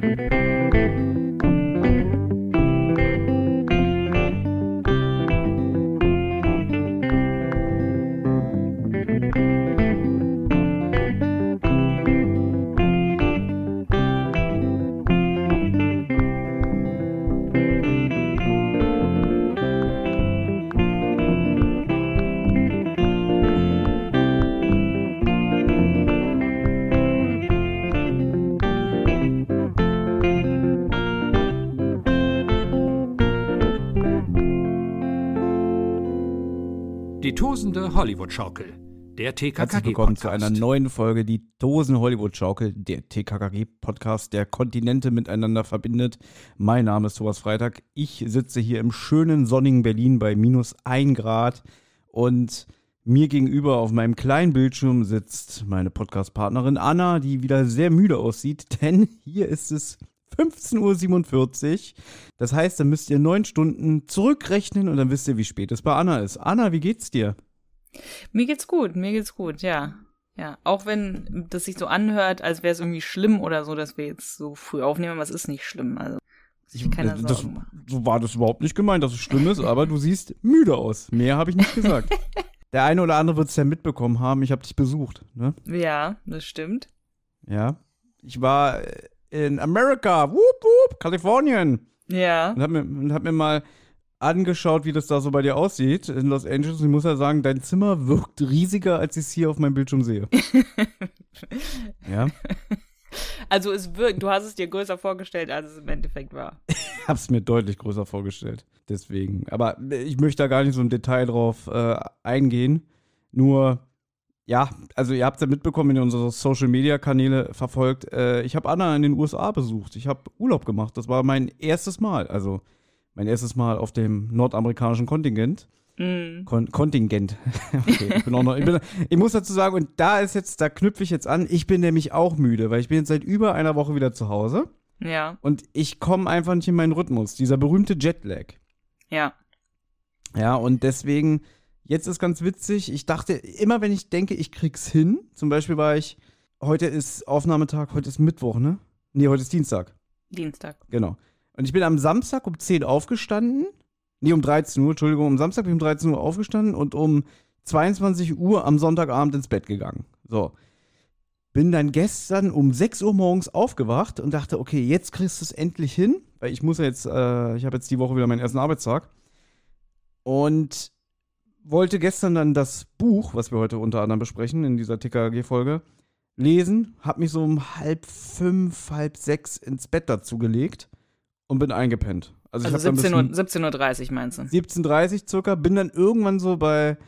Die Hollywood-Schaukel. Der TKKG Herzlich willkommen zu einer neuen Folge, die Dosen Hollywood Schaukel, der TKKG Podcast, der Kontinente miteinander verbindet. Mein Name ist Thomas Freitag. Ich sitze hier im schönen sonnigen Berlin bei minus 1 Grad und mir gegenüber auf meinem kleinen Bildschirm sitzt meine Podcast-Partnerin Anna, die wieder sehr müde aussieht, denn hier ist es 15.47 Uhr. Das heißt, dann müsst ihr neun Stunden zurückrechnen und dann wisst ihr, wie spät es bei Anna ist. Anna, wie geht's dir? Mir geht's gut, mir geht's gut, ja. Ja, auch wenn das sich so anhört, als wäre es irgendwie schlimm oder so, dass wir jetzt so früh aufnehmen, aber es ist nicht schlimm. Also ich, keiner das, Sorgen machen. so war das überhaupt nicht gemeint, dass es schlimm ist, aber du siehst müde aus. Mehr habe ich nicht gesagt. Der eine oder andere wird es ja mitbekommen haben. Ich habe dich besucht. Ne? Ja, das stimmt. Ja. Ich war in Amerika, whoop, whoop, Kalifornien. Ja. Und hab mir, und hab mir mal angeschaut, wie das da so bei dir aussieht in Los Angeles. Ich muss ja sagen, dein Zimmer wirkt riesiger, als ich es hier auf meinem Bildschirm sehe. ja. Also es wirkt, du hast es dir größer vorgestellt, als es im Endeffekt war. ich hab's mir deutlich größer vorgestellt. Deswegen. Aber ich möchte da gar nicht so im Detail drauf äh, eingehen. Nur ja, also ihr habt es ja mitbekommen, wenn ihr unsere Social-Media-Kanäle verfolgt. Äh, ich habe Anna in den USA besucht. Ich habe Urlaub gemacht. Das war mein erstes Mal. Also mein erstes Mal auf dem nordamerikanischen Kontingent. Mm. Kon Kontingent. okay, ich bin auch noch, ich, bin, ich muss dazu sagen, und da ist jetzt, da knüpfe ich jetzt an, ich bin nämlich auch müde, weil ich bin jetzt seit über einer Woche wieder zu Hause. Ja. Und ich komme einfach nicht in meinen Rhythmus. Dieser berühmte Jetlag. Ja. Ja, und deswegen Jetzt ist ganz witzig, ich dachte, immer wenn ich denke, ich krieg's hin, zum Beispiel war ich, heute ist Aufnahmetag, heute ist Mittwoch, ne? Nee, heute ist Dienstag. Dienstag. Genau. Und ich bin am Samstag um 10 aufgestanden. Nee, um 13 Uhr, Entschuldigung, am Samstag bin ich um 13 Uhr aufgestanden und um 22 Uhr am Sonntagabend ins Bett gegangen. So. Bin dann gestern um 6 Uhr morgens aufgewacht und dachte, okay, jetzt kriegst du es endlich hin, weil ich muss ja jetzt, äh, ich habe jetzt die Woche wieder meinen ersten Arbeitstag. Und wollte gestern dann das Buch, was wir heute unter anderem besprechen in dieser TKG-Folge, lesen, hab mich so um halb fünf, halb sechs ins Bett dazu gelegt und bin eingepennt. Also, also 17.30 Uhr, 17 Uhr meinst du? 17.30 Uhr circa, bin dann irgendwann so bei,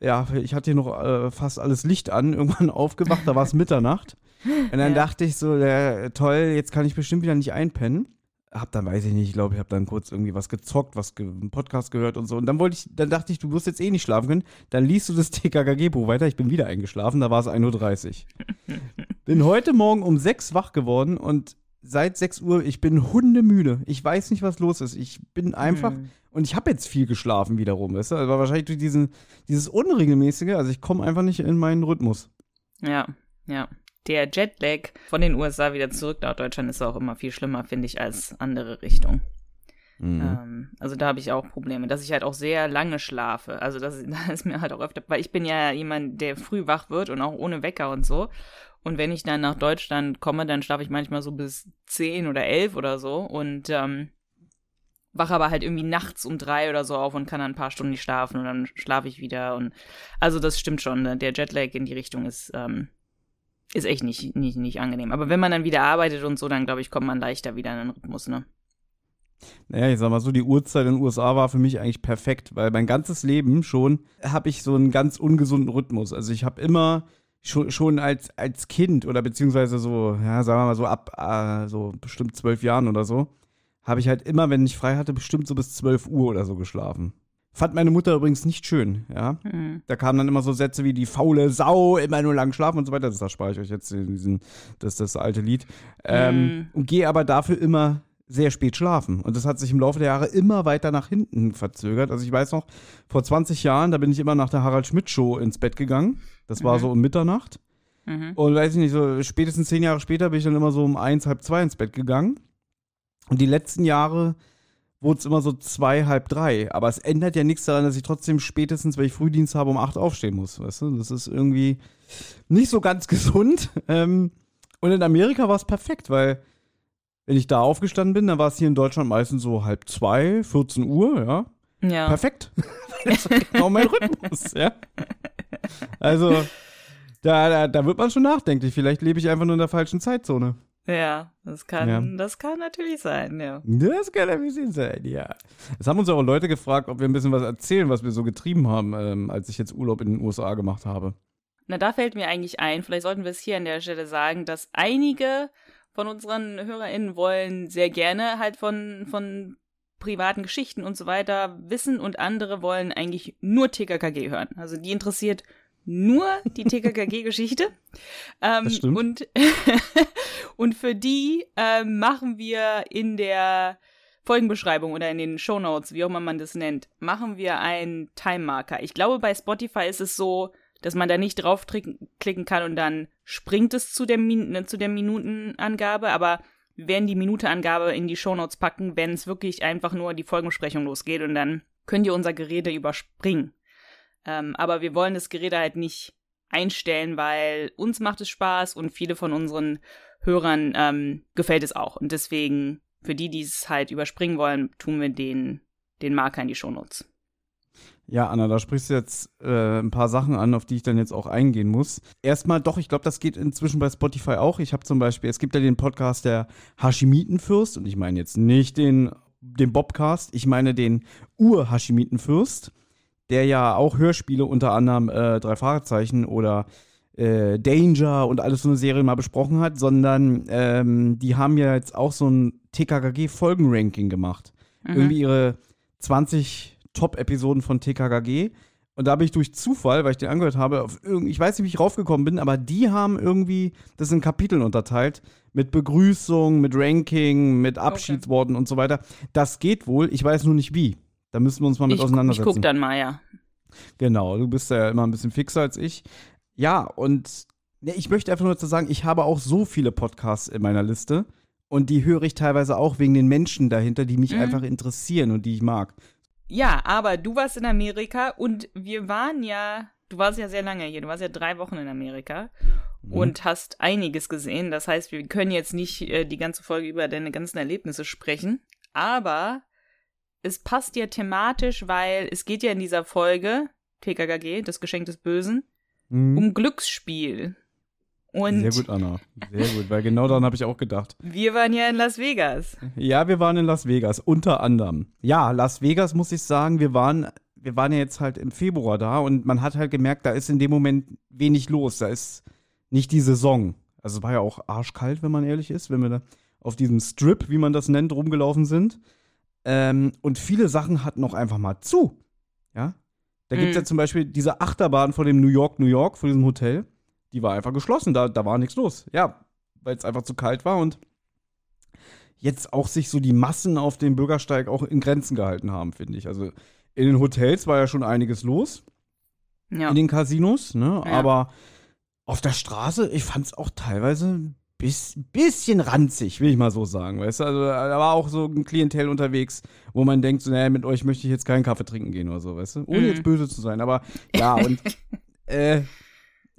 ja, ich hatte hier noch äh, fast alles Licht an, irgendwann aufgewacht, da war es Mitternacht. Und dann ja. dachte ich so, ja, toll, jetzt kann ich bestimmt wieder nicht einpennen hab dann, weiß ich nicht, ich glaube, ich habe dann kurz irgendwie was gezockt, was ge einen Podcast gehört und so. Und dann wollte ich, dann dachte ich, du wirst jetzt eh nicht schlafen können. Dann liest du das TKKG-Buch weiter. Ich bin wieder eingeschlafen, da war es 1.30 Uhr. bin heute Morgen um 6 wach geworden und seit 6 Uhr, ich bin hundemüde. Ich weiß nicht, was los ist. Ich bin einfach, mhm. und ich habe jetzt viel geschlafen wiederum, weißt du? Aber wahrscheinlich durch diesen, dieses Unregelmäßige, also ich komme einfach nicht in meinen Rhythmus. Ja, ja der Jetlag von den USA wieder zurück nach Deutschland ist auch immer viel schlimmer, finde ich, als andere Richtungen. Mhm. Ähm, also da habe ich auch Probleme, dass ich halt auch sehr lange schlafe. Also das, das ist mir halt auch öfter, weil ich bin ja jemand, der früh wach wird und auch ohne Wecker und so. Und wenn ich dann nach Deutschland komme, dann schlafe ich manchmal so bis zehn oder elf oder so und ähm, wache aber halt irgendwie nachts um drei oder so auf und kann dann ein paar Stunden nicht schlafen und dann schlafe ich wieder und also das stimmt schon. Ne? Der Jetlag in die Richtung ist ähm, ist echt nicht, nicht, nicht angenehm. Aber wenn man dann wieder arbeitet und so, dann glaube ich, kommt man leichter wieder in den Rhythmus, ne? Naja, ich sag mal so, die Uhrzeit in den USA war für mich eigentlich perfekt, weil mein ganzes Leben schon habe ich so einen ganz ungesunden Rhythmus. Also ich habe immer schon, schon als, als Kind oder beziehungsweise so, ja, sagen wir mal so ab äh, so bestimmt zwölf Jahren oder so, habe ich halt immer, wenn ich frei hatte, bestimmt so bis zwölf Uhr oder so geschlafen. Fand meine Mutter übrigens nicht schön, ja. Mhm. Da kamen dann immer so Sätze wie die faule Sau, immer nur lang schlafen und so weiter. Das, das spare ich euch jetzt diesen, das das alte Lied. Ähm, mhm. Und gehe aber dafür immer sehr spät schlafen. Und das hat sich im Laufe der Jahre immer weiter nach hinten verzögert. Also ich weiß noch, vor 20 Jahren, da bin ich immer nach der Harald Schmidt Show ins Bett gegangen. Das war mhm. so um Mitternacht. Mhm. Und weiß ich nicht, so spätestens zehn Jahre später bin ich dann immer so um eins, halb zwei ins Bett gegangen. Und die letzten Jahre wurde es immer so zwei, halb drei. Aber es ändert ja nichts daran, dass ich trotzdem spätestens, wenn ich Frühdienst habe, um acht aufstehen muss. Weißt du, das ist irgendwie nicht so ganz gesund. Ähm, und in Amerika war es perfekt, weil wenn ich da aufgestanden bin, dann war es hier in Deutschland meistens so halb zwei, 14 Uhr, ja. Ja. Perfekt. das ist genau mein Rhythmus, ja. Also, da, da, da wird man schon nachdenklich. Vielleicht lebe ich einfach nur in der falschen Zeitzone. Ja, das kann, ja. das kann natürlich sein, ja. Das kann bisschen sein, ja. Es haben uns auch Leute gefragt, ob wir ein bisschen was erzählen, was wir so getrieben haben, ähm, als ich jetzt Urlaub in den USA gemacht habe. Na, da fällt mir eigentlich ein, vielleicht sollten wir es hier an der Stelle sagen, dass einige von unseren HörerInnen wollen sehr gerne halt von, von privaten Geschichten und so weiter wissen und andere wollen eigentlich nur TKKG hören. Also die interessiert nur die TKKG-Geschichte. Ähm. Und, und für die ähm, machen wir in der Folgenbeschreibung oder in den Shownotes, wie auch immer man das nennt, machen wir einen Time-Marker. Ich glaube, bei Spotify ist es so, dass man da nicht draufklicken kann und dann springt es zu der, Min zu der Minutenangabe, aber wir werden die Minuteangabe in die Shownotes packen, wenn es wirklich einfach nur die Folgenbesprechung losgeht und dann könnt ihr unser Gerede überspringen. Ähm, aber wir wollen das Gerede halt nicht einstellen, weil uns macht es Spaß und viele von unseren Hörern ähm, gefällt es auch. Und deswegen, für die, die es halt überspringen wollen, tun wir den, den Marker in die Shownotes. Ja, Anna, da sprichst du jetzt äh, ein paar Sachen an, auf die ich dann jetzt auch eingehen muss. Erstmal doch, ich glaube, das geht inzwischen bei Spotify auch. Ich habe zum Beispiel, es gibt ja den Podcast der Hashimitenfürst und ich meine jetzt nicht den, den Bobcast, ich meine den Ur-Hashimitenfürst der ja auch Hörspiele unter anderem äh, drei Fragezeichen oder äh, Danger und alles so eine Serie mal besprochen hat, sondern ähm, die haben ja jetzt auch so ein TKKG-Folgenranking gemacht. Mhm. Irgendwie ihre 20 Top-Episoden von TKKG. Und da bin ich durch Zufall, weil ich den angehört habe, auf ich weiß nicht, wie ich raufgekommen bin, aber die haben irgendwie das in Kapiteln unterteilt. Mit Begrüßung, mit Ranking, mit Abschiedsworten okay. und so weiter. Das geht wohl, ich weiß nur nicht wie. Da müssen wir uns mal mit ich, auseinandersetzen. Ich guck dann mal, ja. Genau, du bist ja immer ein bisschen fixer als ich. Ja, und ne, ich möchte einfach nur dazu sagen, ich habe auch so viele Podcasts in meiner Liste. Und die höre ich teilweise auch wegen den Menschen dahinter, die mich mhm. einfach interessieren und die ich mag. Ja, aber du warst in Amerika und wir waren ja, du warst ja sehr lange hier, du warst ja drei Wochen in Amerika mhm. und hast einiges gesehen. Das heißt, wir können jetzt nicht äh, die ganze Folge über deine ganzen Erlebnisse sprechen. Aber es passt ja thematisch, weil es geht ja in dieser Folge, TKKG, das Geschenk des Bösen, mhm. um Glücksspiel. Und Sehr gut, Anna. Sehr gut, weil genau daran habe ich auch gedacht. Wir waren ja in Las Vegas. Ja, wir waren in Las Vegas, unter anderem. Ja, Las Vegas muss ich sagen, wir waren, wir waren ja jetzt halt im Februar da und man hat halt gemerkt, da ist in dem Moment wenig los. Da ist nicht die Saison. Also es war ja auch arschkalt, wenn man ehrlich ist, wenn wir da auf diesem Strip, wie man das nennt, rumgelaufen sind. Ähm, und viele Sachen hatten auch einfach mal zu. Ja. Da gibt es ja mhm. zum Beispiel diese Achterbahn vor dem New York, New York, vor diesem Hotel. Die war einfach geschlossen. Da, da war nichts los. Ja, weil es einfach zu kalt war und jetzt auch sich so die Massen auf dem Bürgersteig auch in Grenzen gehalten haben, finde ich. Also in den Hotels war ja schon einiges los. Ja. In den Casinos, ne? Ja. Aber auf der Straße, ich fand es auch teilweise bis, bisschen ranzig, will ich mal so sagen. Weißt du, also da war auch so ein Klientel unterwegs, wo man denkt, so, naja, mit euch möchte ich jetzt keinen Kaffee trinken gehen oder so, weißt du? Ohne mhm. jetzt böse zu sein. Aber ja, und äh,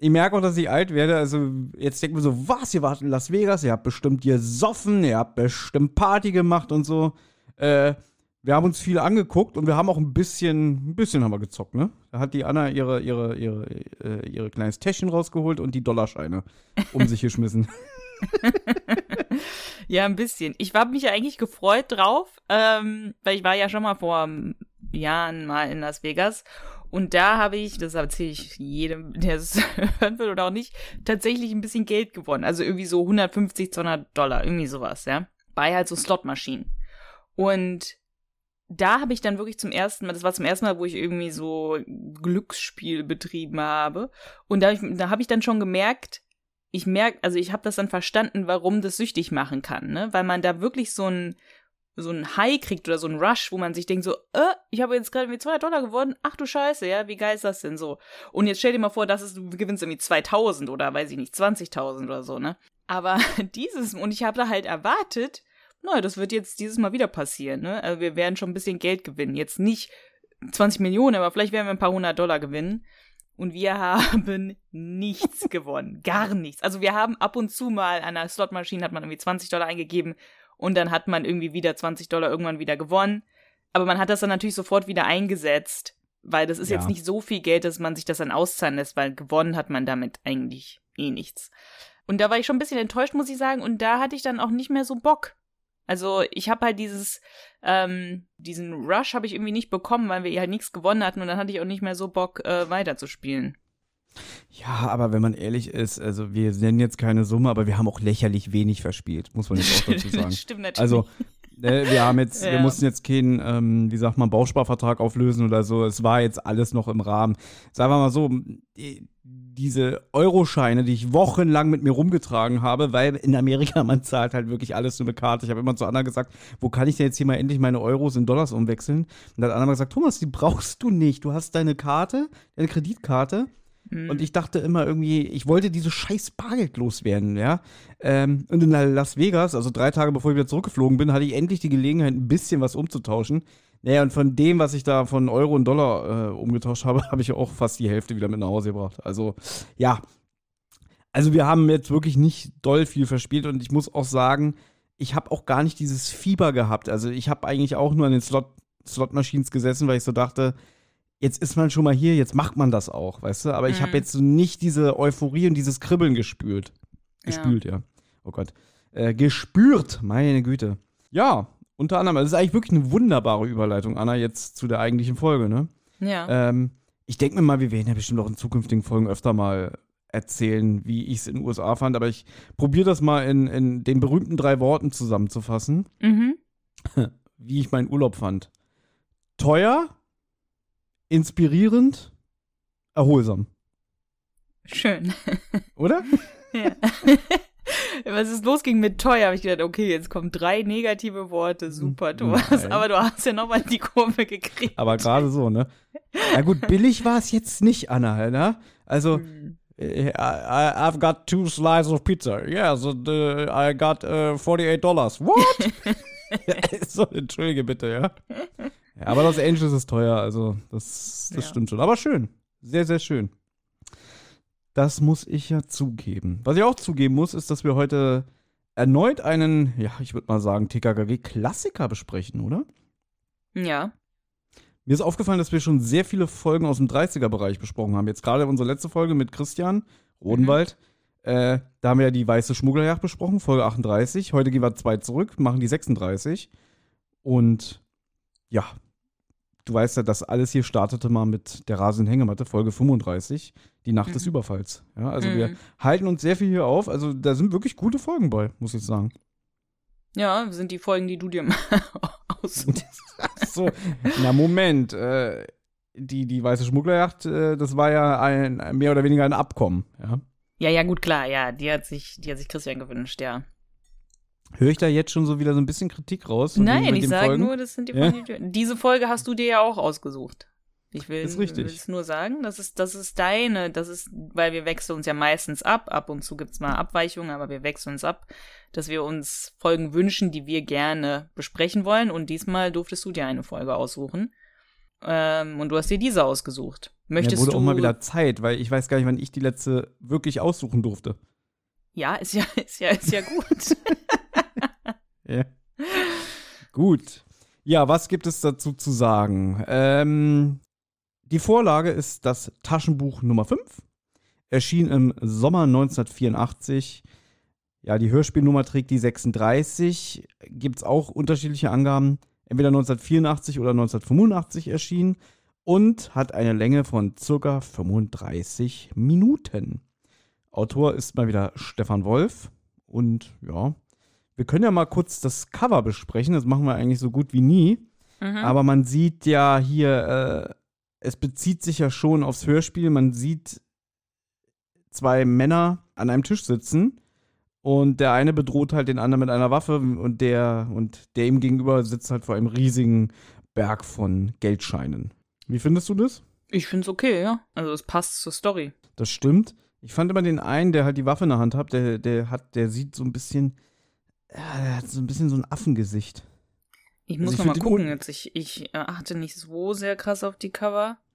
ich merke auch, dass ich alt werde. Also jetzt denkt man so, was, ihr wart in Las Vegas, ihr habt bestimmt gesoffen, ihr habt bestimmt Party gemacht und so. Äh, wir haben uns viel angeguckt und wir haben auch ein bisschen, ein bisschen haben wir gezockt, ne? Da hat die Anna ihre, ihre, ihre, ihre, äh, ihre kleines Täschchen rausgeholt und die Dollarscheine um sich geschmissen. ja, ein bisschen. Ich habe mich ja eigentlich gefreut drauf, ähm, weil ich war ja schon mal vor Jahren mal in Las Vegas und da habe ich, das erzähle ich jedem, der es hören will oder auch nicht, tatsächlich ein bisschen Geld gewonnen. Also irgendwie so 150, 200 Dollar, irgendwie sowas, ja. Bei halt so Slotmaschinen. Und da habe ich dann wirklich zum ersten Mal, das war zum ersten Mal, wo ich irgendwie so Glücksspiel betrieben habe. Und da, da habe ich dann schon gemerkt, ich merke, also ich habe das dann verstanden, warum das süchtig machen kann, ne? Weil man da wirklich so ein so einen High kriegt oder so einen Rush, wo man sich denkt so, äh, ich habe jetzt gerade mit 200 Dollar gewonnen, ach du Scheiße, ja, wie geil ist das denn so? Und jetzt stell dir mal vor, dass es, du gewinnst irgendwie 2000 oder weiß ich nicht, 20.000 oder so, ne? Aber dieses, und ich habe da halt erwartet, naja, das wird jetzt dieses Mal wieder passieren, ne? Also wir werden schon ein bisschen Geld gewinnen. Jetzt nicht 20 Millionen, aber vielleicht werden wir ein paar hundert Dollar gewinnen. Und wir haben nichts gewonnen. Gar nichts. Also wir haben ab und zu mal an der Slotmaschine hat man irgendwie 20 Dollar eingegeben und dann hat man irgendwie wieder 20 Dollar irgendwann wieder gewonnen. Aber man hat das dann natürlich sofort wieder eingesetzt, weil das ist ja. jetzt nicht so viel Geld, dass man sich das dann auszahlen lässt, weil gewonnen hat man damit eigentlich eh nichts. Und da war ich schon ein bisschen enttäuscht, muss ich sagen. Und da hatte ich dann auch nicht mehr so Bock. Also ich habe halt dieses, ähm, diesen Rush habe ich irgendwie nicht bekommen, weil wir halt nichts gewonnen hatten und dann hatte ich auch nicht mehr so Bock, äh, weiterzuspielen. Ja, aber wenn man ehrlich ist, also wir nennen jetzt keine Summe, aber wir haben auch lächerlich wenig verspielt, muss man jetzt auch dazu sagen. Stimmt natürlich. Also ne, wir haben jetzt, ja. wir mussten jetzt keinen, ähm, wie sagt man, Bausparvertrag auflösen oder so. Es war jetzt alles noch im Rahmen. Sagen wir mal so, diese Euroscheine, die ich wochenlang mit mir rumgetragen habe, weil in Amerika man zahlt halt wirklich alles nur eine Karte. Ich habe immer zu Anna gesagt, wo kann ich denn jetzt hier mal endlich meine Euros in Dollars umwechseln? Und dann hat Anna gesagt, Thomas, die brauchst du nicht. Du hast deine Karte, deine Kreditkarte. Mhm. Und ich dachte immer irgendwie, ich wollte diese scheiß Bargeld loswerden, ja. Ähm, und in Las Vegas, also drei Tage bevor ich wieder zurückgeflogen bin, hatte ich endlich die Gelegenheit, ein bisschen was umzutauschen. Naja, und von dem, was ich da von Euro und Dollar äh, umgetauscht habe, habe ich auch fast die Hälfte wieder mit nach Hause gebracht. Also, ja. Also, wir haben jetzt wirklich nicht doll viel verspielt und ich muss auch sagen, ich habe auch gar nicht dieses Fieber gehabt. Also, ich habe eigentlich auch nur an den Slot, Slot-Machines gesessen, weil ich so dachte, jetzt ist man schon mal hier, jetzt macht man das auch, weißt du? Aber mhm. ich habe jetzt nicht diese Euphorie und dieses Kribbeln gespürt. Gespült, ja. ja. Oh Gott. Äh, gespürt, meine Güte. Ja, unter anderem, das ist eigentlich wirklich eine wunderbare Überleitung, Anna, jetzt zu der eigentlichen Folge, ne? Ja. Ähm, ich denke mir mal, wir werden ja bestimmt auch in zukünftigen Folgen öfter mal erzählen, wie ich es in den USA fand, aber ich probiere das mal in, in den berühmten drei Worten zusammenzufassen, mhm. wie ich meinen Urlaub fand. Teuer, inspirierend, erholsam. Schön. Oder? Ja. was es losging mit teuer, habe ich gedacht, okay, jetzt kommen drei negative Worte, super, Thomas. Nein. Aber du hast ja nochmal die Kurve gekriegt. Aber gerade so, ne? Na gut, billig war es jetzt nicht, Anna, ne? Also, hm. I, I've got two slices of pizza. Yes, and, uh, I got uh, 48 dollars. What? so, entschuldige bitte, ja. Ja. Aber Los Angeles ist teuer, also das, das ja. stimmt schon. Aber schön. Sehr, sehr schön. Das muss ich ja zugeben. Was ich auch zugeben muss, ist, dass wir heute erneut einen, ja, ich würde mal sagen, TKKG-Klassiker besprechen, oder? Ja. Mir ist aufgefallen, dass wir schon sehr viele Folgen aus dem 30er-Bereich besprochen haben. Jetzt gerade unsere letzte Folge mit Christian Rodenwald. Mhm. Äh, da haben wir ja die weiße Schmugglerjagd besprochen, Folge 38. Heute gehen wir zwei zurück, machen die 36. Und ja, du weißt ja, das alles hier startete mal mit der rasenden Hängematte, Folge 35, die Nacht mhm. des Überfalls. Ja, also mhm. wir halten uns sehr viel hier auf. Also da sind wirklich gute Folgen bei, muss ich sagen. Ja, sind die Folgen, die du dir mal aussuchst. so, na Moment, äh, die, die weiße Schmugglerjacht, äh, das war ja ein mehr oder weniger ein Abkommen, ja. Ja, ja, gut, klar, ja, die hat sich, die hat sich Christian gewünscht, ja. Höre ich da jetzt schon so wieder so ein bisschen Kritik raus? Nein, ich sage nur, das sind die ja? Folgen, Diese Folge hast du dir ja auch ausgesucht. Ich will, ist richtig. will es nur sagen, das ist, das ist deine, das ist, weil wir wechseln uns ja meistens ab, ab und zu gibt's mal Abweichungen, aber wir wechseln uns ab, dass wir uns Folgen wünschen, die wir gerne besprechen wollen und diesmal durftest du dir eine Folge aussuchen. Ähm, und du hast dir diese ausgesucht. Möchtest ja, wurde du. auch mal wieder Zeit, weil ich weiß gar nicht, wann ich die letzte wirklich aussuchen durfte. Ja, ist ja, ist ja, ist ja gut. Gut. Ja, was gibt es dazu zu sagen? Ähm, die Vorlage ist das Taschenbuch Nummer 5. Erschien im Sommer 1984. Ja, die Hörspielnummer trägt die 36. Gibt es auch unterschiedliche Angaben. Entweder 1984 oder 1985 erschienen. Und hat eine Länge von circa 35 Minuten. Autor ist mal wieder Stefan Wolf. Und ja, wir können ja mal kurz das Cover besprechen. Das machen wir eigentlich so gut wie nie. Mhm. Aber man sieht ja hier, äh, es bezieht sich ja schon aufs Hörspiel. Man sieht zwei Männer an einem Tisch sitzen Und der eine bedroht halt den anderen mit einer Waffe und der, und der ihm gegenüber sitzt halt vor einem riesigen Berg von Geldscheinen. Wie findest du das? Ich find's okay, ja. Also es passt zur Story. Das stimmt. Ich fand immer den einen, der halt die Waffe in der Hand hat, der, der hat, der sieht so ein bisschen, ja, der hat so ein bisschen so ein Affengesicht. Ich muss Also ich noch mal gucken jetzt. Ich, ich äh, achte nicht so sehr krass auf die Cover.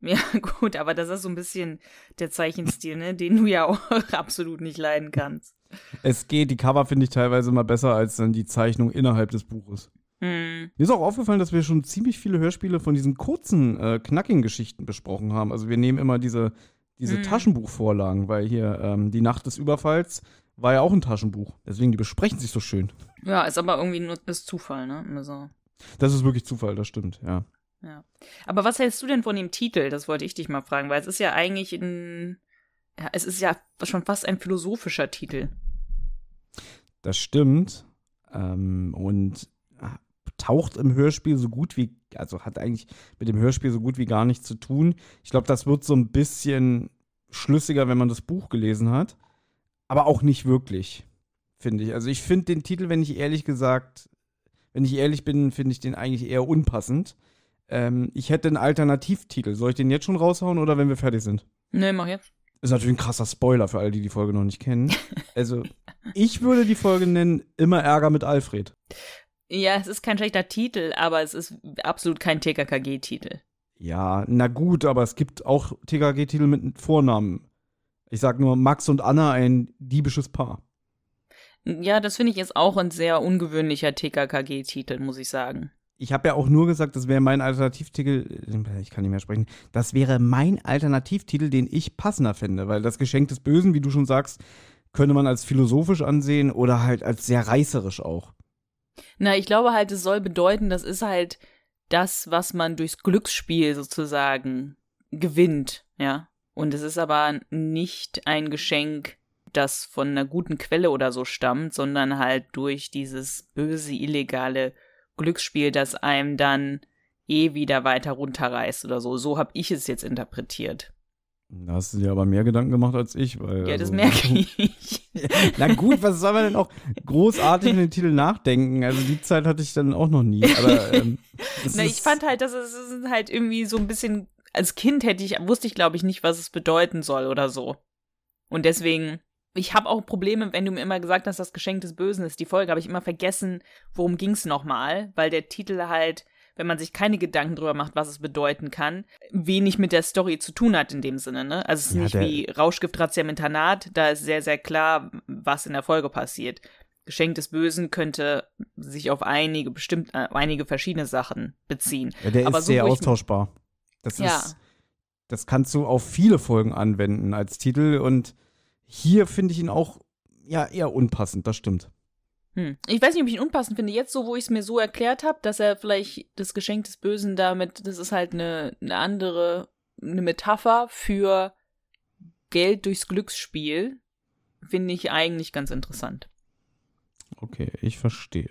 Ja, gut, aber das ist so ein bisschen der Zeichenstil, ne, den du ja auch absolut nicht leiden kannst. Es geht, die Cover finde ich teilweise immer besser als dann die Zeichnung innerhalb des Buches. Hm. Mir ist auch aufgefallen, dass wir schon ziemlich viele Hörspiele von diesen kurzen, äh, knackigen Geschichten besprochen haben. Also wir nehmen immer diese, diese Mhm. Taschenbuchvorlagen, weil hier ähm, die Nacht des Überfalls war ja auch ein Taschenbuch. Deswegen, die besprechen sich so schön. Ja, ist aber irgendwie nur ist Zufall, ne? Also, Das ist wirklich Zufall, das stimmt, ja. ja. Aber was hältst du denn von dem Titel? Das wollte ich dich mal fragen, weil es ist ja eigentlich ein. Ja, es ist ja schon fast ein philosophischer Titel. Das stimmt. Ähm, und ah, taucht im Hörspiel so gut wie, also hat eigentlich mit dem Hörspiel so gut wie gar nichts zu tun. Ich glaube, das wird so ein bisschen schlüssiger, wenn man das Buch gelesen hat. Aber auch nicht wirklich, finde ich. Also ich finde den Titel, wenn ich ehrlich gesagt, wenn ich ehrlich bin, finde ich den eigentlich eher unpassend. Ähm, ich hätte einen Alternativtitel. Soll ich den jetzt schon raushauen oder wenn wir fertig sind? Ne, mach jetzt. Ist natürlich ein krasser Spoiler für alle, die die Folge noch nicht kennen. Also, ich würde die Folge nennen Immer Ärger mit Alfred. Ja, es ist kein schlechter Titel, aber es ist absolut kein TKKG-Titel. Ja, na gut, aber es gibt auch TKG-Titel mit Vornamen. Ich sag nur Max und Anna, ein diebisches Paar. Ja, das finde ich jetzt auch ein sehr ungewöhnlicher TKKG-Titel, muss ich sagen. Ich habe ja auch nur gesagt, das wäre mein Alternativtitel. äh, Ich kann nicht mehr sprechen. Das wäre mein Alternativtitel, den ich passender finde, weil das Geschenk des Bösen, wie du schon sagst, könnte man als philosophisch ansehen oder halt als sehr reißerisch auch. Na, ich glaube halt, es soll bedeuten, das ist halt das, was man durchs Glücksspiel sozusagen gewinnt, ja. Und es ist aber nicht ein Geschenk, das von einer guten Quelle oder so stammt, sondern halt durch dieses böse, illegale Glücksspiel, das einem dann eh wieder weiter runterreißt oder so. So habe ich es jetzt interpretiert. Da hast du dir aber mehr Gedanken gemacht als ich. Weil, Ja, das also- merke ich. Na gut, was soll man denn auch großartig mit den Titel nachdenken? Also die Zeit hatte ich dann auch noch nie. Aber ähm, das Na, ich fand halt, dass es halt irgendwie so ein bisschen, als Kind hätte ich, wusste ich glaube ich nicht, was es bedeuten soll oder so. Und deswegen, ich habe auch Probleme, wenn du mir immer gesagt hast, das Geschenk des Bösen ist die Folge, habe ich immer vergessen, worum ging's nochmal, weil der Titel halt, wenn man sich keine Gedanken drüber macht, was es bedeuten kann, wenig mit der Story zu tun hat in dem Sinne, ne? Also es ist Ja, nicht wie Rauschgift, Razzia im Internat, da ist sehr, sehr klar, was in der Folge passiert. Geschenk des Bösen könnte sich auf einige bestimmt, äh, einige verschiedene Sachen beziehen. ja, der aber ist so, sehr wo ich- austauschbar. Das Ja. ist, das kannst du auf viele Folgen anwenden als Titel und hier finde ich ihn auch ja eher unpassend. Das stimmt. Hm. Ich weiß nicht, ob ich ihn unpassend finde. Jetzt so, wo ich es mir so erklärt habe, dass er vielleicht das Geschenk des Bösen damit, das ist halt eine, eine andere, eine Metapher für Geld durchs Glücksspiel, finde ich eigentlich ganz interessant. Okay, ich verstehe.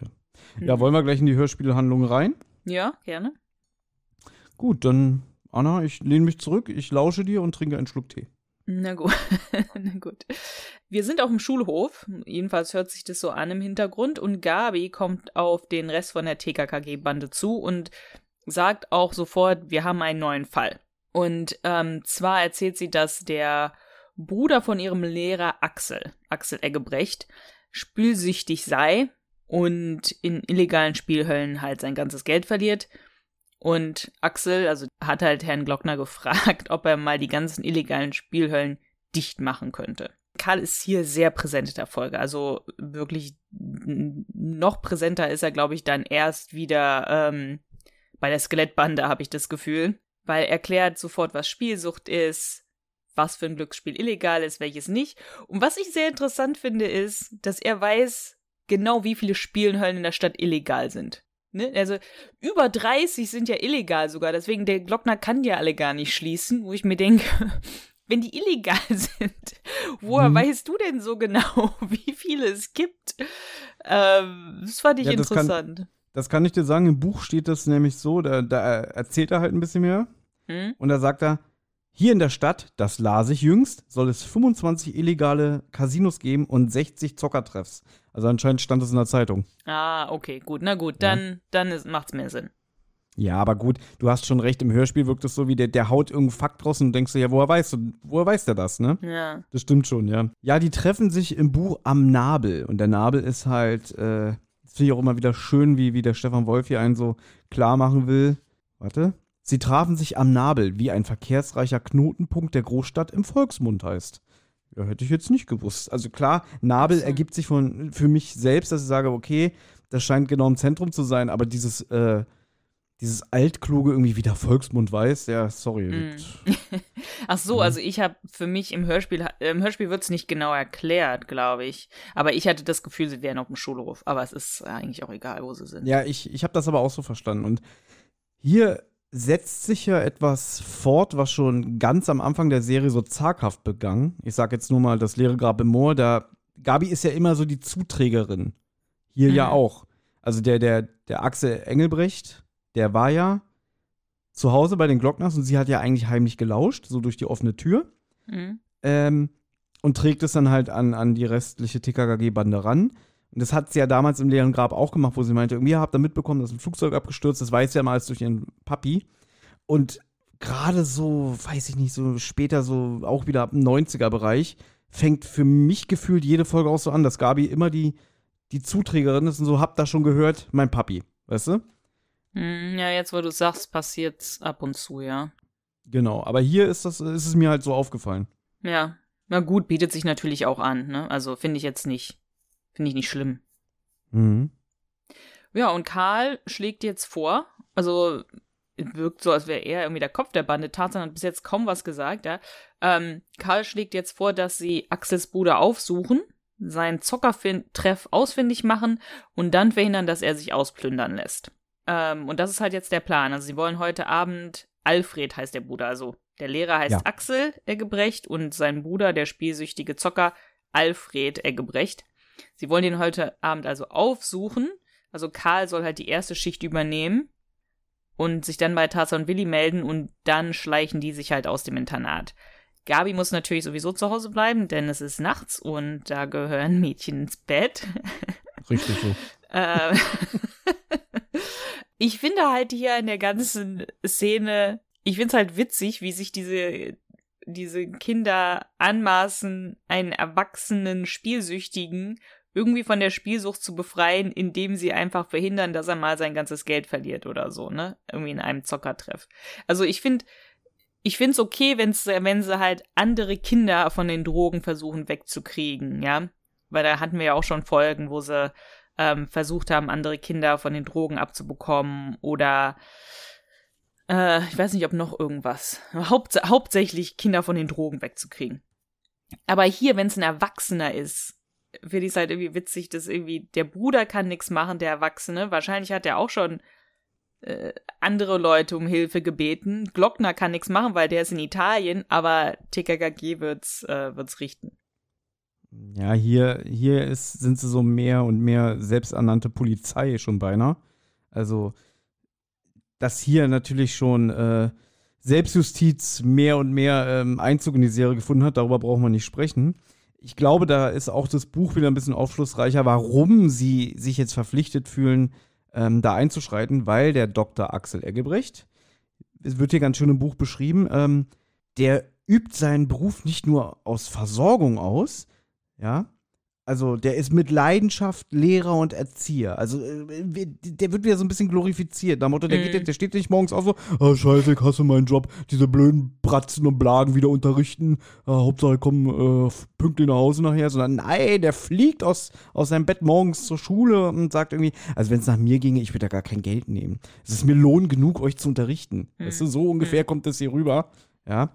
Hm. Ja, wollen wir gleich in die Hörspielhandlung rein? Ja, gerne. Gut, dann Anna, ich lehne mich zurück, ich lausche dir und trinke einen Schluck Tee. Na gut. Na gut. Wir sind auf dem Schulhof. Jedenfalls hört sich das so an im Hintergrund. Und Gabi kommt auf den Rest von der TKKG-Bande zu und sagt auch sofort, wir haben einen neuen Fall. Und ähm, zwar erzählt sie, dass der Bruder von ihrem Lehrer Axel, Axel Eggebrecht, spielsüchtig sei und in illegalen Spielhöllen halt sein ganzes Geld verliert. Und Axel, also hat halt Herrn Glockner gefragt, ob er mal die ganzen illegalen Spielhöllen dicht machen könnte. Karl ist hier sehr präsent in der Folge. Also wirklich noch präsenter ist er, glaube ich, dann erst wieder ähm, bei der Skelettbande, habe ich das Gefühl. Weil er erklärt sofort, was Spielsucht ist, was für ein Glücksspiel illegal ist, welches nicht. Und was ich sehr interessant finde, ist, dass er weiß genau, wie viele Spielenhöllen in der Stadt illegal sind. Ne? Also über 30 sind ja illegal sogar, deswegen der Glockner kann die ja alle gar nicht schließen, wo ich mir denke, wenn die illegal sind, woher Mhm. weißt du denn so genau, wie viele es gibt? Ähm, das fand ich Ja, das kann- interessant. Das kann ich dir sagen, im Buch steht das nämlich so, da, da erzählt er halt ein bisschen mehr. Hm? Und da sagt er, Hier in der Stadt, das las ich jüngst, soll es 25 illegale Casinos geben und 60 Zockertreffs. Also anscheinend stand es in der Zeitung. Ah, okay, gut. Na gut, dann, ja. dann ist, macht's mehr Sinn. Ja, aber gut, du hast schon recht, im Hörspiel wirkt es so wie der, der haut irgendeinen Fakt raus und denkst du, ja, woher weißt du, woher weiß der das, ne? Ja. Das stimmt schon, ja. Ja, die treffen sich im Buch am Nabel und der Nabel ist halt, äh, das finde ich auch immer wieder schön, wie, wie der Stefan Wolf hier einen so klar machen will. Warte. Sie trafen sich am Nabel, wie ein verkehrsreicher Knotenpunkt der Großstadt im Volksmund heißt. Ja, hätte ich jetzt nicht gewusst. Also klar, Nabel ergibt sich von, für mich selbst, dass ich sage, okay, das scheint genau im Zentrum zu sein, aber dieses, äh, dieses altkluge irgendwie wie der Volksmund weiß, ja, sorry. Mm. Ach so, mhm. also ich habe für mich im Hörspiel, im Hörspiel wird es nicht genau erklärt, glaube ich. Aber ich hatte das Gefühl, sie wären auf dem Schulhof. Aber es ist eigentlich auch egal, wo sie sind. Ja, ich, ich habe das aber auch so verstanden. Und hier setzt sich ja etwas fort, was schon ganz am Anfang der Serie so zaghaft begann. Ich sage jetzt nur mal das leere Grab im Moor. Da, Gabi ist ja immer so die Zuträgerin. Hier mhm. ja auch. Also der, der, der Axel Engelbrecht der war ja zu Hause bei den Glockners und sie hat ja eigentlich heimlich gelauscht, so durch die offene Tür. Mhm. Ähm, und trägt es dann halt an, an die restliche TKKG-Bande ran. Und das hat sie ja damals im leeren Grab auch gemacht, wo sie meinte, irgendwie habt ihr mitbekommen, dass ein Flugzeug abgestürzt ist, weiß ja mal als durch ihren Papi. Und gerade so, weiß ich nicht, so später so auch wieder ab dem 90er-Bereich, fängt für mich gefühlt jede Folge auch so an, dass Gabi immer die, die Zuträgerin ist und so, habt ihr schon gehört, mein Papi, weißt du? Hm, ja, jetzt wo du sagst, passiert's ab und zu, ja. Genau, aber hier ist das, ist es mir halt so aufgefallen. Ja. Na gut, bietet sich natürlich auch an, ne? Also finde ich jetzt nicht, finde ich nicht schlimm. Mhm. Ja, und Karl schlägt jetzt vor, also wirkt so, als wäre er irgendwie der Kopf der Bande. Tarzan hat bis jetzt kaum was gesagt, ja. Ähm, Karl schlägt jetzt vor, dass sie Axels Bruder aufsuchen, seinen Zockertreff ausfindig machen und dann verhindern, dass er sich ausplündern lässt. Ähm, und das ist halt jetzt der Plan. Also sie wollen heute Abend, Alfred heißt der Bruder, also der Lehrer heißt ja. Axel Eggebrecht und sein Bruder, der spielsüchtige Zocker, Alfred Eggebrecht. Sie wollen ihn heute Abend also aufsuchen. Also Karl soll halt die erste Schicht übernehmen und sich dann bei Tarzan und Willi melden und dann schleichen die sich halt aus dem Internat. Gabi muss natürlich sowieso zu Hause bleiben, denn es ist nachts und da gehören Mädchen ins Bett. Richtig so. äh, ich finde halt hier in der ganzen Szene, ich finde es halt witzig, wie sich diese, diese Kinder anmaßen, einen erwachsenen Spielsüchtigen irgendwie von der Spielsucht zu befreien, indem sie einfach verhindern, dass er mal sein ganzes Geld verliert oder so, ne? Irgendwie in einem Zockertreff. Also ich finde, ich finde es okay, wenn's, wenn sie halt andere Kinder von den Drogen versuchen wegzukriegen, ja? Weil da hatten wir ja auch schon Folgen, wo sie ähm, versucht haben, andere Kinder von den Drogen abzubekommen oder äh, ich weiß nicht, ob noch irgendwas. Haupt, hauptsächlich Kinder von den Drogen wegzukriegen. Aber hier, wenn es ein Erwachsener ist, finde ich es halt irgendwie witzig, dass irgendwie der Bruder kann nichts machen, der Erwachsene. Wahrscheinlich hat er auch schon äh, andere Leute um Hilfe gebeten. Glockner kann nichts machen, weil der ist in Italien, aber TKKG wird's, äh, wird's richten. Ja, hier, hier ist, sind sie so mehr und mehr selbsternannte Polizei schon beinahe. Also, dass hier natürlich schon äh, Selbstjustiz mehr und mehr ähm, Einzug in die Serie gefunden hat, darüber brauchen wir nicht sprechen. Ich glaube, da ist auch das Buch wieder ein bisschen aufschlussreicher, warum sie sich jetzt verpflichtet fühlen, ähm, da einzuschreiten, weil der Dr. Axel Eggebrecht, es wird hier ganz schön im Buch beschrieben, ähm, der übt seinen Beruf nicht nur aus Versorgung aus, ja. Also der ist mit Leidenschaft Lehrer und Erzieher. Also äh, der wird wieder so ein bisschen glorifiziert. Der Motto, der, geht, der steht nicht morgens auf so, oh, scheiße, ich hasse meinen Job. Diese blöden Bratzen und Blagen wieder unterrichten. Äh, Hauptsache kommen äh, pünktlich nach Hause nachher. Sondern nein, der fliegt aus, aus seinem Bett morgens zur Schule und sagt irgendwie, also wenn es nach mir ginge, ich würde da gar kein Geld nehmen. Es ist mir Lohn genug, euch zu unterrichten. Mm. Weißt du, so ungefähr mm. kommt das hier rüber. Ja.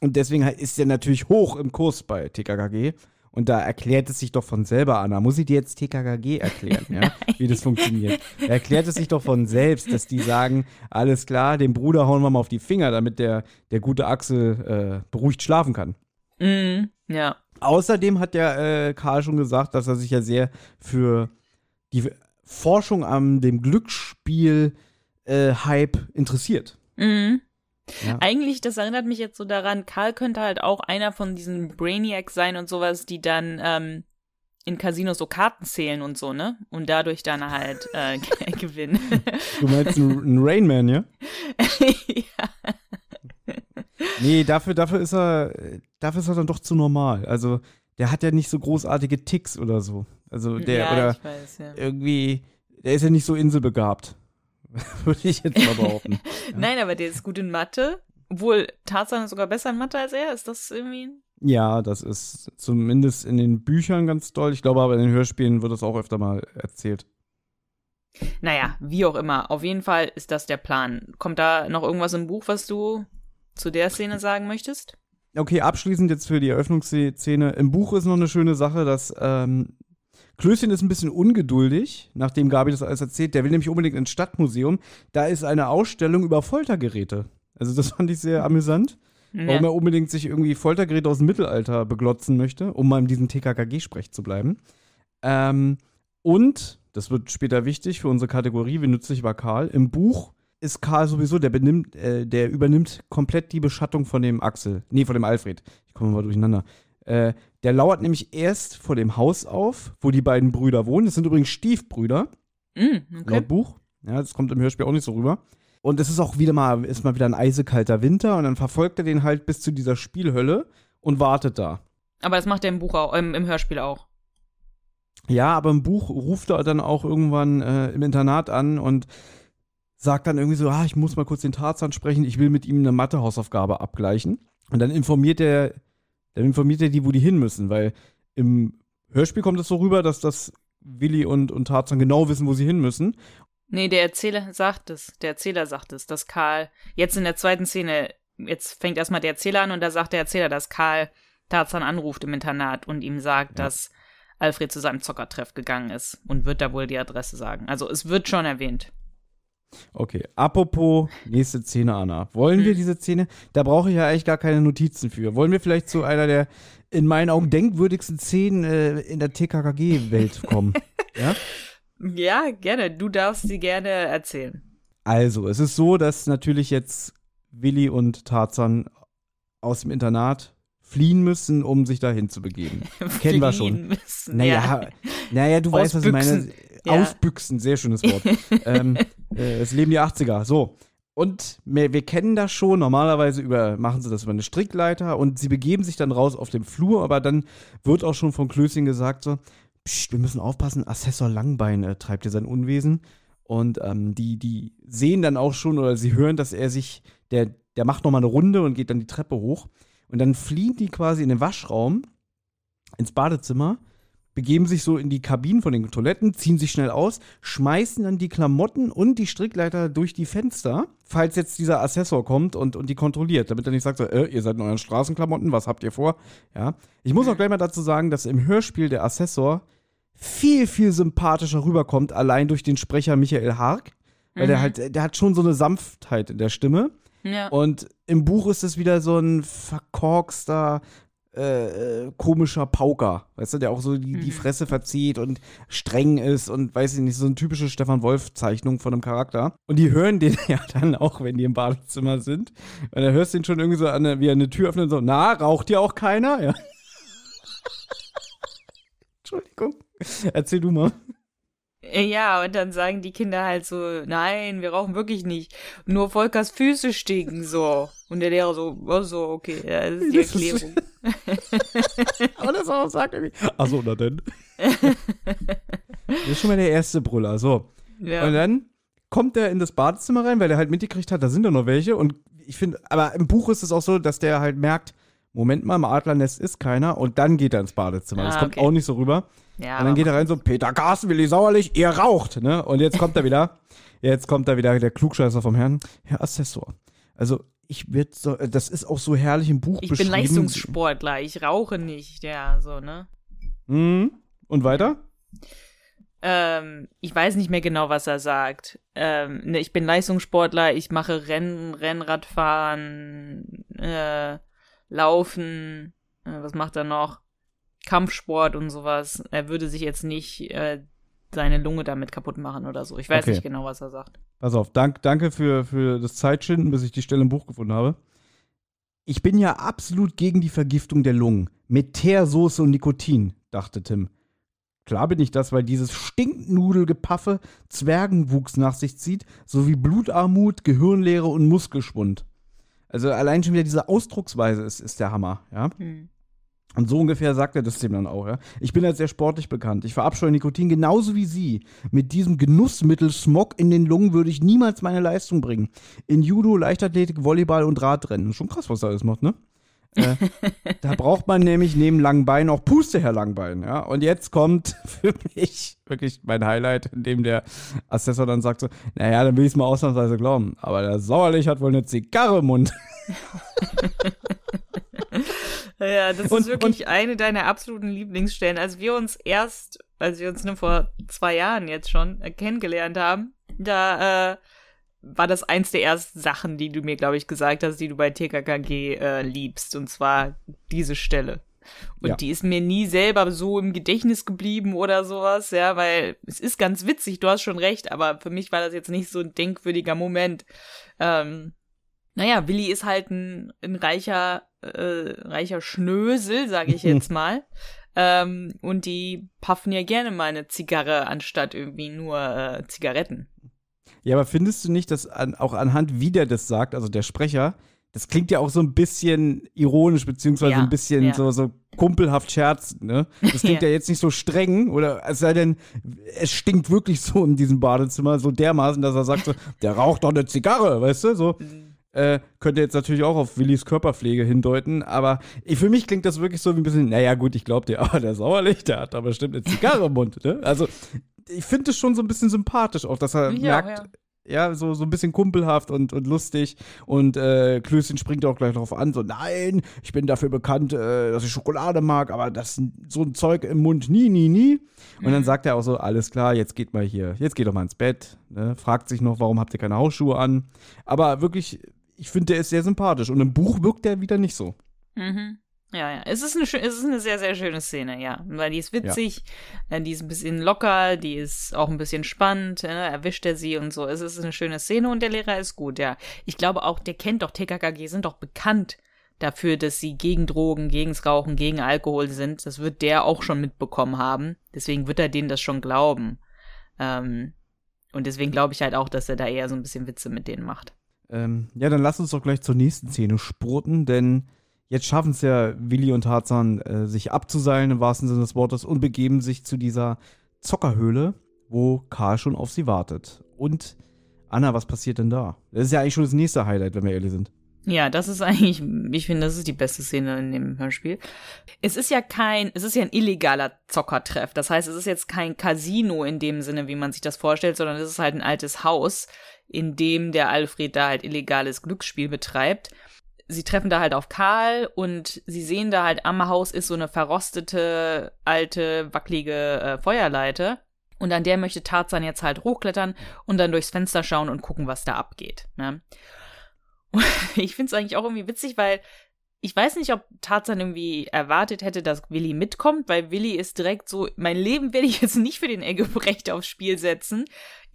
Und deswegen ist er natürlich hoch im Kurs bei TKKG. Und da erklärt es sich doch von selber, Anna. Muss ich dir jetzt TKKG erklären, ja? wie das funktioniert? Da erklärt es sich doch von selbst, dass die sagen, alles klar, dem Bruder hauen wir mal auf die Finger, damit der, der gute Axel äh, beruhigt schlafen kann. Mm, ja. Außerdem hat der äh, Karl schon gesagt, dass er sich ja sehr für die Forschung an dem Glücksspiel-Hype äh, interessiert. Mhm. Ja. Eigentlich, das erinnert mich jetzt so daran, Karl könnte halt auch einer von diesen Brainiacs sein und sowas, die dann ähm, in Casinos so Karten zählen und so, ne? Und dadurch dann halt äh, gewinnen. Du meinst ein Rainman, ja? ja. Nee, dafür, dafür ist er, dafür ist er dann doch zu normal. Also, der hat ja nicht so großartige Ticks oder so. Also, der, ja, oder ich weiß, ja. irgendwie, der ist ja nicht so inselbegabt. Würde ich jetzt mal behaupten. Nein, aber der ist gut in Mathe. Obwohl, Tarzan ist sogar besser in Mathe als er. Ist das irgendwie. Ja, das ist zumindest in den Büchern ganz toll. Ich glaube aber in den Hörspielen wird das auch öfter mal erzählt. Naja, wie auch immer. Auf jeden Fall ist das der Plan. Kommt da noch irgendwas im Buch, was du zu der Szene sagen möchtest? Okay, abschließend jetzt für die Eröffnungsszene. Im Buch ist noch eine schöne Sache, dass ähm, Klößchen ist ein bisschen ungeduldig, nachdem Gabi das alles erzählt. Der will nämlich unbedingt ins Stadtmuseum. Da ist eine Ausstellung über Foltergeräte. Also das fand ich sehr amüsant. Warum er unbedingt sich irgendwie Foltergeräte aus dem Mittelalter beglotzen möchte, um mal in diesem TKKG-Sprech zu bleiben. Ähm, und, das wird später wichtig für unsere Kategorie, wie nützlich war Karl, im Buch ist Karl sowieso, der benimmt, äh, der übernimmt komplett die Beschattung von dem Axel. Nee, von dem Alfred. Ich komme mal durcheinander. Äh, der lauert nämlich erst vor dem Haus auf, wo die beiden Brüder wohnen. Das sind übrigens Stiefbrüder, Mm, okay. laut Buch. Ja, das kommt im Hörspiel auch nicht so rüber. Und es ist auch wieder mal, ist mal wieder ein eisekalter Winter und dann verfolgt er den halt bis zu dieser Spielhölle und wartet da. Aber das macht er im Buch auch, im, im Hörspiel auch. Ja, aber im Buch ruft er dann auch irgendwann äh, im Internat an und sagt dann irgendwie so, ah, ich muss mal kurz den Tarzan sprechen, ich will mit ihm eine Mathehausaufgabe abgleichen. Und dann informiert er, dann informiert er die, wo die hin müssen, weil im Hörspiel kommt es so rüber, dass das Willi und, und Tarzan genau wissen, wo sie hin müssen. Nee, der Erzähler sagt es. Der Erzähler sagt es, dass Karl jetzt in der zweiten Szene, jetzt fängt erstmal der Erzähler an und da sagt der Erzähler, dass Karl Tarzan anruft im Internat und ihm sagt, Ja. dass Alfred zu seinem Zockertreff gegangen ist und wird da wohl die Adresse sagen. Also es wird schon erwähnt. Okay, apropos nächste Szene, Anna. Wollen wir Hm. diese Szene? Da brauche ich ja eigentlich gar keine Notizen für. Wollen wir vielleicht zu einer der in meinen Augen denkwürdigsten Szenen äh, in der TKKG-Welt kommen? ja? Ja, gerne. Du darfst sie gerne erzählen. Also, es ist so, dass natürlich jetzt Willi und Tarzan aus dem Internat fliehen müssen, um sich dahin zu begeben. Kennen wir schon. Müssen. Naja, Ja. naja, du weißt, was ich meine. Ausbüchsen. Ja. Ausbüchsen, sehr schönes Wort. ähm, äh, das Leben die 80er. So. Und wir, wir kennen das schon. Normalerweise über, machen sie das über eine Strickleiter und sie begeben sich dann raus auf dem Flur, aber dann wird auch schon von Klößchen gesagt so, Psst, wir müssen aufpassen, Assessor Langbein äh, treibt hier sein Unwesen. Und ähm, die, die sehen dann auch schon oder sie hören, dass er sich, der, der macht nochmal eine Runde und geht dann die Treppe hoch. Und dann fliehen die quasi in den Waschraum, ins Badezimmer, begeben sich so in die Kabinen von den Toiletten, ziehen sich schnell aus, schmeißen dann die Klamotten und die Strickleiter durch die Fenster, falls jetzt dieser Assessor kommt und, und die kontrolliert, damit er nicht sagt, so, äh, ihr seid in euren Straßenklamotten, was habt ihr vor? Ja. Ich muss auch gleich mal dazu sagen, dass im Hörspiel der Assessor viel, viel sympathischer rüberkommt, allein durch den Sprecher Michael Hark. Weil der Mhm. halt, der hat schon so eine Sanftheit in der Stimme. Ja. Und im Buch ist es wieder so ein verkorkster, äh, äh, komischer Pauker, weißt du, der auch so die, die Mhm. Fresse verzieht und streng ist und weiß ich nicht, so eine typische Stefan Wolf-Zeichnung von einem Charakter. Und die hören den ja dann auch, wenn die im Badezimmer sind. Und dann hörst du ihn schon irgendwie so an, wie er eine Tür öffnet und so, na, raucht hier auch keiner? Ja. Entschuldigung. Erzähl du mal. Ja, und dann sagen die Kinder halt so, nein, wir rauchen wirklich nicht. Nur Volkers Füße stinken so. Und der Lehrer so, oh so, okay, ja, das ist die Erklärung. Aber das auch sagt irgendwie. Achso, na denn. das ist schon mal der erste Brüller. So. Und ja. dann kommt er in das Badezimmer rein, weil er halt mitgekriegt hat, da sind da noch welche. Und ich finde, aber im Buch ist es auch so, dass der halt merkt, Moment mal, im Adlernest ist keiner. Und dann geht er ins Badezimmer. das Ah, kommt okay. auch nicht so rüber. ja und dann geht er rein so, Peter Carsten, Willi Sauerlich, ihr raucht. Ne? Und jetzt kommt er wieder. Jetzt kommt da wieder der Klugscheißer vom Herrn. Herr Assessor. Also, ich wird so, das ist auch so herrlich im Buch ich bin beschrieben. Leistungssportler, ich rauche nicht, ja, so, ne? Mhm. Und weiter? Ähm, ich weiß nicht mehr genau, was er sagt. Ähm, ne, ich bin Leistungssportler, ich mache Rennen, Rennradfahren, äh, Laufen, äh, was macht er noch? Kampfsport und sowas. Er würde sich jetzt nicht äh, seine Lunge damit kaputt machen oder so. Ich weiß Okay. nicht genau, was er sagt. Pass auf, dank, danke für, für das Zeitschinden, bis ich die Stelle im Buch gefunden habe. Ich bin ja absolut gegen die Vergiftung der Lungen mit Teersoße und Nikotin, dachte Tim. Klar bin ich das, weil dieses Stinknudelgepaffe Zwergenwuchs nach sich zieht, sowie Blutarmut, Gehirnleere und Muskelschwund. Also allein schon wieder diese Ausdrucksweise ist, ist der Hammer, ja. Hm. Und so ungefähr sagt er das dem dann auch, ja. Ich bin als sehr sportlich bekannt. Ich verabscheue Nikotin genauso wie Sie. Mit diesem Genussmittel Smog in den Lungen würde ich niemals meine Leistung bringen. In Judo, Leichtathletik, Volleyball und Radrennen. Schon krass, was er alles macht, ne? äh, da braucht man nämlich neben langen Beinen auch Puste, Herr Langbein, ja. Und jetzt kommt für mich wirklich mein Highlight, in dem der Assessor dann sagt so, naja, dann will ich es mal ausnahmsweise glauben. Aber der Sauerlich hat wohl eine Zigarre im Mund. Ja, das Und- ist wirklich eine deiner absoluten Lieblingsstellen. Als wir uns erst, als wir uns nur vor zwei Jahren jetzt schon äh, kennengelernt haben, da äh, war das eins der ersten Sachen, die du mir, glaube ich, gesagt hast, die du bei TKKG äh, liebst. Und zwar diese Stelle. Und Ja. die ist mir nie selber so im Gedächtnis geblieben oder sowas, ja, weil es ist ganz witzig, du hast schon recht, aber für mich war das jetzt nicht so ein denkwürdiger Moment. Ähm, naja, Willi ist halt ein, ein reicher, äh, reicher Schnösel, sage ich jetzt mal. Ähm, und die puffen ja gerne mal eine Zigarre anstatt irgendwie nur äh, Zigaretten. Ja, aber findest du nicht, dass an, auch anhand, wie der das sagt, also der Sprecher, das klingt ja auch so ein bisschen ironisch, beziehungsweise Ja, ein bisschen ja. so, so kumpelhaft scherzend, ne? Das klingt ja. Ja. jetzt nicht so streng, oder es sei denn, es stinkt wirklich so in diesem Badezimmer so dermaßen, dass er sagt so, der raucht doch eine Zigarre, weißt du, so. Äh, könnte jetzt natürlich auch auf Willis Körperpflege hindeuten, aber ich, für mich klingt das wirklich so wie ein bisschen, naja gut, ich glaube dir, aber der Sauerlich, der hat aber bestimmt eine Zigarre im Mund, ne? Also, ich finde es schon so ein bisschen sympathisch auch, dass er auch, merkt, ja, so, so ein bisschen kumpelhaft und, und lustig. Und äh, Klößchen springt auch gleich darauf an, so, nein, ich bin dafür bekannt, äh, dass ich Schokolade mag, aber das so ein Zeug im Mund nie, nie, nie. Und dann sagt er auch so, alles klar, jetzt geht mal hier, jetzt geht doch mal ins Bett. Ne? Fragt sich noch, warum habt ihr keine Hausschuhe an? Aber wirklich, ich finde, der ist sehr sympathisch. Und im Buch wirkt der wieder nicht so. Mhm. Ja, ja. Es ist, eine, es ist eine sehr, sehr schöne Szene, ja. Weil die ist witzig, äh, die ist ein bisschen locker, die ist auch ein bisschen spannend, äh, erwischt er sie und so. Es ist eine schöne Szene und der Lehrer ist gut, ja. Ich glaube auch, der kennt doch, TKKG sind doch bekannt dafür, dass sie gegen Drogen, gegens Rauchen, gegen Alkohol sind. Das wird der auch schon mitbekommen haben. Deswegen wird er denen das schon glauben. Ähm, und deswegen glaube ich halt auch, dass er da eher so ein bisschen Witze mit denen macht. Ähm, ja, dann lass uns doch gleich zur nächsten Szene spurten, denn jetzt schaffen es ja Willi und Tarzan, äh, sich abzuseilen im wahrsten Sinne des Wortes und begeben sich zu dieser Zockerhöhle, wo Karl schon auf sie wartet. Und Anna, was passiert denn da? Das ist ja eigentlich schon das nächste Highlight, wenn wir ehrlich sind. Ja, das ist eigentlich, ich finde, das ist die beste Szene in dem Hörspiel. Es ist ja kein, es ist ja ein illegaler Zockertreff. Das heißt, es ist jetzt kein Casino in dem Sinne, wie man sich das vorstellt, sondern es ist halt ein altes Haus, in dem der Alfred da halt illegales Glücksspiel betreibt. Sie treffen da halt auf Karl und sie sehen da halt am Haus ist so eine verrostete, alte, wackelige äh, Feuerleiter. Und an der möchte Tarzan jetzt halt hochklettern und dann durchs Fenster schauen und gucken, was da abgeht. Ne? Ich finde es eigentlich auch irgendwie witzig, weil ich weiß nicht, ob Tarzan irgendwie erwartet hätte, dass Willi mitkommt, weil Willi ist direkt so, mein Leben werde ich jetzt nicht für den Eggebrecht aufs Spiel setzen.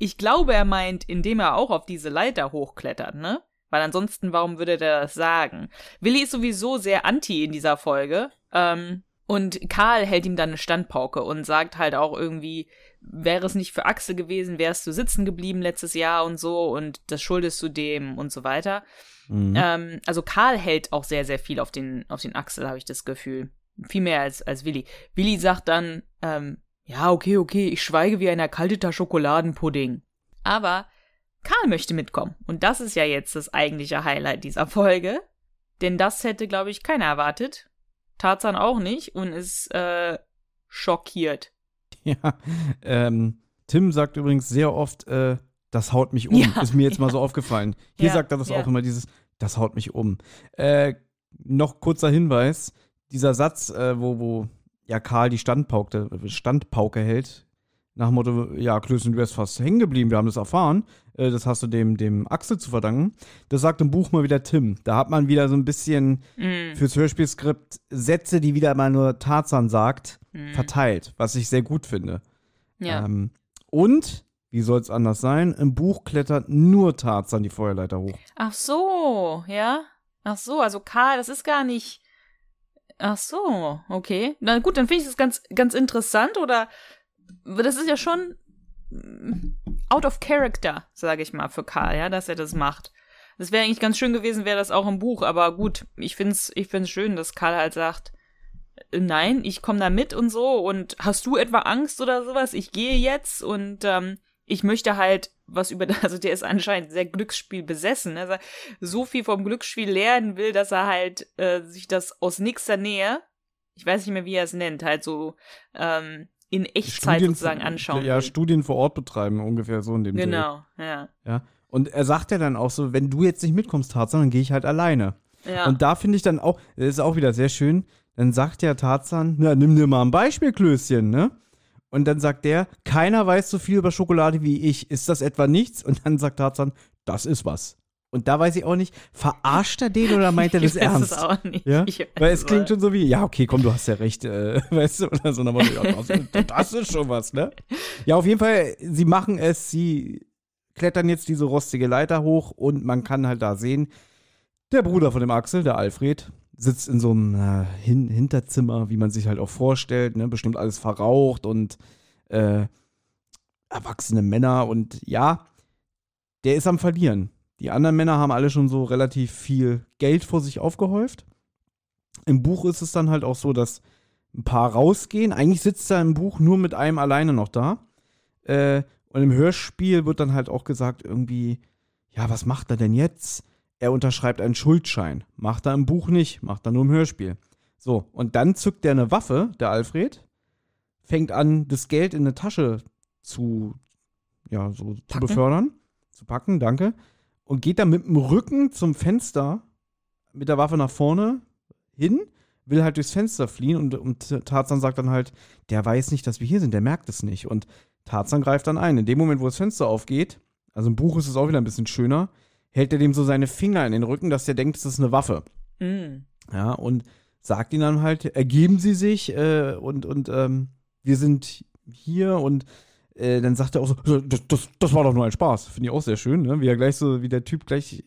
Ich glaube, er meint, indem er auch auf diese Leiter hochklettert, ne? Weil ansonsten, warum würde der das sagen? Willi ist sowieso sehr anti in dieser Folge. Ähm, und Karl hält ihm dann eine Standpauke und sagt halt auch irgendwie, wäre es nicht für Axel gewesen, wärst du sitzen geblieben letztes Jahr und so und das schuldest du dem und so weiter. Mhm. Ähm, also Karl hält auch sehr, sehr viel auf den, auf den Axel, habe ich das Gefühl. Viel mehr als, als Willi. Willi sagt dann, ähm, ja, okay, okay, ich schweige wie ein erkalteter Schokoladenpudding. Aber Karl möchte mitkommen. Und das ist ja jetzt das eigentliche Highlight dieser Folge. Denn das hätte, glaube ich, keiner erwartet. Tarzan auch nicht und ist äh, schockiert. Ja, ähm, Tim sagt übrigens sehr oft, äh, das haut mich um. Ja, ist mir jetzt mal ja. so aufgefallen. Hier Ja, sagt er das auch immer, dieses, das haut mich um. Äh, noch kurzer Hinweis: Dieser Satz, äh, wo, wo ja Karl die Standpauke, Standpauke hält, nach dem Motto, ja, Klößchen, du wärst fast hängen geblieben, wir haben das erfahren. Äh, das hast du dem, dem Axel zu verdanken. Das sagt im Buch mal wieder Tim. Da hat man wieder so ein bisschen Mm, fürs Hörspielskript Sätze, die wieder mal nur Tarzan sagt, mm. verteilt, was ich sehr gut finde. Ja. Ähm, Und, wie soll es anders sein, im Buch klettert nur Tarzan die Feuerleiter hoch. Ach so, ja. Ach so, also Karl, das ist gar nicht. Ach so, okay. Na gut, dann finde ich das ganz, ganz interessant oder das ist ja schon mm, out of character, sage ich mal, für Karl, ja, dass er das macht. Das wäre eigentlich ganz schön gewesen, wäre das auch im Buch, aber gut, ich find's, ich find's schön, dass Karl halt sagt, äh, nein, ich komme da mit und so und hast du etwa Angst oder sowas? Ich gehe jetzt und ähm, ich möchte halt was über, also der ist anscheinend sehr Glücksspiel besessen, dass er so viel vom Glücksspiel lernen will, dass er halt äh, sich das aus nächster Nähe, ich weiß nicht mehr, wie er es nennt, halt so ähm, in Echtzeit Studien, sozusagen anschauen. Ja, will. Studien vor Ort betreiben, ungefähr so in dem Genau, Dreh. ja. Ja. Und er sagt ja dann auch so, wenn du jetzt nicht mitkommst, Tarzan, dann gehe ich halt alleine. Ja. Und da finde ich dann auch, das ist auch wieder sehr schön, dann sagt ja Tarzan, na, nimm dir mal ein Beispiel, Klößchen, ne? Und dann sagt der, keiner weiß so viel über Schokolade wie ich. Ist das etwa nichts? Und dann sagt Tarzan, das ist was. Und da weiß ich auch nicht, verarscht er den oder meint er das ich ernst? Es auch nicht. Ja? Weil es klingt schon so wie, ja, okay, komm, du hast ja recht, äh, weißt du, oder so. Aber, ja, das ist schon was, ne? Ja, auf jeden Fall, sie machen es, sie klettern jetzt diese rostige Leiter hoch und man kann halt da sehen, der Bruder von dem Axel, der Alfred, sitzt in so einem äh, Hin Hinterzimmer, wie man sich halt auch vorstellt, ne? bestimmt alles verraucht und äh, erwachsene Männer und ja, der ist am Verlieren. Die anderen Männer haben alle schon so relativ viel Geld vor sich aufgehäuft. Im Buch ist es dann halt auch so, dass ein paar rausgehen. Eigentlich sitzt er im Buch nur mit einem alleine noch da. Äh, und im Hörspiel wird dann halt auch gesagt, irgendwie, ja, was macht er denn jetzt? Er unterschreibt einen Schuldschein. Macht er im Buch nicht, macht er nur im Hörspiel. So, und dann zückt er eine Waffe, der Alfred, fängt an, das Geld in eine Tasche zu, ja, so zu befördern, zu packen, danke, und geht dann mit dem Rücken zum Fenster mit der Waffe nach vorne hin, will halt durchs Fenster fliehen und, und Tarzan sagt dann halt, der weiß nicht, dass wir hier sind, der merkt es nicht. Und Tarzan greift dann ein. In dem Moment, wo das Fenster aufgeht, also im Buch ist es auch wieder ein bisschen schöner, hält er dem so seine Finger in den Rücken, dass er denkt, es ist eine Waffe. Mhm. Ja, und sagt ihm dann halt, ergeben Sie sich äh, und, und ähm, wir sind hier und äh, dann sagt er auch so, das, das, das war doch nur ein Spaß. Finde ich auch sehr schön, ne? wie er gleich so, wie der Typ gleich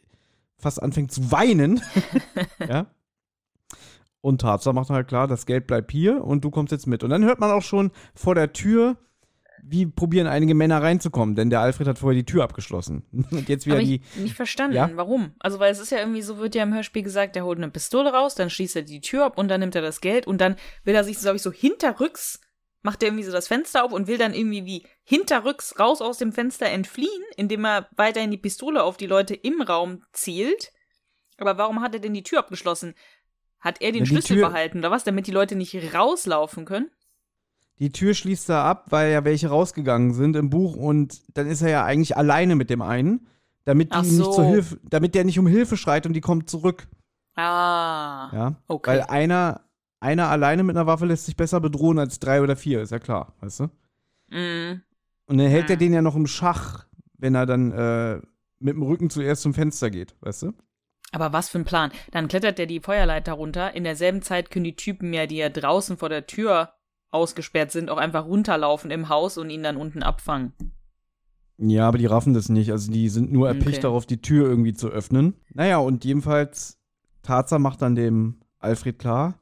fast anfängt zu weinen. ja. Und Tarzan macht halt klar, das Geld bleibt hier und du kommst jetzt mit. Und dann hört man auch schon vor der Tür wie probieren einige Männer reinzukommen, denn der Alfred hat vorher die Tür abgeschlossen. Und jetzt wieder Aber die. Nicht verstanden, ja? warum? Also, weil es ist ja irgendwie so, wird ja im Hörspiel gesagt, der holt eine Pistole raus, dann schließt er die Tür ab und dann nimmt er das Geld und dann will er sich, glaube ich, so hinterrücks, macht er irgendwie so das Fenster auf und will dann irgendwie wie hinterrücks raus aus dem Fenster entfliehen, indem er weiterhin die Pistole auf die Leute im Raum zielt. Aber warum hat er denn die Tür abgeschlossen? Hat er den ja, Schlüssel Tür behalten oder was, damit die Leute nicht rauslaufen können? Die Tür schließt er ab, weil ja welche rausgegangen sind im Buch und dann ist er ja eigentlich alleine mit dem einen, damit die so. nicht zur Hilfe, damit der nicht um Hilfe schreit und die kommt zurück. Ah. Ja. Okay. Weil einer, einer alleine mit einer Waffe lässt sich besser bedrohen als drei oder vier, ist ja klar, weißt du? Mhm. Und dann hält mm. er den ja noch im Schach, wenn er dann äh, mit dem Rücken zuerst zum Fenster geht, weißt du? Aber was für ein Plan. Dann klettert er die Feuerleiter runter. In derselben Zeit können die Typen ja, die ja draußen vor der Tür ausgesperrt sind, auch einfach runterlaufen im Haus und ihn dann unten abfangen. Ja, aber die raffen das nicht. Also die sind nur erpicht okay. darauf, die Tür irgendwie zu öffnen. Naja, und jedenfalls, Tarzan macht dann dem Alfred klar,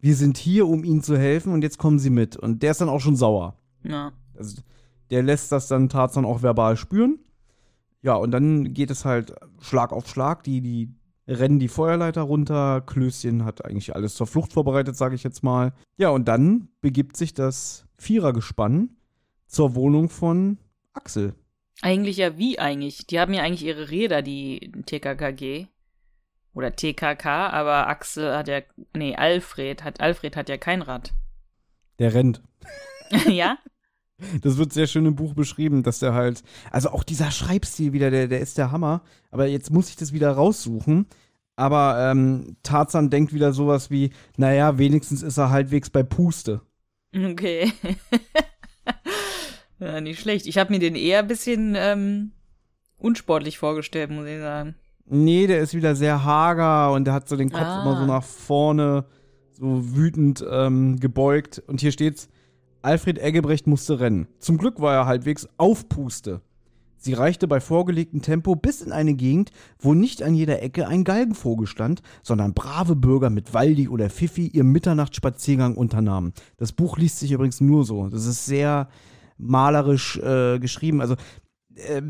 wir sind hier, um ihnen zu helfen und jetzt kommen sie mit. Und der ist dann auch schon sauer. Ja. Also, der lässt das dann Tarzan auch verbal spüren. Ja, und dann geht es halt Schlag auf Schlag. Die, die rennen die Feuerleiter runter. Klößchen hat eigentlich alles zur Flucht vorbereitet, sage ich jetzt mal. Ja, und dann begibt sich das Vierergespann zur Wohnung von Axel. Eigentlich ja wie eigentlich? Die haben ja eigentlich ihre Räder, die TKKG. Oder TKK, aber Axel hat ja. Nee, Alfred hat. Alfred hat ja kein Rad. Der rennt. ja? Das wird sehr schön im Buch beschrieben, dass der halt, also auch dieser Schreibstil wieder, der, der ist der Hammer. Aber jetzt muss ich das wieder raussuchen. Aber ähm, Tarzan denkt wieder sowas wie, naja, wenigstens ist er halbwegs bei Puste. Okay. ja, nicht schlecht. Ich habe mir den eher ein bisschen ähm, unsportlich vorgestellt, muss ich sagen. Nee, der ist wieder sehr hager und der hat so den Kopf ah. immer so nach vorne, so wütend ähm, gebeugt. Und hier steht's, Alfred Eggebrecht musste rennen. Zum Glück war er halbwegs auf Puste. Sie reichte bei vorgelegtem Tempo bis in eine Gegend, wo nicht an jeder Ecke ein Galgenvogel stand, sondern brave Bürger mit Waldi oder Fifi ihren Mitternachtsspaziergang unternahmen. Das Buch liest sich übrigens nur so. Das ist sehr malerisch äh, geschrieben. Also, äh,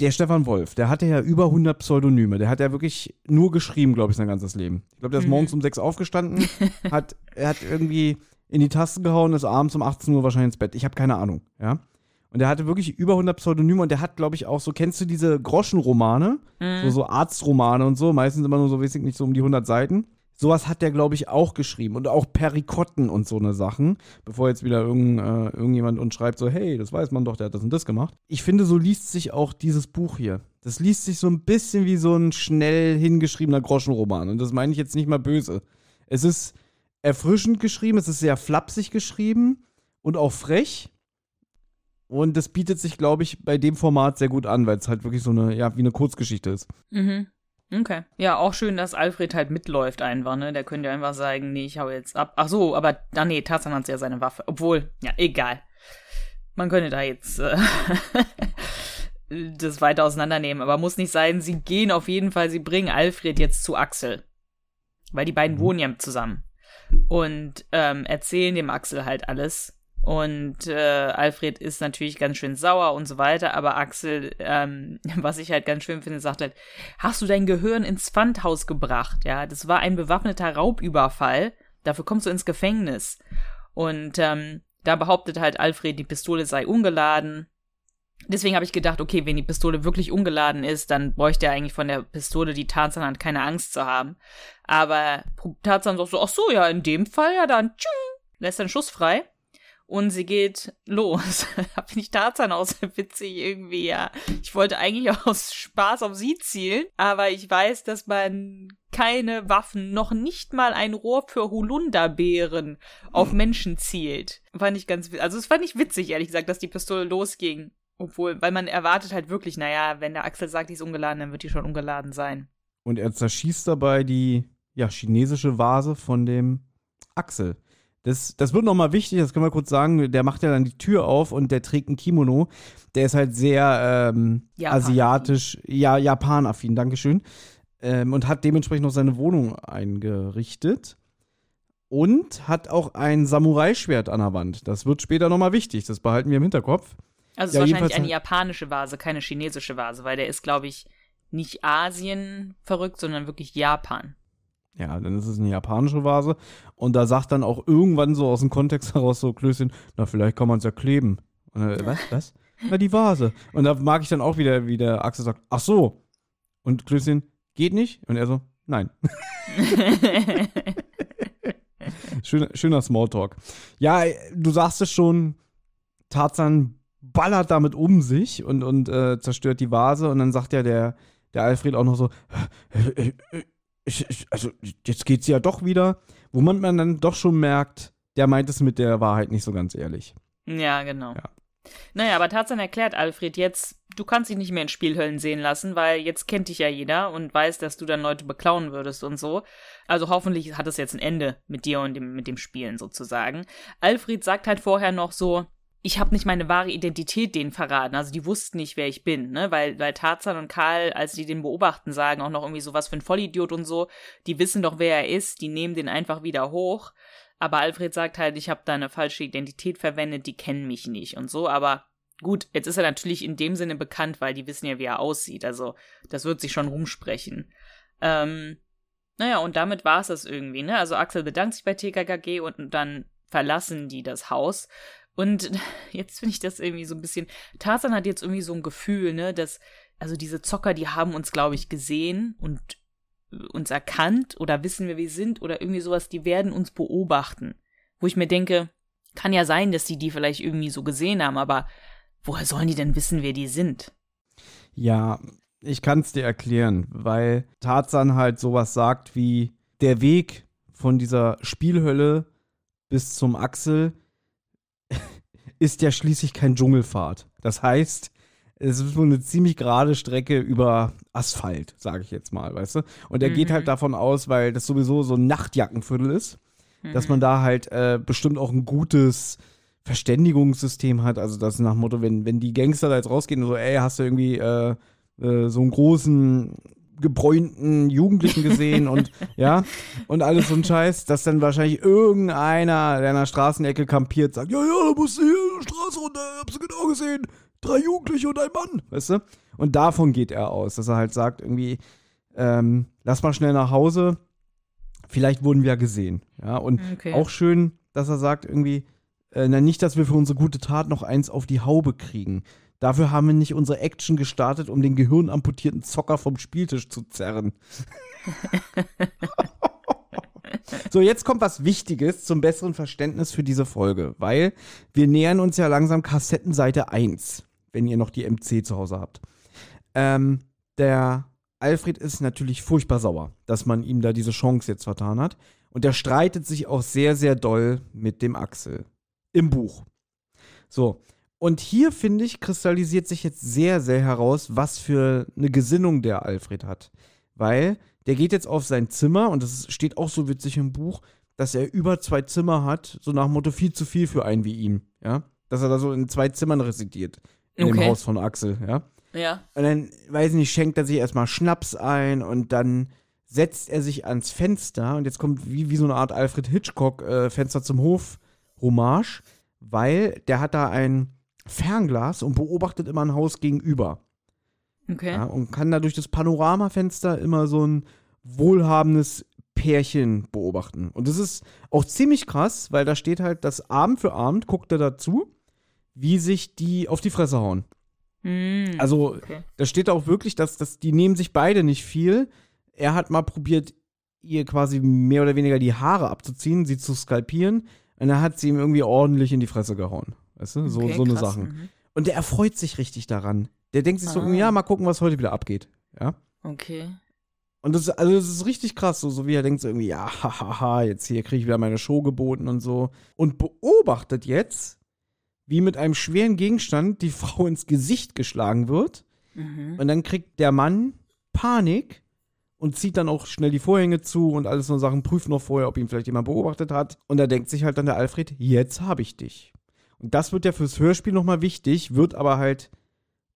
der Stefan Wolf, der hatte ja über 100 Pseudonyme. Der hat ja wirklich nur geschrieben, glaube ich, sein ganzes Leben. Ich glaube, der ist mhm. morgens um 6 aufgestanden, hat, er hat irgendwie in die Tasten gehauen, ist abends um 18 Uhr wahrscheinlich ins Bett. Ich habe keine Ahnung, ja. Und der hatte wirklich über 100 Pseudonyme und der hat, glaube ich, auch so, kennst du diese Groschenromane? Mhm. So, so Arztromane und so, meistens immer nur so, weiß ich nicht, so um die 100 Seiten. Sowas hat der, glaube ich, auch geschrieben. Und auch Perikotten und so eine Sachen. Bevor jetzt wieder irgend, äh, irgendjemand uns schreibt, so, hey, das weiß man doch, der hat das und das gemacht. Ich finde, so liest sich auch dieses Buch hier. Das liest sich so ein bisschen wie so ein schnell hingeschriebener Groschenroman. Und das meine ich jetzt nicht mal böse. Es ist erfrischend geschrieben, es ist sehr flapsig geschrieben und auch frech. Und das bietet sich, glaube ich, bei dem Format sehr gut an, weil es halt wirklich so eine, ja, wie eine Kurzgeschichte ist. Mhm. Okay. Ja, auch schön, dass Alfred halt mitläuft einfach, ne? Der könnte ja einfach sagen, nee, ich hau jetzt ab. Ach so, aber, ah nee, Tarzan hat ja seine Waffe. Obwohl, ja, egal. Man könnte da jetzt äh, das weiter auseinandernehmen, aber muss nicht sein. Sie gehen auf jeden Fall, sie bringen Alfred jetzt zu Axel. Weil die beiden mhm. wohnen ja zusammen. Und ähm, erzählen dem Axel halt alles und äh, Alfred ist natürlich ganz schön sauer und so weiter, aber Axel, ähm, was ich halt ganz schön finde, sagt halt, hast du dein Gehirn ins Pfandhaus gebracht? Ja, das war ein bewaffneter Raubüberfall, dafür kommst du ins Gefängnis. Und ähm, da behauptet halt Alfred, die Pistole sei ungeladen. Deswegen habe ich gedacht, okay, wenn die Pistole wirklich ungeladen ist, dann bräuchte er eigentlich von der Pistole, die Tarzan hat, keine Angst zu haben. Aber Tarzan sagt so, ach so, ja, in dem Fall, ja dann, tschung, lässt einen Schuss frei und sie geht los. da bin ich Tarzan aus witzig irgendwie, ja. Ich wollte eigentlich aus Spaß auf sie zielen, aber ich weiß, dass man keine Waffen, noch nicht mal ein Rohr für Holunderbeeren auf Menschen zielt. Fand ich ganz, also es fand ich witzig, ehrlich gesagt, dass die Pistole losging. Obwohl, weil man erwartet halt wirklich, naja, wenn der Axel sagt, die ist ungeladen, dann wird die schon ungeladen sein. Und er zerschießt dabei die, ja, chinesische Vase von dem Axel. Das, das wird nochmal wichtig, das können wir kurz sagen. Der macht ja dann die Tür auf und der trägt ein Kimono. Der ist halt sehr ähm, asiatisch, ja, Japan-affin, Dankeschön. Ähm, und hat dementsprechend noch seine Wohnung eingerichtet. Und hat auch ein Samurai-Schwert an der Wand. Das wird später nochmal wichtig, das behalten wir im Hinterkopf. Also es ja, ist wahrscheinlich eine japanische Vase, keine chinesische Vase, weil der ist, glaube ich, nicht Asien verrückt, sondern wirklich Japan. Ja, dann ist es eine japanische Vase. Und da sagt dann auch irgendwann so aus dem Kontext heraus so Klößchen, na, vielleicht kann man es ja kleben. Und, äh, was? Was? Na, die Vase. Und da mag ich dann auch wieder, wie der Axel sagt, ach so. Und Klößchen, geht nicht? Und er so, nein. schöner, schöner Smalltalk. Ja, du sagst es schon, Tarzan ballert damit um sich und, und äh, zerstört die Vase. Und dann sagt ja der, der Alfred auch noch so, also jetzt geht's ja doch wieder, wo man, man dann doch schon merkt, der meint es mit der Wahrheit nicht so ganz ehrlich. Ja, genau. Ja. Naja, aber Tarzan erklärt Alfred jetzt, du kannst dich nicht mehr in Spielhöllen sehen lassen, weil jetzt kennt dich ja jeder und weiß, dass du dann Leute beklauen würdest und so. Also hoffentlich hat es jetzt ein Ende mit dir und dem, mit dem Spielen sozusagen. Alfred sagt halt vorher noch so, ich habe nicht meine wahre Identität denen verraten. Also die wussten nicht, wer ich bin, ne? Weil, weil Tarzan und Karl, als die den beobachten, sagen auch noch irgendwie so was für ein Vollidiot und so. Die wissen doch, wer er ist, die nehmen den einfach wieder hoch. Aber Alfred sagt halt, ich habe da eine falsche Identität verwendet, die kennen mich nicht und so. Aber gut, jetzt ist er natürlich in dem Sinne bekannt, weil die wissen ja, wie er aussieht. Also das wird sich schon rumsprechen. Ähm, naja, und damit war es das irgendwie, ne? Also Axel bedankt sich bei TKKG und dann verlassen die das Haus. Und jetzt finde ich das irgendwie so ein bisschen. Tarzan hat jetzt irgendwie so ein Gefühl, ne, dass, also diese Zocker, die haben uns, glaube ich, gesehen und uns erkannt oder wissen, wer wir sind oder irgendwie sowas, die werden uns beobachten. Wo ich mir denke, kann ja sein, dass die die vielleicht irgendwie so gesehen haben, aber woher sollen die denn wissen, wer die sind? Ja, ich kann es dir erklären, weil Tarzan halt sowas sagt wie der Weg von dieser Spielhölle bis zum Axel ist ja schließlich kein Dschungelfahrt. Das heißt, es ist nur eine ziemlich gerade Strecke über Asphalt, sage ich jetzt mal, weißt du? Und er mhm. geht halt mhm. davon aus, weil das sowieso so ein Nachtjackenviertel ist, mhm. dass man da halt äh, bestimmt auch ein gutes Verständigungssystem hat. Also das nach dem Motto, wenn, wenn die Gangster da jetzt rausgehen und so, ey, hast du irgendwie äh, äh, so einen großen gebräunten Jugendlichen gesehen und ja, und alles so ein Scheiß, dass dann wahrscheinlich irgendeiner, der in der Straßenecke kampiert, sagt, ja, ja, da musst du hier die Straße runter, hab's genau gesehen, drei Jugendliche und ein Mann, weißt du? Und davon geht er aus, dass er halt sagt, irgendwie, ähm, lass mal schnell nach Hause, vielleicht wurden wir ja gesehen, ja, und okay. auch schön, dass er sagt, irgendwie, äh, na, nicht, dass wir für unsere gute Tat noch eins auf die Haube kriegen. Dafür haben wir nicht unsere Action gestartet, um den gehirnamputierten Zocker vom Spieltisch zu zerren. so, jetzt kommt was Wichtiges zum besseren Verständnis für diese Folge, weil wir nähern uns ja langsam Kassettenseite 1, wenn ihr noch die MC zu Hause habt. Ähm, der Alfred ist natürlich furchtbar sauer, dass man ihm da diese Chance jetzt vertan hat. Und er streitet sich auch sehr, sehr doll mit dem Axel. Im Buch. So, und hier, finde ich, kristallisiert sich jetzt sehr, sehr heraus, was für eine Gesinnung der Alfred hat. Weil der geht jetzt auf sein Zimmer und das steht auch so witzig im Buch, dass er über zwei Zimmer hat, so nach dem Motto viel zu viel für einen wie ihn, ja. Dass er da so in zwei Zimmern residiert. In okay. dem Haus von Axel, ja. Ja. Und dann, weiß ich nicht, schenkt er sich erstmal Schnaps ein und dann setzt er sich ans Fenster und jetzt kommt wie, wie so eine Art Alfred Hitchcock äh, Fenster zum Hof Hommage, weil der hat da ein Fernglas und beobachtet immer ein Haus gegenüber. Okay. Ja, und kann da durch das Panoramafenster immer so ein wohlhabendes Pärchen beobachten. Und das ist auch ziemlich krass, weil da steht halt, dass Abend für Abend guckt er dazu, wie sich die auf die Fresse hauen. Mm, also, okay. da steht auch wirklich, dass, dass die nehmen sich beide nicht viel. Er hat mal probiert, ihr quasi mehr oder weniger die Haare abzuziehen, sie zu skalpieren. Und dann hat sie ihm irgendwie ordentlich in die Fresse gehauen. Weißt du? So, okay, so eine Sachen. Mhm. Und der erfreut sich richtig daran. Der denkt sich ah. so, ja, mal gucken, was heute wieder abgeht. Ja. Okay. Und das, also das ist richtig krass, so, so wie er denkt, so irgendwie, ja, hahaha, jetzt hier kriege ich wieder meine Show geboten und so. Und beobachtet jetzt, wie mit einem schweren Gegenstand die Frau ins Gesicht geschlagen wird. Mhm. Und dann kriegt der Mann Panik und zieht dann auch schnell die Vorhänge zu und alles so Sachen, prüft noch vorher, ob ihn vielleicht jemand beobachtet hat. Und da denkt sich halt dann der Alfred, jetzt habe ich dich. Und das wird ja fürs Hörspiel nochmal wichtig, wird aber halt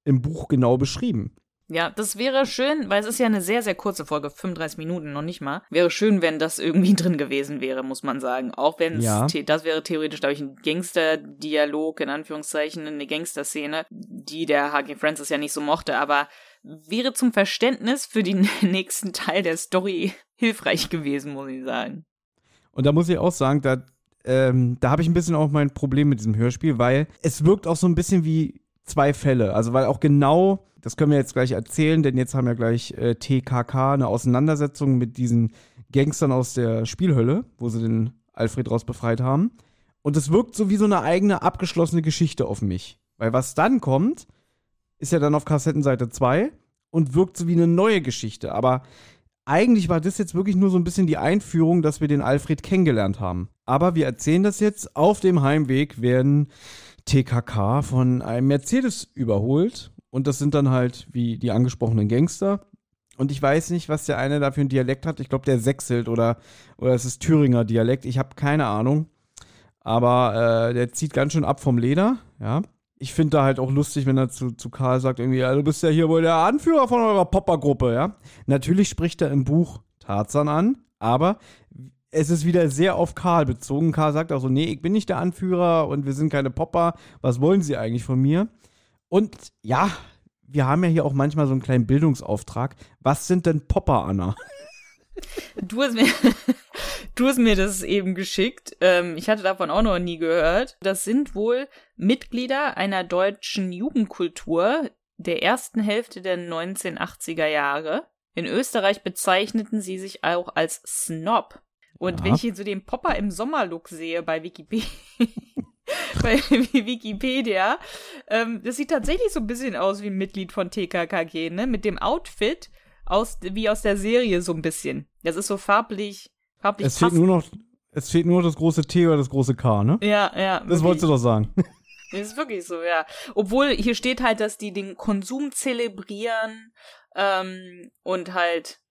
im Buch genau beschrieben. Ja, das wäre schön, weil es ist ja eine sehr, sehr kurze Folge, 35 Minuten noch nicht mal. Wäre schön, wenn das irgendwie drin gewesen wäre, muss man sagen. Auch wenn es, ja. das wäre theoretisch, glaube ich, ein Gangster-Dialog, in Anführungszeichen, eine Gangster-Szene, die der H.G. Francis ja nicht so mochte, aber wäre zum Verständnis für den nächsten Teil der Story hilfreich gewesen, muss ich sagen. Und da muss ich auch sagen, da ähm, da habe ich ein bisschen auch mein Problem mit diesem Hörspiel, weil es wirkt auch so ein bisschen wie zwei Fälle. Also, weil auch genau, das können wir jetzt gleich erzählen, denn jetzt haben wir gleich äh, TKK eine Auseinandersetzung mit diesen Gangstern aus der Spielhölle, wo sie den Alfred raus befreit haben. Und es wirkt so wie so eine eigene abgeschlossene Geschichte auf mich. Weil was dann kommt, ist ja dann auf Kassettenseite 2 und wirkt so wie eine neue Geschichte. Aber eigentlich war das jetzt wirklich nur so ein bisschen die Einführung, dass wir den Alfred kennengelernt haben. Aber wir erzählen das jetzt. Auf dem Heimweg werden TKK von einem Mercedes überholt. Und das sind dann halt wie die angesprochenen Gangster. Und ich weiß nicht, was der eine da für einen Dialekt hat. Ich glaube, der sechselt oder, oder es ist Thüringer Dialekt. Ich habe keine Ahnung. Aber äh, der zieht ganz schön ab vom Leder, ja ich finde da halt auch lustig, wenn er zu, zu Karl sagt, irgendwie, ja, du bist ja hier wohl der Anführer von eurer Poppergruppe, ja. Natürlich spricht er im Buch Tarzan an, aber es ist wieder sehr auf Karl bezogen. Karl sagt auch so, nee, ich bin nicht der Anführer und wir sind keine Popper. Was wollen sie eigentlich von mir? Und ja, wir haben ja hier auch manchmal so einen kleinen Bildungsauftrag. Was sind denn Popper, Anna? Du hast mir, du hast mir das eben geschickt. Ähm, ich hatte davon auch noch nie gehört. Das sind wohl Mitglieder einer deutschen Jugendkultur der ersten Hälfte der 1980er Jahre. In Österreich bezeichneten sie sich auch als Snob. Und ja. wenn ich hier so den Popper im Sommerlook sehe bei Wikipedia, bei Wikipedia, ähm, das sieht tatsächlich so ein bisschen aus wie ein Mitglied von TKKG, ne? Mit dem Outfit aus, wie aus der Serie so ein bisschen. Das ist so farblich, farblich Es fehlt nur noch, es fehlt nur das große T oder das große K, ne? Ja, ja. Das wirklich. wolltest du doch sagen. Das ist wirklich so, ja. Obwohl hier steht halt, dass die den Konsum zelebrieren ähm, und halt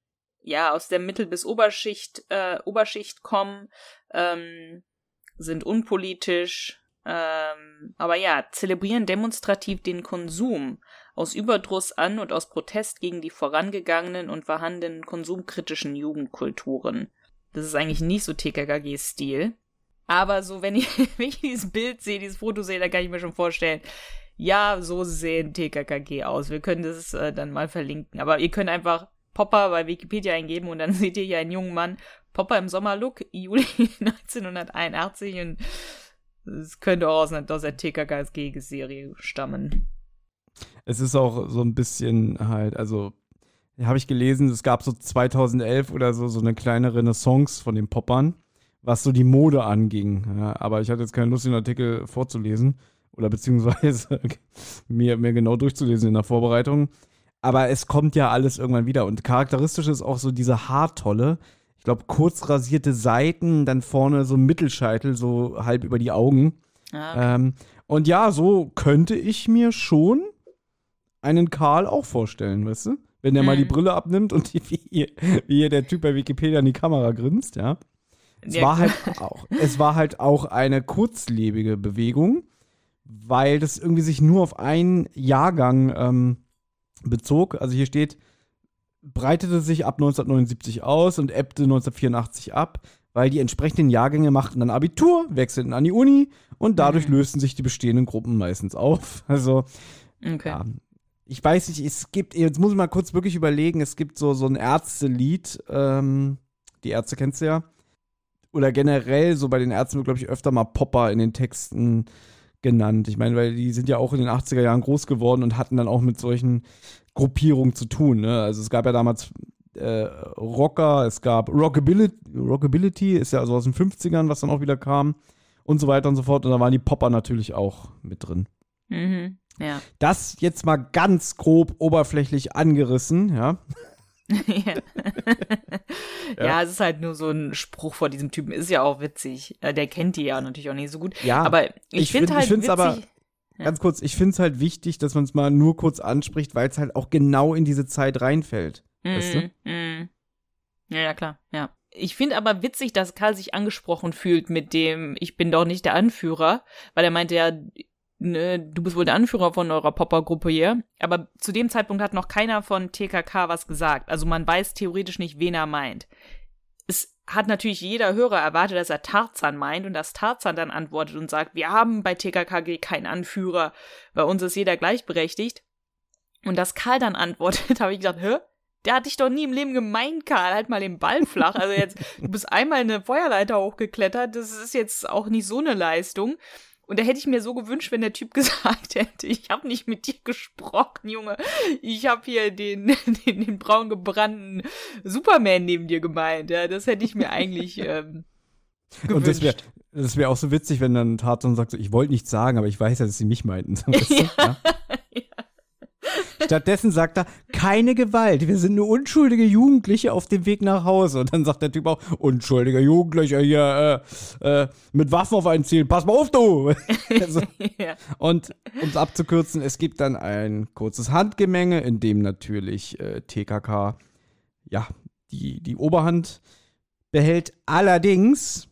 ja aus der Mittel- bis Oberschicht äh, Oberschicht kommen, ähm, sind unpolitisch, Ähm, aber ja, zelebrieren demonstrativ den Konsum aus Überdruss an und aus Protest gegen die vorangegangenen und vorhandenen konsumkritischen Jugendkulturen. Das ist eigentlich nicht so TKKG-Stil. Aber so, wenn ich, wenn ich dieses Bild sehe, dieses Foto sehe, dann kann ich mir schon vorstellen, ja, so sehen TKKG aus. Wir können das äh, dann mal verlinken. Aber ihr könnt einfach Popper bei Wikipedia eingeben und dann seht ihr hier einen jungen Mann. Popper im Sommerlook, Juli 1981 und es könnte auch aus, aus der TKKG-Serie stammen. Es ist auch so ein bisschen halt, also habe ich gelesen, es gab so 2011 oder so so eine kleine Renaissance von den Poppern, was so die Mode anging. Ja, aber ich hatte jetzt keine Lust, den Artikel vorzulesen oder beziehungsweise mir, mir genau durchzulesen in der Vorbereitung. Aber es kommt ja alles irgendwann wieder. Und charakteristisch ist auch so diese Haartolle. Ich glaube, kurz rasierte Seiten, dann vorne so Mittelscheitel, so halb über die Augen. Ah, okay. ähm, und ja, so könnte ich mir schon einen Karl auch vorstellen, weißt du? Wenn der mhm. mal die mhm. Brille abnimmt und die, wie, wie hier der Typ bei Wikipedia in die Kamera grinst, ja. Es ja, war halt auch, es war halt auch eine kurzlebige Bewegung, weil das irgendwie sich nur auf einen Jahrgang ähm, bezog. Also hier steht, breitete sich ab 1979 aus und ebbte 1984 ab, weil die entsprechenden Jahrgänge machten dann Abitur, wechselten an die Uni und dadurch mhm. lösten sich die bestehenden Gruppen meistens auf. Also okay. ja, ich weiß nicht, es gibt, jetzt muss ich mal kurz wirklich überlegen, es gibt so, so ein Ärztelied, ähm, die Ärzte kennst du ja. Oder generell, so bei den Ärzten wird, glaube ich, öfter mal Popper in den Texten genannt. Ich meine, weil die sind ja auch in den 80er Jahren groß geworden und hatten dann auch mit solchen Gruppierungen zu tun. Ne? Also es gab ja damals äh, Rocker, es gab Rockability, Rockability ist ja also aus den 50ern, was dann auch wieder kam und so weiter und so fort. Und da waren die Popper natürlich auch mit drin. Mhm. Ja. Das jetzt mal ganz grob oberflächlich angerissen, ja. ja. ja. es ist halt nur so ein Spruch vor diesem Typen. Ist ja auch witzig. Äh, der kennt die ja natürlich auch nicht so gut. Ja, aber ich, ich finde find, halt ich witzig. Aber ja. Ganz kurz, ich finde es halt wichtig, dass man es mal nur kurz anspricht, weil es halt auch genau in diese Zeit reinfällt. Mm, weißt du? Mm. Ja, ja, klar, ja. Ich finde aber witzig, dass Karl sich angesprochen fühlt mit dem, ich bin doch nicht der Anführer, weil er meinte ja, ne, du bist wohl der Anführer von eurer Popper-Gruppe hier. Aber zu dem Zeitpunkt hat noch keiner von TKK was gesagt. Also man weiß theoretisch nicht, wen er meint. Es hat natürlich jeder Hörer erwartet, dass er Tarzan meint und dass Tarzan dann antwortet und sagt, wir haben bei TKKG keinen Anführer, bei uns ist jeder gleichberechtigt. Und dass Karl dann antwortet, habe ich gedacht, hä? Der hat dich doch nie im Leben gemeint, Karl. Halt mal den Ball flach. Also jetzt, du bist einmal eine Feuerleiter hochgeklettert. Das ist jetzt auch nicht so eine Leistung. Und da hätte ich mir so gewünscht, wenn der Typ gesagt hätte, ich habe nicht mit dir gesprochen, Junge. Ich habe hier den, den, den braun gebrannten Superman neben dir gemeint. Ja, das hätte ich mir eigentlich ähm, gewünscht. Und das wäre das wär auch so witzig, wenn dann Tarzan sagt, so, ich wollte nichts sagen, aber ich weiß ja, dass sie mich meinten. Weißt du? ja. ja. Stattdessen sagt er, keine Gewalt, wir sind nur unschuldige Jugendliche auf dem Weg nach Hause. Und dann sagt der Typ auch, unschuldige Jugendliche hier äh, äh, mit Waffen auf einen Ziel, pass mal auf, du! also, ja. Und um es abzukürzen, es gibt dann ein kurzes Handgemenge, in dem natürlich äh, TKK ja, die, die Oberhand behält. Allerdings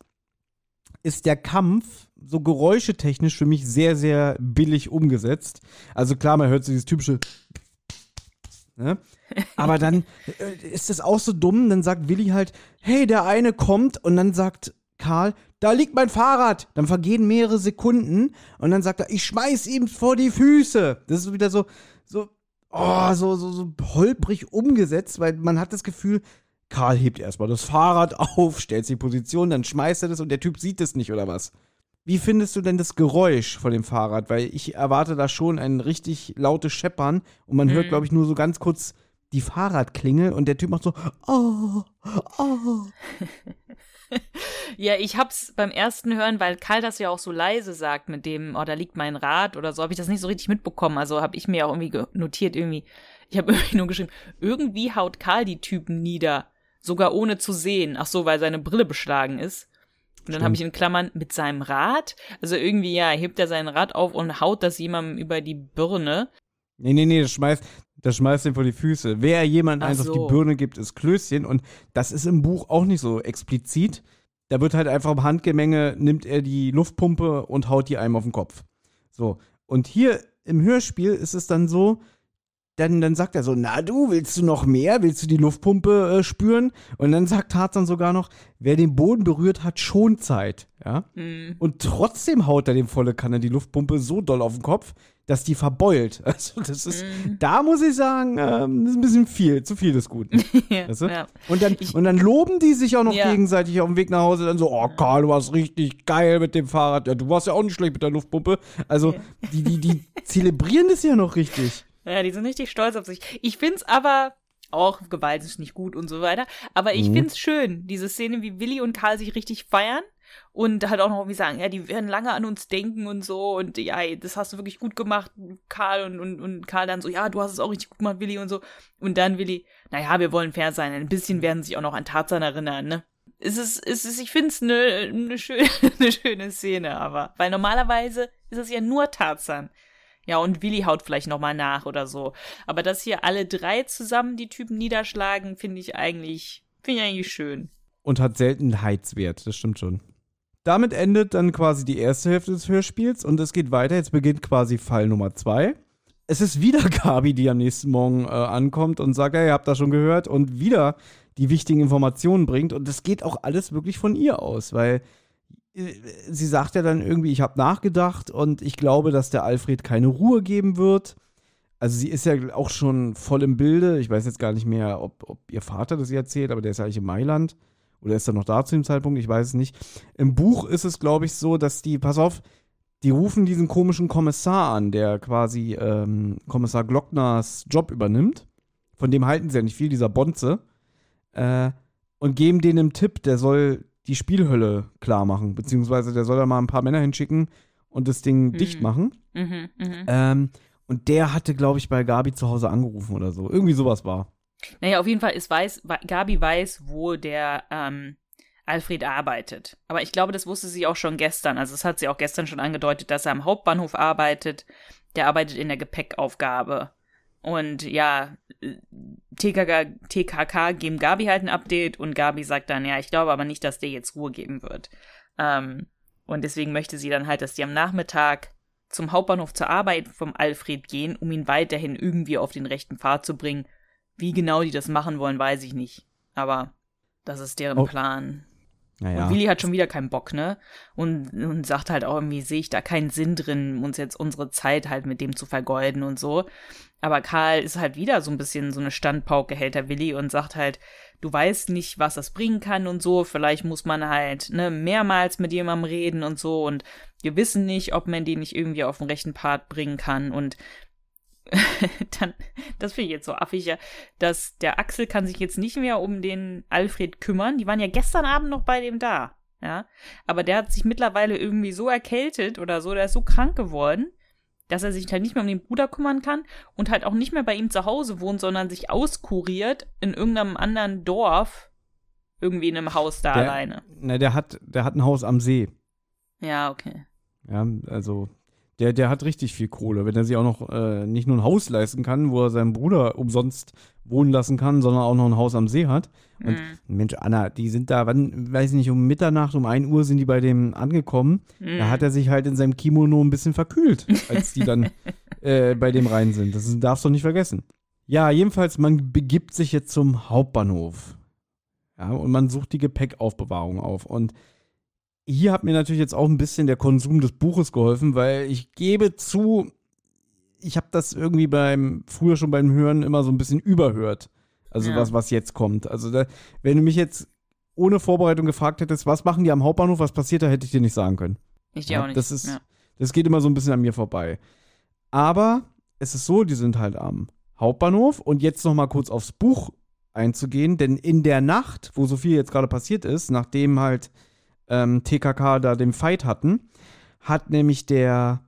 ist der Kampf so geräuschetechnisch für mich sehr, sehr billig umgesetzt. Also klar, man hört so dieses typische. Ne? Aber dann äh, ist es auch so dumm, dann sagt Willi halt, hey, der eine kommt und dann sagt Karl, da liegt mein Fahrrad. Dann vergehen mehrere Sekunden und dann sagt er, ich schmeiß ihm vor die Füße. Das ist wieder so, so, oh, so, so, so holprig umgesetzt, weil man hat das Gefühl, Karl hebt erstmal das Fahrrad auf, stellt sich in Position, dann schmeißt er das und der Typ sieht es nicht oder was. Wie findest du denn das Geräusch von dem Fahrrad? Weil ich erwarte da schon ein richtig lautes Scheppern und man mhm. hört, glaube ich, nur so ganz kurz die Fahrradklingel und der Typ macht so, oh, oh. ja, ich hab's beim ersten Hören, weil Karl das ja auch so leise sagt mit dem, oh, da liegt mein Rad oder so, habe ich das nicht so richtig mitbekommen. Also habe ich mir auch irgendwie notiert, irgendwie, ich habe irgendwie nur geschrieben, irgendwie haut Karl die Typen nieder, sogar ohne zu sehen. Ach so, weil seine Brille beschlagen ist. Und dann habe ich in Klammern mit seinem Rad. Also irgendwie, ja, hebt er sein Rad auf und haut das jemandem über die Birne. Nee, nee, nee, das schmeißt, das schmeißt ihn vor die Füße. Wer jemand eins so. auf die Birne gibt, ist Klößchen. Und das ist im Buch auch nicht so explizit. da wird halt einfach im Handgemenge, nimmt er die Luftpumpe und haut die einem auf den Kopf. So. Und hier im Hörspiel ist es dann so, dann, dann sagt er so, na du, willst du noch mehr? Willst du die Luftpumpe äh, spüren? Und dann sagt Tarzan sogar noch, wer den Boden berührt, hat Schonzeit. Ja? Mhm. Und trotzdem haut er dem volle Kanne die Luftpumpe so doll auf den Kopf, dass die verbeult. Also das ist, mhm. da muss ich sagen, ähm, das ist ein bisschen viel, zu viel des Guten. ja, weißt du? ja. und, dann, und dann loben die sich auch noch ja. gegenseitig auf dem Weg nach Hause, dann so, oh Karl, du warst richtig geil mit dem Fahrrad. Ja, du warst ja auch nicht schlecht mit der Luftpumpe. Also die, die, die zelebrieren das ja noch richtig. Ja, die sind richtig stolz auf sich. Ich find's aber auch Gewalt ist nicht gut und so weiter. Aber ich mhm. find's schön, diese Szene, wie Willi und Karl sich richtig feiern und halt auch noch irgendwie sagen, ja, die werden lange an uns denken und so und ja, das hast du wirklich gut gemacht, Karl und, und, und Karl dann so, ja, du hast es auch richtig gut gemacht, Willi und so. Und dann Willi, naja, wir wollen fair sein, ein bisschen werden sich auch noch an Tarzan erinnern, ne? Es ist, es ist, ich find's eine ne schöne, ne schöne Szene, aber, weil normalerweise ist es ja nur Tarzan, ja, und Willi haut vielleicht nochmal nach oder so. Aber dass hier alle drei zusammen die Typen niederschlagen, finde ich eigentlich, finde ich eigentlich schön. Und hat Seltenheitswert, das stimmt schon. Damit endet dann quasi die erste Hälfte des Hörspiels und es geht weiter. Jetzt beginnt quasi Fall Nummer zwei. Es ist wieder Gabi, die am nächsten Morgen äh, ankommt und sagt, ja, ihr habt das schon gehört und wieder die wichtigen Informationen bringt. Und das geht auch alles wirklich von ihr aus, weil sie sagt ja dann irgendwie, ich habe nachgedacht und ich glaube, dass der Alfred keine Ruhe geben wird. Also sie ist ja auch schon voll im Bilde. Ich weiß jetzt gar nicht mehr, ob, ob ihr Vater das ihr erzählt, aber der ist ja eigentlich in Mailand. Oder ist er noch da zu dem Zeitpunkt? Ich weiß es nicht. Im Buch ist es, glaube ich, so, dass die, pass auf, die rufen diesen komischen Kommissar an, der quasi ähm, Kommissar Glockners Job übernimmt. Von dem halten sie ja nicht viel, dieser Bonze. Äh, und geben denen einen Tipp, der soll die Spielhölle klar machen. Beziehungsweise der soll da mal ein paar Männer hinschicken und das Ding mhm. dicht machen. Mhm, mh. ähm, und der hatte, glaube ich, bei Gabi zu Hause angerufen oder so. Irgendwie sowas war. Naja, auf jeden Fall ist weiß, Gabi weiß, wo der ähm, Alfred arbeitet. Aber ich glaube, das wusste sie auch schon gestern. Also es hat sie auch gestern schon angedeutet, dass er am Hauptbahnhof arbeitet. Der arbeitet in der Gepäckaufgabe. Und ja, TKK, TKK geben Gabi halt ein Update und Gabi sagt dann, ja, ich glaube aber nicht, dass der jetzt Ruhe geben wird. Ähm, und deswegen möchte sie dann halt, dass die am Nachmittag zum Hauptbahnhof zur Arbeit vom Alfred gehen, um ihn weiterhin irgendwie auf den rechten Pfad zu bringen. Wie genau die das machen wollen, weiß ich nicht. Aber das ist deren oh. Plan. Naja. Und Willi hat schon wieder keinen Bock, ne? Und, und sagt halt auch irgendwie, sehe ich da keinen Sinn drin, uns jetzt unsere Zeit halt mit dem zu vergeuden und so. Aber Karl ist halt wieder so ein bisschen so eine Standpauke, hält der Willi und sagt halt, du weißt nicht, was das bringen kann und so. Vielleicht muss man halt, ne, mehrmals mit jemandem reden und so. Und wir wissen nicht, ob man den nicht irgendwie auf den rechten Part bringen kann. Und dann, das finde ich jetzt so affig, ja, dass der Axel kann sich jetzt nicht mehr um den Alfred kümmern. Die waren ja gestern Abend noch bei dem da, ja. Aber der hat sich mittlerweile irgendwie so erkältet oder so, der ist so krank geworden, dass er sich halt nicht mehr um den Bruder kümmern kann und halt auch nicht mehr bei ihm zu Hause wohnt, sondern sich auskuriert in irgendeinem anderen Dorf, irgendwie in einem Haus da der, alleine. Ne, der hat, der hat ein Haus am See. Ja, okay. Ja, also der, der hat richtig viel Kohle. Wenn er sich auch noch äh, nicht nur ein Haus leisten kann, wo er seinen Bruder umsonst wohnen lassen kann, sondern auch noch ein Haus am See hat. Und mhm. Mensch, Anna, die sind da, wann, weiß ich nicht, um Mitternacht, um 1 Uhr sind die bei dem angekommen. Mhm. Da hat er sich halt in seinem Kimono ein bisschen verkühlt, als die dann äh, bei dem rein sind. Das darfst du nicht vergessen. Ja, jedenfalls, man begibt sich jetzt zum Hauptbahnhof. Ja, und man sucht die Gepäckaufbewahrung auf. Und hier hat mir natürlich jetzt auch ein bisschen der Konsum des Buches geholfen, weil ich gebe zu, ich habe das irgendwie beim, früher schon beim Hören immer so ein bisschen überhört. Also ja. was, was jetzt kommt. Also da, wenn du mich jetzt ohne Vorbereitung gefragt hättest, was machen die am Hauptbahnhof, was passiert, da hätte ich dir nicht sagen können. Ich dir ja, auch nicht. Das ist, ja. das geht immer so ein bisschen an mir vorbei. Aber es ist so, die sind halt am Hauptbahnhof und jetzt noch mal kurz aufs Buch einzugehen, denn in der Nacht, wo so viel jetzt gerade passiert ist, nachdem halt ähm, TKK da den Fight hatten, hat nämlich der,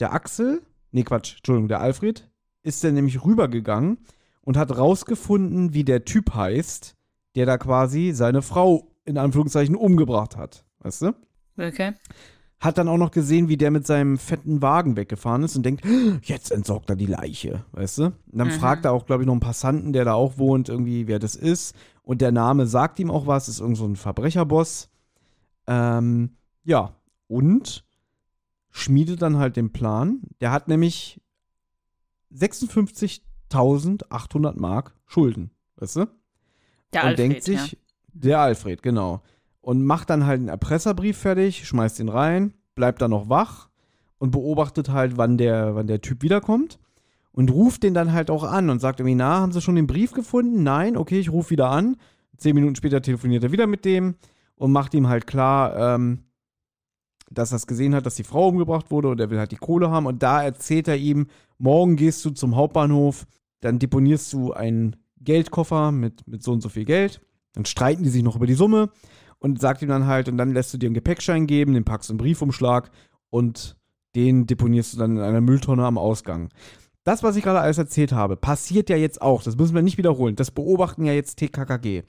der Axel, nee Quatsch, Entschuldigung, der Alfred, ist dann nämlich rübergegangen und hat rausgefunden, wie der Typ heißt, der da quasi seine Frau in Anführungszeichen umgebracht hat. Weißt du? Okay. Hat dann auch noch gesehen, wie der mit seinem fetten Wagen weggefahren ist und denkt, jetzt entsorgt er die Leiche, weißt du? Und dann mhm. fragt er auch, glaube ich, noch einen Passanten, der da auch wohnt, irgendwie, wer das ist. Und der Name sagt ihm auch was, ist irgend so ein Verbrecherboss. Ähm, ja, und schmiedet dann halt den Plan. Der hat nämlich 56.800 Mark Schulden, weißt du? Der und Alfred, denkt sich, ja. der Alfred, genau. Und macht dann halt einen Erpresserbrief fertig, schmeißt ihn rein, bleibt dann noch wach und beobachtet halt, wann der, wann der Typ wiederkommt. Und ruft den dann halt auch an und sagt irgendwie, na, haben Sie schon den Brief gefunden? Nein, okay, ich rufe wieder an. Zehn Minuten später telefoniert er wieder mit dem und macht ihm halt klar, ähm, dass er es gesehen hat, dass die Frau umgebracht wurde und er will halt die Kohle haben. Und da erzählt er ihm, morgen gehst du zum Hauptbahnhof, dann deponierst du einen Geldkoffer mit, mit so und so viel Geld. Dann streiten die sich noch über die Summe und sagt ihm dann halt, und dann lässt du dir einen Gepäckschein geben, den packst du in einen Briefumschlag und den deponierst du dann in einer Mülltonne am Ausgang. Das, was ich gerade alles erzählt habe, passiert ja jetzt auch. Das müssen wir nicht wiederholen. Das beobachten ja jetzt TKKG.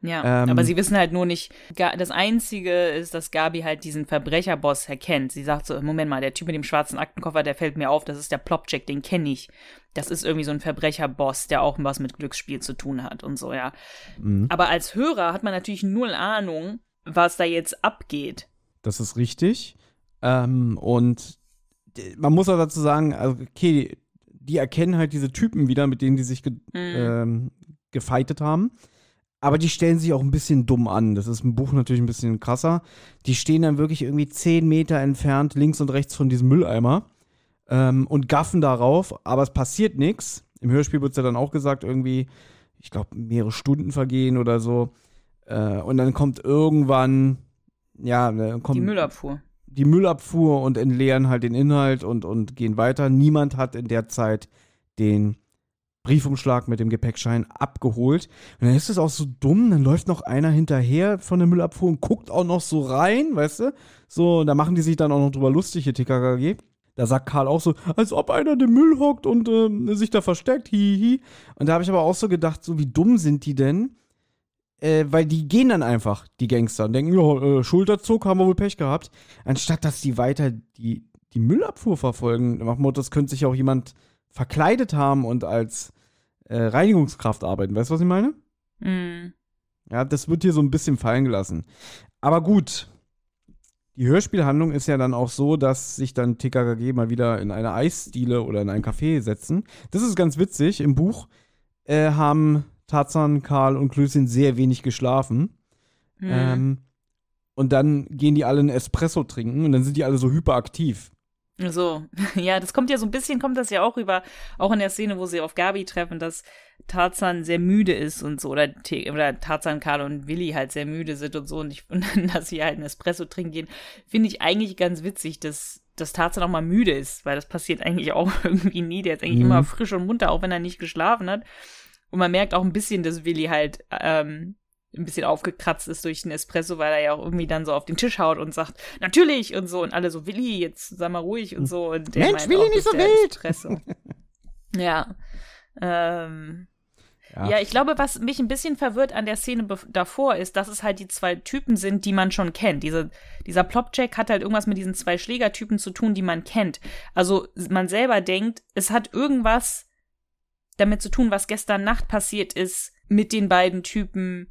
Ja, Ähm, aber sie wissen halt nur nicht, das Einzige ist, dass Gabi halt diesen Verbrecherboss erkennt. Sie sagt so, Moment mal, der Typ mit dem schwarzen Aktenkoffer, der fällt mir auf, das ist der Plopcheck, den kenne ich. Das ist irgendwie so ein Verbrecherboss, der auch was mit Glücksspiel zu tun hat und so, ja. Mhm. Aber als Hörer hat man natürlich null Ahnung, was da jetzt abgeht. Das ist richtig. Ähm, und man muss auch dazu sagen, also, okay, die erkennen halt diese Typen wieder, mit denen die sich ge ähm, gefeitet haben. Aber die stellen sich auch ein bisschen dumm an. Das ist im Buch natürlich ein bisschen krasser. Die stehen dann wirklich irgendwie zehn Meter entfernt, links und rechts von diesem Mülleimer ähm, und gaffen darauf, aber es passiert nichts. Im Hörspiel wird es ja dann auch gesagt, irgendwie, ich glaube, mehrere Stunden vergehen oder so. Äh, und dann kommt irgendwann, ja, dann kommt Die Müllabfuhr. die Müllabfuhr und entleeren halt den Inhalt und, und gehen weiter. Niemand hat in der Zeit den Briefumschlag mit dem Gepäckschein abgeholt. Und dann ist es auch so dumm, dann läuft noch einer hinterher von der Müllabfuhr und guckt auch noch so rein, weißt du? So, da machen die sich dann auch noch drüber lustig, hier TKKG. Da sagt Karl auch so, als ob einer den Müll hockt und ähm, sich da versteckt, hihi. Und da habe ich aber auch so gedacht, so wie dumm sind die denn? Äh, weil die gehen dann einfach, die Gangster, und denken, ja, äh, Schulterzug, haben wir wohl Pech gehabt. Anstatt dass die weiter die, die Müllabfuhr verfolgen. Nach Motto, das könnte sich auch jemand verkleidet haben und als äh, Reinigungskraft arbeiten. Weißt du, was ich meine? Mhm. Ja, das wird hier so ein bisschen fallen gelassen. Aber gut. Die Hörspielhandlung ist ja dann auch so, dass sich dann TKKG mal wieder in eine Eisdiele oder in ein Café setzen. Das ist ganz witzig. Im Buch äh, haben Tarzan, Karl und Klößchen sehr wenig geschlafen. Mhm. Ähm, und dann gehen die alle einen Espresso trinken und dann sind die alle so hyperaktiv. So, ja, das kommt ja so ein bisschen, kommt das ja auch rüber, auch in der Szene, wo sie auf Gabi treffen, dass Tarzan sehr müde ist und so, oder, oder Tarzan, Karl und Willi halt sehr müde sind und so, und, ich, und dann, dass sie halt einen Espresso trinken gehen, finde ich eigentlich ganz witzig, dass, dass Tarzan auch mal müde ist, weil das passiert eigentlich auch irgendwie nie, der ist eigentlich Mhm. immer frisch und munter, auch wenn er nicht geschlafen hat. Und man merkt auch ein bisschen, dass Willi halt, ähm, ein bisschen aufgekratzt ist durch den Espresso, weil er ja auch irgendwie dann so auf den Tisch haut und sagt, natürlich und so und alle so, Willi, jetzt sei mal ruhig und so. Und Mensch, Willi, nicht so wild. Espresso. ja. Ähm, Ja. ja, ich glaube, was mich ein bisschen verwirrt an der Szene davor ist, dass es halt die zwei Typen sind, die man schon kennt. Diese, dieser Plopcheck hat halt irgendwas mit diesen zwei Schlägertypen zu tun, die man kennt. Also man selber denkt, es hat irgendwas damit zu tun, was gestern Nacht passiert ist mit den beiden Typen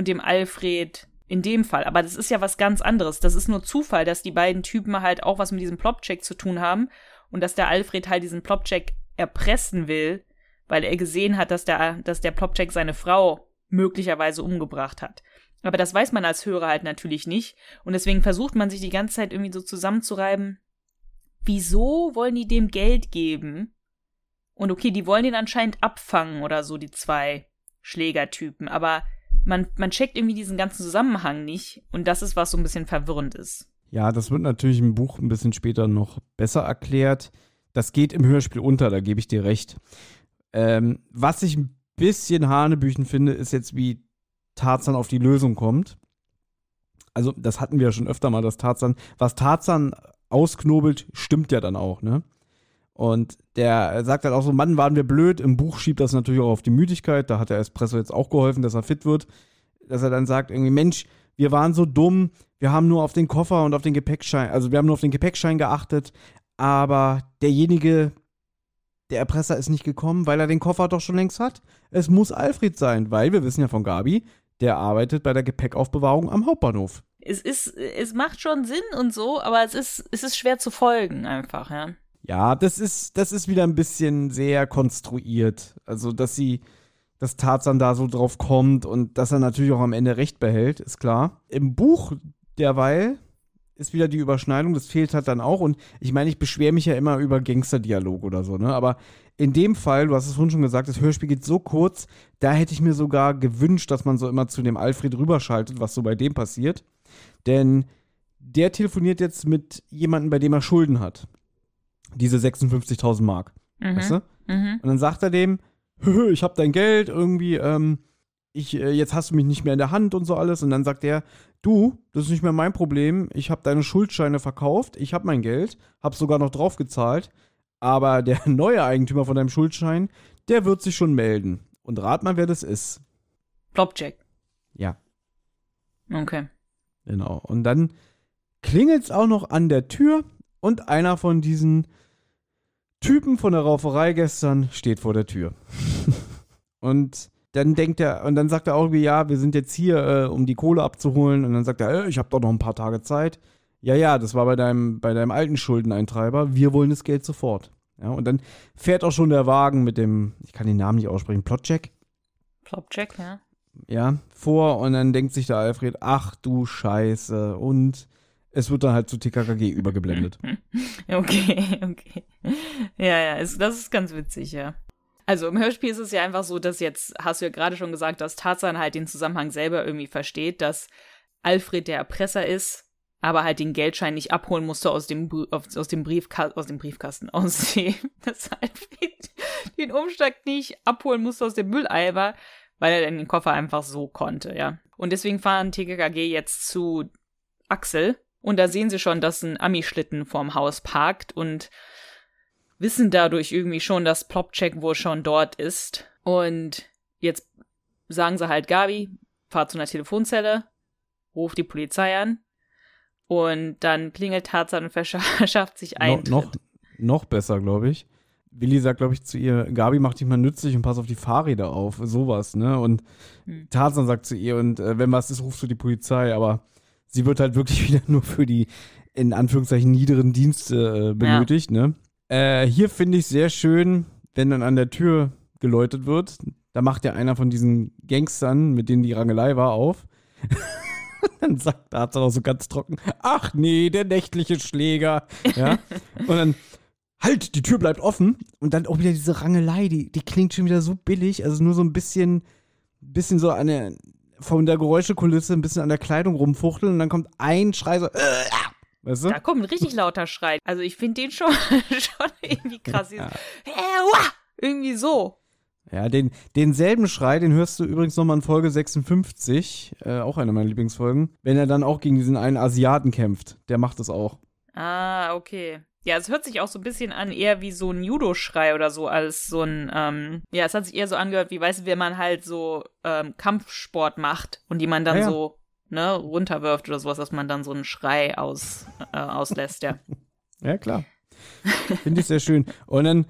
und dem Alfred in dem Fall. Aber das ist ja was ganz anderes. Das ist nur Zufall, dass die beiden Typen halt auch was mit diesem Plopcheck zu tun haben und dass der Alfred halt diesen Plopcheck erpressen will, weil er gesehen hat, dass der, dass der Plopcheck seine Frau möglicherweise umgebracht hat. Aber das weiß man als Hörer halt natürlich nicht. Und deswegen versucht man sich die ganze Zeit irgendwie so zusammenzureiben. Wieso wollen die dem Geld geben? Und okay, die wollen den anscheinend abfangen oder so, die zwei Schlägertypen. Aber man, man checkt irgendwie diesen ganzen Zusammenhang nicht. Und das ist, was so ein bisschen verwirrend ist. Ja, das wird natürlich im Buch ein bisschen später noch besser erklärt. Das geht im Hörspiel unter, da gebe ich dir recht. Ähm, was ich ein bisschen Hanebüchen finde, ist jetzt, wie Tarzan auf die Lösung kommt. Also, das hatten wir ja schon öfter mal, dass Tarzan, was Tarzan ausknobelt, stimmt ja dann auch, ne? Und der sagt dann auch so, Mann, waren wir blöd. Im Buch schiebt das natürlich auch auf die Müdigkeit. Da hat der Espresso jetzt auch geholfen, dass er fit wird. Dass er dann sagt, irgendwie, Mensch, wir waren so dumm, wir haben nur auf den Koffer und auf den Gepäckschein, also wir haben nur auf den Gepäckschein geachtet, aber derjenige, der Erpresser ist nicht gekommen, weil er den Koffer doch schon längst hat. Es muss Alfred sein, weil wir wissen ja von Gabi, der arbeitet bei der Gepäckaufbewahrung am Hauptbahnhof. es ist, es macht schon Sinn und so, aber es ist, es ist schwer zu folgen einfach, ja. Ja, das ist, das ist wieder ein bisschen sehr konstruiert. Also, dass sie, dass Tarzan da so drauf kommt und dass er natürlich auch am Ende recht behält, ist klar. Im Buch derweil ist wieder die Überschneidung, das fehlt halt dann auch. Und ich meine, ich beschwere mich ja immer über Gangsterdialog oder so, ne? Aber in dem Fall, du hast es schon gesagt, das Hörspiel geht so kurz, da hätte ich mir sogar gewünscht, dass man so immer zu dem Alfred rüberschaltet, was so bei dem passiert. Denn der telefoniert jetzt mit jemandem, bei dem er Schulden hat diese 56.000 Mark. Mhm. Weißt du? Mhm. Und dann sagt er dem, ich hab dein Geld, irgendwie, ähm, ich, äh, jetzt hast du mich nicht mehr in der Hand und so alles. Und dann sagt er, du, das ist nicht mehr mein Problem, ich habe deine Schuldscheine verkauft, ich habe mein Geld, hab sogar noch drauf gezahlt, aber der neue Eigentümer von deinem Schuldschein, der wird sich schon melden. Und rat mal, wer das ist. Plopjack. Ja. Okay. Genau. Und dann klingelt's auch noch an der Tür und einer von diesen Typen von der Rauferei gestern steht vor der Tür. und dann denkt er, und dann sagt er auch irgendwie, ja, wir sind jetzt hier, äh, um die Kohle abzuholen. Und dann sagt er, äh, ich habe doch noch ein paar Tage Zeit. Ja, ja, das war bei deinem, bei deinem alten Schuldeneintreiber. Wir wollen das Geld sofort. Ja, und dann fährt auch schon der Wagen mit dem, ich kann den Namen nicht aussprechen, Plotcheck. Plotcheck, ja. Ja, vor und dann denkt sich der Alfred, ach du Scheiße. Und es wird dann halt zu TKKG übergeblendet. Okay, okay. Ja, ja, ist, das ist ganz witzig, ja. Also im Hörspiel ist es ja einfach so, dass jetzt, hast du ja gerade schon gesagt, dass Tarzan halt den Zusammenhang selber irgendwie versteht, dass Alfred der Erpresser ist, aber halt den Geldschein nicht abholen musste aus dem, aus dem, Briefka aus dem Briefkasten, aus dem, dass Alfred den Umschlag nicht abholen musste aus dem Mülleimer, weil er den Koffer einfach so konnte, ja. Und deswegen fahren TKKG jetzt zu Axel, und da sehen sie schon, dass ein Ami-Schlitten vorm Haus parkt und wissen dadurch irgendwie schon, dass Plopcheck wohl schon dort ist. Und jetzt sagen sie halt, Gabi, fahr zu einer Telefonzelle, ruf die Polizei an. Und dann klingelt Tarzan und verschafft sich ein. No, noch, noch besser, glaube ich. Willi sagt, glaube ich, zu ihr, Gabi, mach dich mal nützlich und pass auf die Fahrräder auf. Sowas, ne? Und hm. Tarzan sagt zu ihr, und äh, wenn was ist, rufst du die Polizei. Aber sie wird halt wirklich wieder nur für die in Anführungszeichen niederen Dienste äh, benötigt, ja. ne? Äh, hier finde ich sehr schön, wenn dann an der Tür geläutet wird. Da macht ja einer von diesen Gangstern, mit denen die Rangelei war, auf. dann sagt er auch so ganz trocken: Ach nee, der nächtliche Schläger. Ja. Und dann halt, die Tür bleibt offen. Und dann auch wieder diese Rangelei, die, die klingt schon wieder so billig. Also nur so ein bisschen, bisschen so eine von der Geräuschekulisse ein bisschen an der Kleidung rumfuchteln und dann kommt ein Schrei so, äh, weißt du? Da kommt ein richtig lauter Schrei. Also ich finde den schon, schon irgendwie krass. Ja. Irgendwie so. Ja, den, denselben Schrei, den hörst du übrigens nochmal in Folge 56, äh, auch eine meiner Lieblingsfolgen, wenn er dann auch gegen diesen einen Asiaten kämpft. Der macht das auch. Ah, okay. Ja, es hört sich auch so ein bisschen an, eher wie so ein Judo-Schrei oder so, als so ein, ähm, ja, es hat sich eher so angehört, wie, weißt du, wenn man halt so ähm, Kampfsport macht und die man dann ja, ja. so, ne, runterwirft oder sowas, dass man dann so einen Schrei aus, äh, auslässt, ja. ja, klar. Finde ich sehr schön. Und dann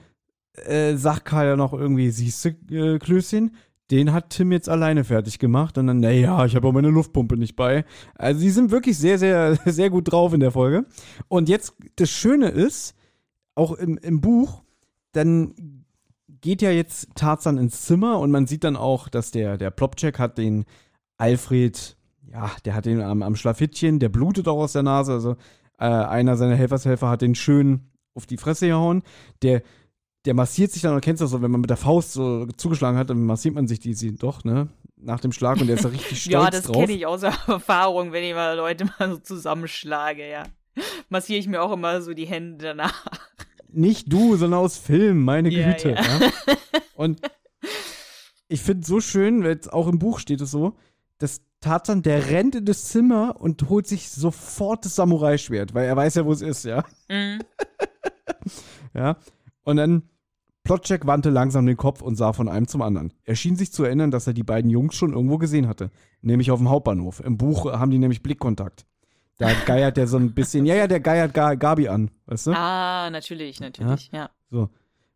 äh, sagt Karl ja noch irgendwie, siehst du, äh, Klößchen, den hat Tim jetzt alleine fertig gemacht. Und dann, naja, ich habe auch meine Luftpumpe nicht bei. Also, sie sind wirklich sehr, sehr, sehr gut drauf in der Folge. Und jetzt, das Schöne ist, auch im, im Buch, dann geht ja jetzt Tarzan ins Zimmer und man sieht dann auch, dass der, der Plopcheck hat den Alfred, ja, der hat den am, am Schlafittchen, der blutet auch aus der Nase. Also, äh, einer seiner Helfershelfer hat den schön auf die Fresse gehauen. Der der massiert sich dann, du kennst das so, wenn man mit der Faust so zugeschlagen hat, dann massiert man sich die, die doch, ne? Nach dem Schlag und der ist da richtig stolz Ja, das kenne ich aus Erfahrung, wenn ich mal Leute mal so zusammenschlage, ja. Massiere ich mir auch immer so die Hände danach. Nicht du, sondern aus Film, meine ja, Güte. Ja. ja. Und ich finde so schön, weil auch im Buch steht es so, dass Tarzan, der rennt in das Zimmer und holt sich sofort das Samurai-Schwert, weil er weiß ja, wo es ist, ja. Mhm. ja. Und dann Plotcheck wandte langsam den Kopf und sah von einem zum anderen. Er schien sich zu erinnern, dass er die beiden Jungs schon irgendwo gesehen hatte. Nämlich auf dem Hauptbahnhof. Im Buch haben die nämlich Blickkontakt. Da geiert der so ein bisschen, ja, ja, der geiert Gabi an, weißt du? Ah, natürlich, natürlich, ja. ja. So.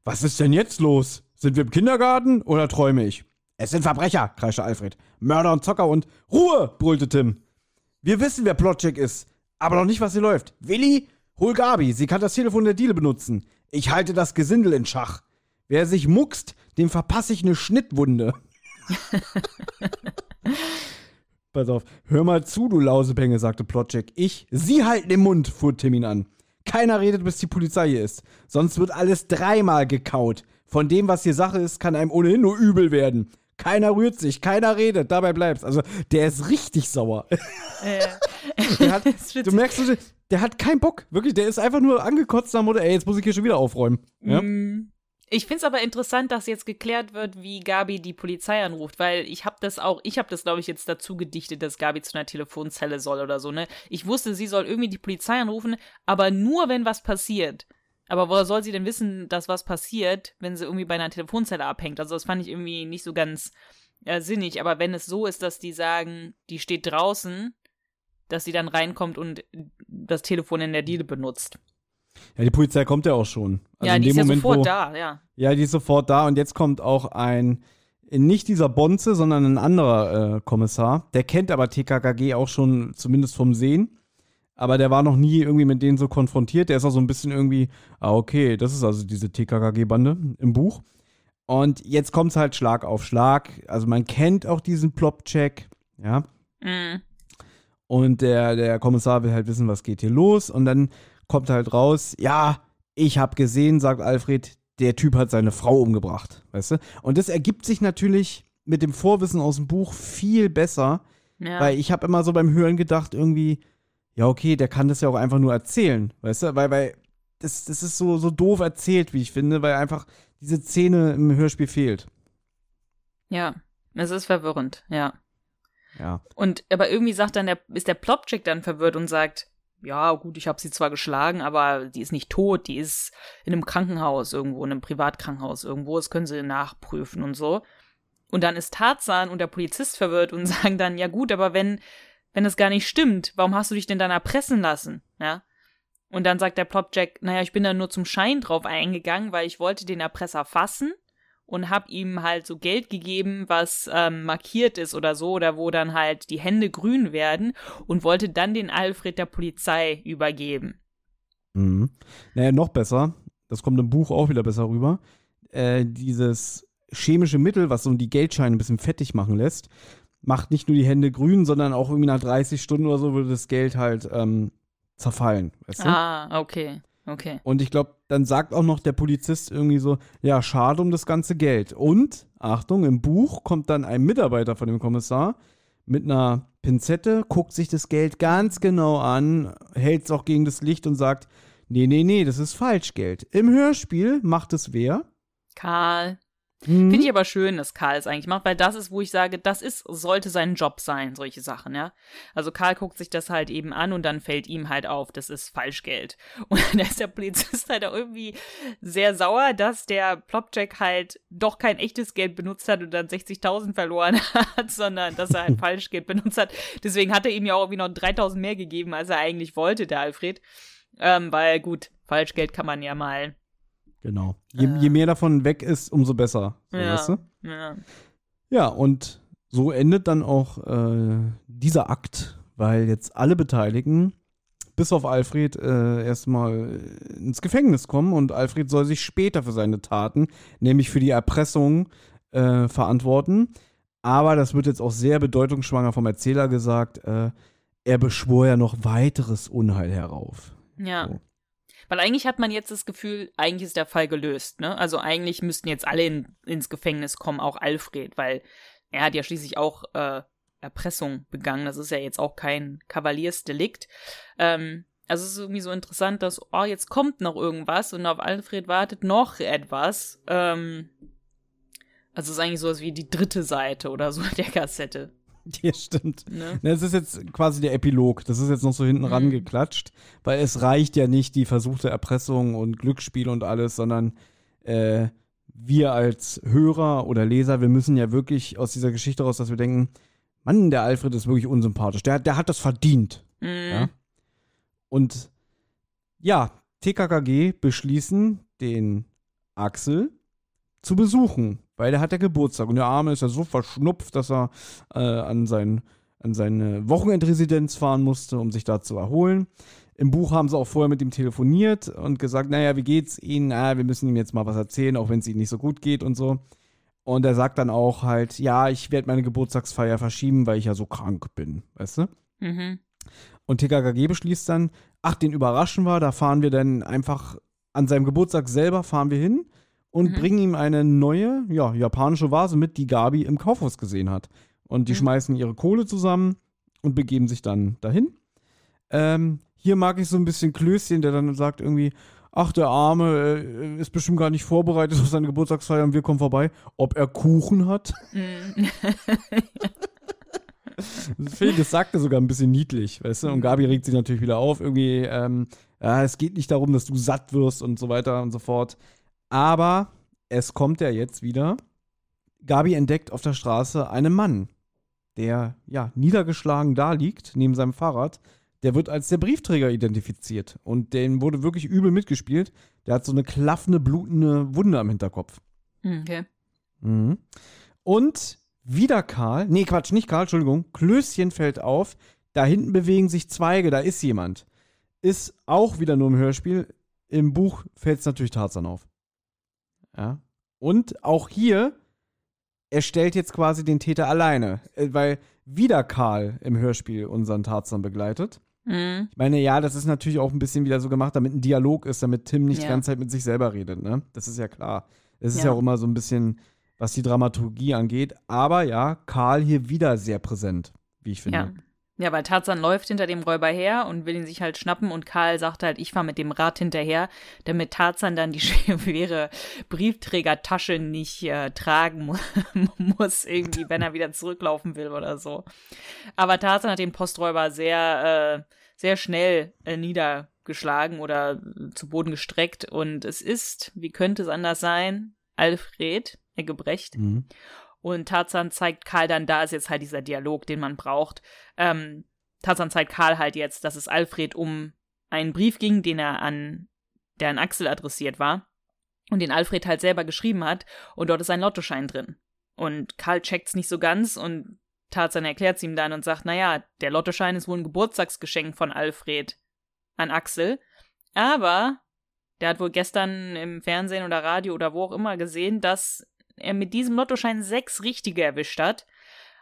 Was ist denn jetzt los? Sind wir im Kindergarten oder träume ich? Es sind Verbrecher, kreischte Alfred. Mörder und Zocker und Ruhe, brüllte Tim. Wir wissen, wer Plotcheck ist, aber noch nicht, was hier läuft. Willi, hol Gabi, sie kann das Telefon der Diele benutzen. Ich halte das Gesindel in Schach. Wer sich muckst, dem verpasse ich eine Schnittwunde. Pass auf, hör mal zu, du Lausebänge, sagte Plotcheck. Ich, Sie halten den Mund, fuhr Tim ihn an. Keiner redet, bis die Polizei hier ist. Sonst wird alles dreimal gekaut. Von dem, was hier Sache ist, kann einem ohnehin nur übel werden. Keiner rührt sich, keiner redet, dabei bleibt's. Also, der ist richtig sauer. Äh. hat, du merkst, der hat keinen Bock. Wirklich, der ist einfach nur angekotzt am Motto, ey, jetzt muss ich hier schon wieder aufräumen. Ja? Mm. Ich finde es aber interessant, dass jetzt geklärt wird, wie Gabi die Polizei anruft, weil ich habe das auch, ich habe das glaube ich jetzt dazu gedichtet, dass Gabi zu einer Telefonzelle soll oder so, ne? Ich wusste, sie soll irgendwie die Polizei anrufen, aber nur wenn was passiert. Aber woher soll sie denn wissen, dass was passiert, wenn sie irgendwie bei einer Telefonzelle abhängt? Also das fand ich irgendwie nicht so ganz äh, sinnig, aber wenn es so ist, dass die sagen, die steht draußen, dass sie dann reinkommt und das Telefon in der Diele benutzt. Ja, die Polizei kommt ja auch schon. Also ja, die ist Moment, ja sofort wo, da, ja. Ja, die ist sofort da und jetzt kommt auch ein, nicht dieser Bonze, sondern ein anderer äh, Kommissar. Der kennt aber TKKG auch schon, zumindest vom Sehen. Aber der war noch nie irgendwie mit denen so konfrontiert. Der ist auch so ein bisschen irgendwie, ah, okay, das ist also diese TKKG-Bande im Buch. Und jetzt kommt es halt Schlag auf Schlag. Also man kennt auch diesen Plop-Check, ja. Mhm. Und der, der Kommissar will halt wissen, was geht hier los. Und dann kommt halt raus, ja, ich habe gesehen, sagt Alfred, der Typ hat seine Frau umgebracht, weißt du? Und das ergibt sich natürlich mit dem Vorwissen aus dem Buch viel besser, ja. weil ich habe immer so beim Hören gedacht, irgendwie, ja, okay, der kann das ja auch einfach nur erzählen, weißt du? Weil, weil das, das ist so, so doof erzählt, wie ich finde, weil einfach diese Szene im Hörspiel fehlt. Ja, es ist verwirrend, ja. Ja. Und aber irgendwie sagt dann der, ist der Plopchick dann verwirrt und sagt, ja, gut, ich habe sie zwar geschlagen, aber die ist nicht tot, die ist in einem Krankenhaus irgendwo, in einem Privatkrankenhaus irgendwo, das können sie nachprüfen und so. Und dann ist Tarzan und der Polizist verwirrt und sagen dann, ja gut, aber wenn, wenn das gar nicht stimmt, warum hast du dich denn dann erpressen lassen, ja? Und dann sagt der Plopjack, naja, ich bin da nur zum Schein drauf eingegangen, weil ich wollte den Erpresser fassen und hab ihm halt so Geld gegeben, was ähm, markiert ist oder so, oder wo dann halt die Hände grün werden und wollte dann den Alfred der Polizei übergeben. Mhm. Naja, noch besser, das kommt im Buch auch wieder besser rüber, äh, dieses chemische Mittel, was so die Geldscheine ein bisschen fettig machen lässt, macht nicht nur die Hände grün, sondern auch irgendwie nach 30 Stunden oder so würde das Geld halt ähm, zerfallen. Weißt du? Ah, okay. Okay. Und ich glaube, dann sagt auch noch der Polizist irgendwie so, ja, schade um das ganze Geld. Und, Achtung, im Buch kommt dann ein Mitarbeiter von dem Kommissar mit einer Pinzette, guckt sich das Geld ganz genau an, hält es auch gegen das Licht und sagt, nee, nee, nee, das ist Falschgeld. Im Hörspiel macht es wer? Karl. Mhm. Finde ich aber schön, dass Karl es eigentlich macht, weil das ist, wo ich sage, das ist, sollte sein Job sein, solche Sachen, ja. Also Karl guckt sich das halt eben an und dann fällt ihm halt auf, das ist Falschgeld. Und dann ist der Polizist halt auch irgendwie sehr sauer, dass der Plopjack halt doch kein echtes Geld benutzt hat und dann 60.000 verloren hat, sondern dass er halt Falschgeld benutzt hat. Deswegen hat er ihm ja auch irgendwie noch 3.000 mehr gegeben, als er eigentlich wollte, der Alfred. Ähm, weil gut, Falschgeld kann man ja mal Genau. Je, äh. je, mehr davon weg ist, umso besser. So, ja. Weißt du? ja. ja, und so endet dann auch äh, dieser Akt, weil jetzt alle Beteiligten, bis auf Alfred, äh, erstmal ins Gefängnis kommen und Alfred soll sich später für seine Taten, nämlich für die Erpressung, äh, verantworten. Aber das wird jetzt auch sehr bedeutungsschwanger vom Erzähler gesagt. Äh, er beschwor ja noch weiteres Unheil herauf. Ja. So. Weil eigentlich hat man jetzt das Gefühl, eigentlich ist der Fall gelöst, ne? Also eigentlich müssten jetzt alle in, ins Gefängnis kommen, auch Alfred, weil er hat ja schließlich auch äh, Erpressung begangen. Das ist ja jetzt auch kein Kavaliersdelikt. Ähm, also es ist irgendwie so interessant, dass, oh, jetzt kommt noch irgendwas und auf Alfred wartet noch etwas. Ähm, also es ist eigentlich sowas wie die dritte Seite oder so der Kassette. Ja, stimmt. Ne? Das ist jetzt quasi der Epilog. Das ist jetzt noch so hinten mhm. rangeklatscht, weil es reicht ja nicht die versuchte Erpressung und Glücksspiel und alles, sondern äh, wir als Hörer oder Leser, wir müssen ja wirklich aus dieser Geschichte raus, dass wir denken, Mann, der Alfred ist wirklich unsympathisch. Der, der hat das verdient. Mhm. Ja? Und ja, TKKG beschließen, den Axel zu besuchen weil der hat ja Geburtstag und der Arme ist ja so verschnupft, dass er äh, an sein an seine Wochenendresidenz fahren musste, um sich da zu erholen. Im Buch haben sie auch vorher mit ihm telefoniert und gesagt, naja, wie geht's Ihnen? Ah, wir müssen ihm jetzt mal was erzählen, auch wenn es Ihnen nicht so gut geht und so. Und er sagt dann auch halt, ja, ich werde meine Geburtstagsfeier verschieben, weil ich ja so krank bin, weißt du? Mhm. Und TKKG beschließt dann, ach, den überraschen wir, da fahren wir dann einfach an seinem Geburtstag selber, fahren wir hin und Mhm. bringen ihm eine neue, ja, japanische Vase mit, die Gabi im Kaufhaus gesehen hat. Und die Mhm. schmeißen ihre Kohle zusammen und begeben sich dann dahin. Ähm, hier mag ich so ein bisschen Klößchen, der dann sagt irgendwie, ach, der Arme äh, ist bestimmt gar nicht vorbereitet auf seine Geburtstagsfeier und wir kommen vorbei. Ob er Kuchen hat? Mhm. Ich, das sagt er sogar ein bisschen niedlich, weißt du? Und Gabi regt sich natürlich wieder auf, irgendwie, ähm, ja, es geht nicht darum, dass du satt wirst und so weiter und so fort. Aber es kommt ja jetzt wieder. Gabi entdeckt auf der Straße einen Mann, der, ja, niedergeschlagen da liegt, neben seinem Fahrrad. Der wird als der Briefträger identifiziert. Und den wurde wirklich übel mitgespielt. Der hat so eine klaffende, blutende Wunde am Hinterkopf. Okay. Mhm. Und wieder Karl, nee, Quatsch, nicht Karl, Entschuldigung, Klößchen fällt auf, da hinten bewegen sich Zweige, da ist jemand. Ist auch wieder nur im Hörspiel. Im Buch fällt es natürlich Tarzan auf. Ja. Und auch hier, er stellt jetzt quasi den Täter alleine, äh, weil wieder Karl im Hörspiel unseren Tarzan begleitet. Mhm. Ich meine, ja, das ist natürlich auch ein bisschen wieder so gemacht, damit ein Dialog ist, damit Tim nicht die Ja. ganze Zeit mit sich selber redet, ne? Das ist ja klar. Es ist ja. Ja. auch immer so ein bisschen, was die Dramaturgie angeht. Aber ja, Karl hier wieder sehr präsent, wie ich finde. Ja. Ja, weil Tarzan läuft hinter dem Räuber her und will ihn sich halt schnappen und Karl sagt halt, ich fahre mit dem Rad hinterher, damit Tarzan dann die schwere Briefträgertasche nicht äh, tragen mu muss, irgendwie, wenn er wieder zurücklaufen will oder so. Aber Tarzan hat den Posträuber sehr, äh, sehr schnell äh, niedergeschlagen oder zu Boden gestreckt und es ist, wie könnte es anders sein, Alfred Eggebrecht. Mhm. Und Tarzan zeigt Karl dann, da ist jetzt halt dieser Dialog, den man braucht. Ähm, Tarzan zeigt Karl halt jetzt, dass es Alfred um einen Brief ging, den er an, der an Axel adressiert war. Und den Alfred halt selber geschrieben hat. Und dort ist ein Lottoschein drin. Und Karl checkt's nicht so ganz und Tarzan erklärt's ihm dann und sagt, naja, der Lottoschein ist wohl ein Geburtstagsgeschenk von Alfred an Axel. Aber der hat wohl gestern im Fernsehen oder Radio oder wo auch immer gesehen, dass er mit diesem Lottoschein sechs richtige erwischt hat.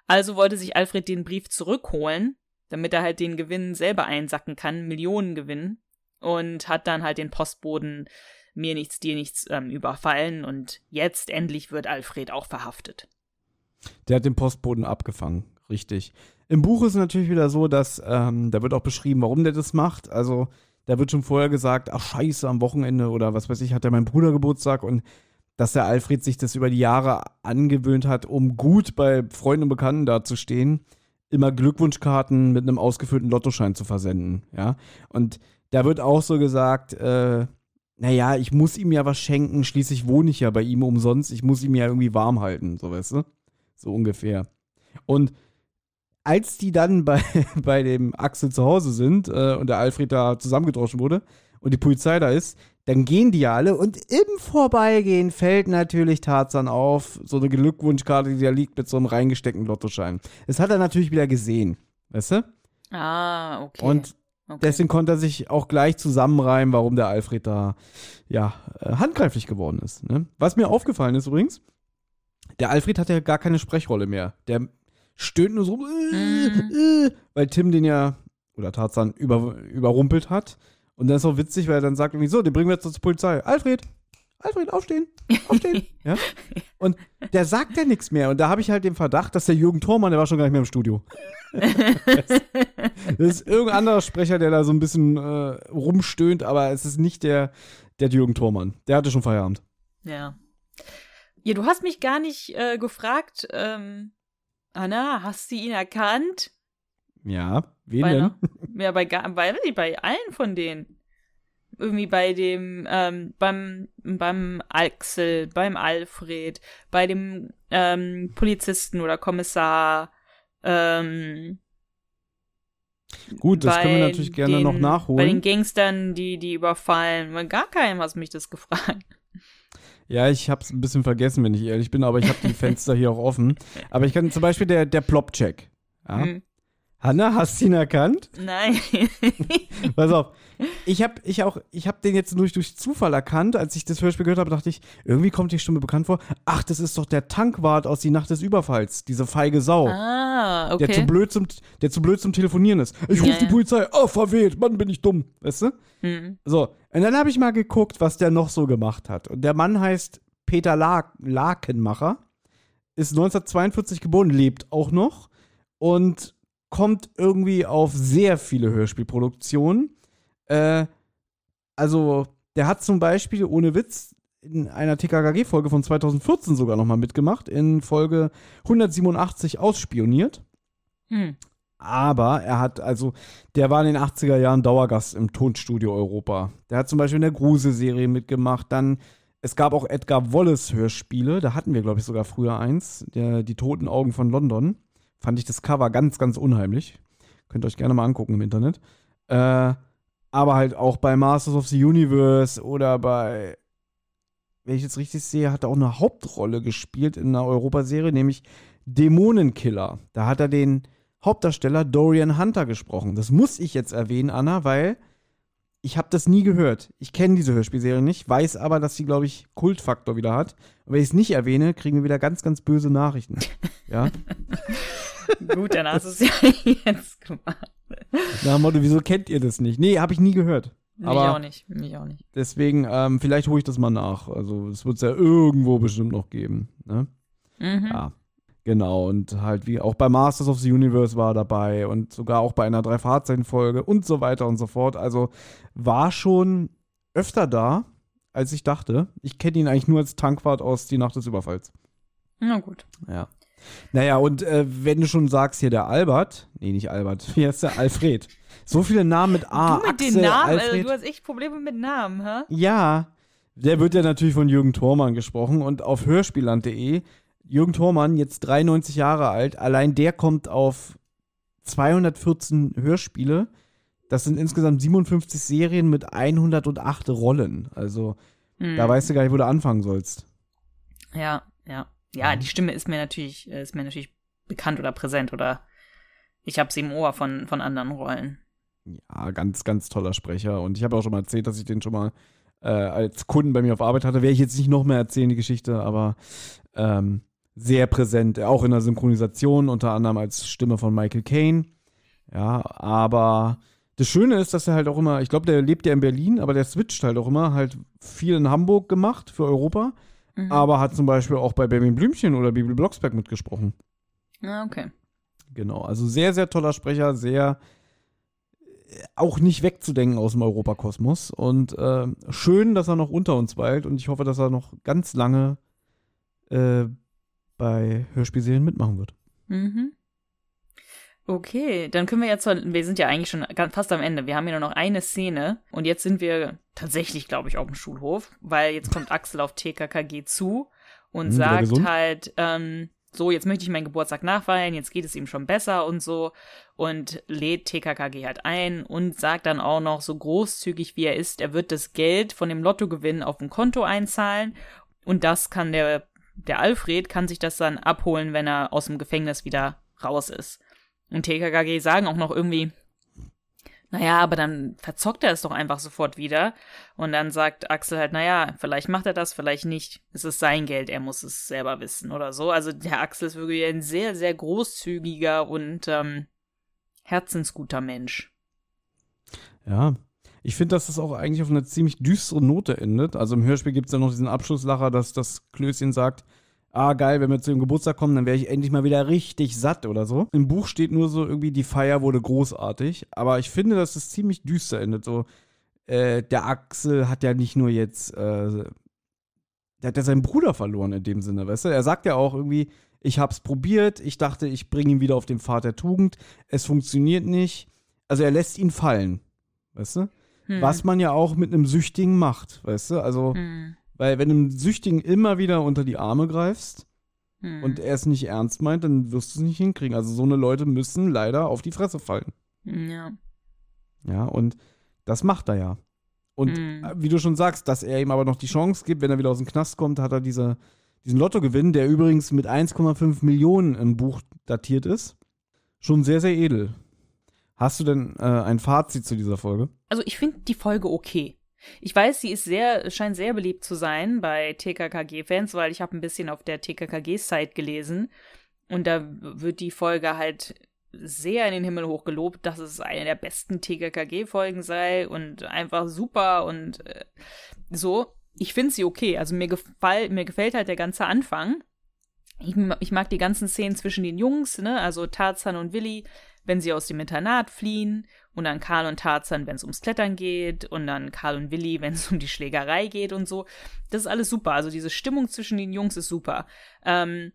Also wollte sich Alfred den Brief zurückholen, damit er halt den Gewinn selber einsacken kann, Millionengewinn. Und hat dann halt den Postboden mir nichts, dir nichts ähm, überfallen. Und jetzt endlich wird Alfred auch verhaftet. Der hat den Postboden abgefangen, richtig. Im Buch ist es natürlich wieder so, dass ähm, da wird auch beschrieben, warum der das macht. Also da wird schon vorher gesagt, ach scheiße, am Wochenende oder was weiß ich, hat er mein Bruder Geburtstag und dass der Alfred sich das über die Jahre angewöhnt hat, um gut bei Freunden und Bekannten dazustehen, immer Glückwunschkarten mit einem ausgefüllten Lottoschein zu versenden, ja. Und da wird auch so gesagt, äh, naja, ich muss ihm ja was schenken, schließlich wohne ich ja bei ihm umsonst, ich muss ihm ja irgendwie warm halten, so weißt du? So ungefähr. Und als die dann bei, bei dem Axel zu Hause sind äh, und der Alfred da zusammengedroschen wurde und die Polizei da ist, dann gehen die alle und im Vorbeigehen fällt natürlich Tarzan auf, so eine Glückwunschkarte, die da liegt mit so einem reingesteckten Lottoschein. Das hat er natürlich wieder gesehen, weißt du? Ah, okay. Und okay. deswegen konnte er sich auch gleich zusammenreimen, warum der Alfred da, ja, äh, handgreiflich geworden ist. Ne? Was mir aufgefallen ist übrigens, der Alfred hat ja gar keine Sprechrolle mehr. Der stöhnt nur so, äh, äh, weil Tim den ja, oder Tarzan, über, überrumpelt hat. Und dann ist auch witzig, weil er dann sagt irgendwie so, den bringen wir jetzt zur Polizei. Alfred, Alfred, aufstehen, aufstehen. ja? Und der sagt ja nichts mehr. Und da habe ich halt den Verdacht, dass der Jürgen Thormann, der war schon gar nicht mehr im Studio. Das ist irgendein anderer Sprecher, der da so ein bisschen äh, rumstöhnt, aber es ist nicht der, der Jürgen Thormann. Der hatte schon Feierabend. Ja. Ja, du hast mich gar nicht äh, gefragt, ähm, Anna, hast du ihn erkannt? Ja, wen bei, denn? einer- ja, bei, bei, bei allen von denen. Irgendwie bei dem, ähm, beim, beim Axel, beim Alfred, bei dem ähm, Polizisten oder Kommissar, ähm, Gut, das können wir natürlich gerne den, noch Bei den nachholen. Gangstern, die, die überfallen. Bei gar keinem hast mich das gefragt. Ja, ich hab's ein bisschen vergessen, wenn ich ehrlich bin, aber ich habe die Fenster hier auch offen. Aber ich kann zum Beispiel der, der Plop-Check. Ja? Hm. Hanna, hast du ihn erkannt? Nein. Pass auf. Ich habe ich auch, ich habe den jetzt durch, durch Zufall erkannt. Als ich das Hörspiel gehört habe, dachte ich, irgendwie kommt die Stimme bekannt vor. Ach, das ist doch der Tankwart aus Die Nacht des Überfalls. Diese feige Sau. ah, okay. Der zu, blöd zum, der zu blöd zum Telefonieren ist. Ich rufe Ja, die ja. Polizei. Oh, verwählt. Mann, bin ich dumm. Weißt du? Hm. So. Und dann habe ich mal geguckt, was der noch so gemacht hat. Und der Mann heißt Peter La Lakenmacher. Ist 1942 geboren, lebt auch noch. Und kommt irgendwie auf sehr viele Hörspielproduktionen. Äh, also, der hat zum Beispiel, ohne Witz, in einer TKKG-Folge von 2014 sogar nochmal mitgemacht, in Folge 187 ausspioniert. Hm. Aber er hat, also, der war in den 80er Jahren Dauergast im Tonstudio Europa. Der hat zum Beispiel in der Gruse-Serie mitgemacht. Dann, es gab auch Edgar Wallace-Hörspiele. Da hatten wir, glaube ich, sogar früher eins. Der, die Toten Augen von London. Fand ich das Cover ganz, ganz unheimlich. Könnt ihr euch gerne mal angucken im Internet. Äh, aber halt auch bei Masters of the Universe oder bei, wenn ich jetzt richtig sehe, hat er auch eine Hauptrolle gespielt in einer Europaserie, nämlich Dämonenkiller. Da hat er den Hauptdarsteller Dorian Hunter gesprochen. Das muss ich jetzt erwähnen, Anna, weil ich habe das nie gehört. Ich kenne diese Hörspielserie nicht, weiß aber, dass sie, glaube ich, Kultfaktor wieder hat. Und wenn ich es nicht erwähne, kriegen wir wieder ganz, ganz böse Nachrichten. Ja. Gut, dann hast du es ja jetzt gemacht. Nach dem Motto, wieso kennt ihr das nicht? Nee, habe ich nie gehört. Mich Aber- auch nicht. Mich auch nicht. Deswegen, ähm, vielleicht hole ich das mal nach. Also, es wird es ja irgendwo bestimmt noch geben. Ne? Mhm. Ja. Genau, und halt wie auch bei Masters of the Universe war er dabei und sogar auch bei einer drei Fahrzeichen-Folge und so weiter und so fort. Also war schon öfter da, als ich dachte. Ich kenne ihn eigentlich nur als Tankwart aus Die Nacht des Überfalls. Na gut. Ja. Naja, und äh, wenn du schon sagst, hier der Albert, nee, nicht Albert, wie heißt der? Alfred. So viele Namen mit A. du mit Axel, den Namen, Alfred. also, du hast echt Probleme mit Namen, hä? Ja, der wird ja natürlich von Jürgen Thormann gesprochen und auf hörspielland.de. Jürgen Thormann, jetzt 93 Jahre alt, allein der kommt auf 214 Hörspiele. Das sind insgesamt 57 Serien mit 108 Rollen. Also, Hm. da weißt du gar nicht, wo du anfangen sollst. Ja, ja. Ja, Mhm. die Stimme ist mir natürlich, äh, ist mir natürlich bekannt oder präsent oder ich habe sie im Ohr von, von anderen Rollen. Ja, ganz, ganz toller Sprecher. Und ich habe auch schon mal erzählt, dass ich den schon mal äh, als Kunden bei mir auf Arbeit hatte. Werde ich jetzt nicht noch mehr erzählen, die Geschichte, aber ähm, sehr präsent. Auch in der Synchronisation, unter anderem als Stimme von Michael Caine. Ja, aber das Schöne ist, dass er halt auch immer, ich glaube, der lebt ja in Berlin, aber der switcht halt auch immer, halt viel in Hamburg gemacht für Europa, Mhm. aber hat zum Beispiel auch bei Benjamin Blümchen oder Bibel Blocksberg mitgesprochen. Ah, okay. Genau, also sehr, sehr toller Sprecher, sehr äh, auch nicht wegzudenken aus dem Europakosmos. Und äh, schön, dass er noch unter uns weilt und ich hoffe, dass er noch ganz lange äh, bei Hörspielserien mitmachen wird. Mhm. Okay, dann können wir jetzt, wir sind ja eigentlich schon ganz fast am Ende. Wir haben ja nur noch eine Szene und jetzt sind wir tatsächlich, glaube ich, auf dem Schulhof, weil jetzt kommt Axel auf TKKG zu und Hm, sagt halt, ähm, so, jetzt möchte ich meinen Geburtstag nachfeiern, jetzt geht es ihm schon besser und so und lädt TKKG halt ein und sagt dann auch noch so großzügig wie er ist, er wird das Geld von dem Lottogewinn auf ein Konto einzahlen und das kann der, der Alfred kann sich das dann abholen, wenn er aus dem Gefängnis wieder raus ist. Und TKKG sagen auch noch irgendwie, naja, aber dann verzockt er es doch einfach sofort wieder. Und dann sagt Axel halt, naja, vielleicht macht er das, vielleicht nicht. Es ist sein Geld, er muss es selber wissen oder so. Also der Axel ist wirklich ein sehr, sehr großzügiger und ähm, herzensguter Mensch. Ja. Ich finde, dass das auch eigentlich auf einer ziemlich düsteren Note endet. Also im Hörspiel gibt es ja noch diesen Abschlusslacher, dass das Klößchen sagt, ah geil, wenn wir zu dem Geburtstag kommen, dann wäre ich endlich mal wieder richtig satt oder so. Im Buch steht nur so irgendwie, die Feier wurde großartig. Aber ich finde, dass es ziemlich düster endet. So, äh, der Axel hat ja nicht nur jetzt, äh, der hat ja seinen Bruder verloren in dem Sinne, weißt du? Er sagt ja auch irgendwie, ich hab's probiert, ich dachte, ich bringe ihn wieder auf den Pfad der Tugend. Es funktioniert nicht. Also er lässt ihn fallen, weißt du? Hm. Was man ja auch mit einem Süchtigen macht, weißt du? Also, Hm. Weil wenn du einem Süchtigen immer wieder unter die Arme greifst Hm. und er es nicht ernst meint, dann wirst du es nicht hinkriegen. Also so eine Leute müssen leider auf die Fresse fallen. ja. Ja, und das macht er ja. Und Hm. äh, wie du schon sagst, dass er ihm aber noch die Chance gibt, wenn er wieder aus dem Knast kommt, hat er diese, diesen Lottogewinn, der übrigens mit 1,5 Millionen im Buch datiert ist. Schon sehr, sehr edel. Hast du denn äh, ein Fazit zu dieser Folge? Also ich finde die Folge okay. Ich weiß, sie ist sehr, scheint sehr beliebt zu sein bei TKKG-Fans, weil ich habe ein bisschen auf der TKKG-Site gelesen und da wird die Folge halt sehr in den Himmel hoch gelobt, dass es eine der besten TKKG-Folgen sei und einfach super und äh, so. Ich finde sie okay. Also mir, gefall, mir gefällt halt der ganze Anfang. Ich, ich, mag die ganzen Szenen zwischen den Jungs, ne? Also Tarzan und Willi, wenn sie aus dem Internat fliehen und dann Karl und Tarzan, wenn es ums Klettern geht und dann Karl und Willi, wenn es um die Schlägerei geht und so. Das ist alles super. Also diese Stimmung zwischen den Jungs ist super. Ähm,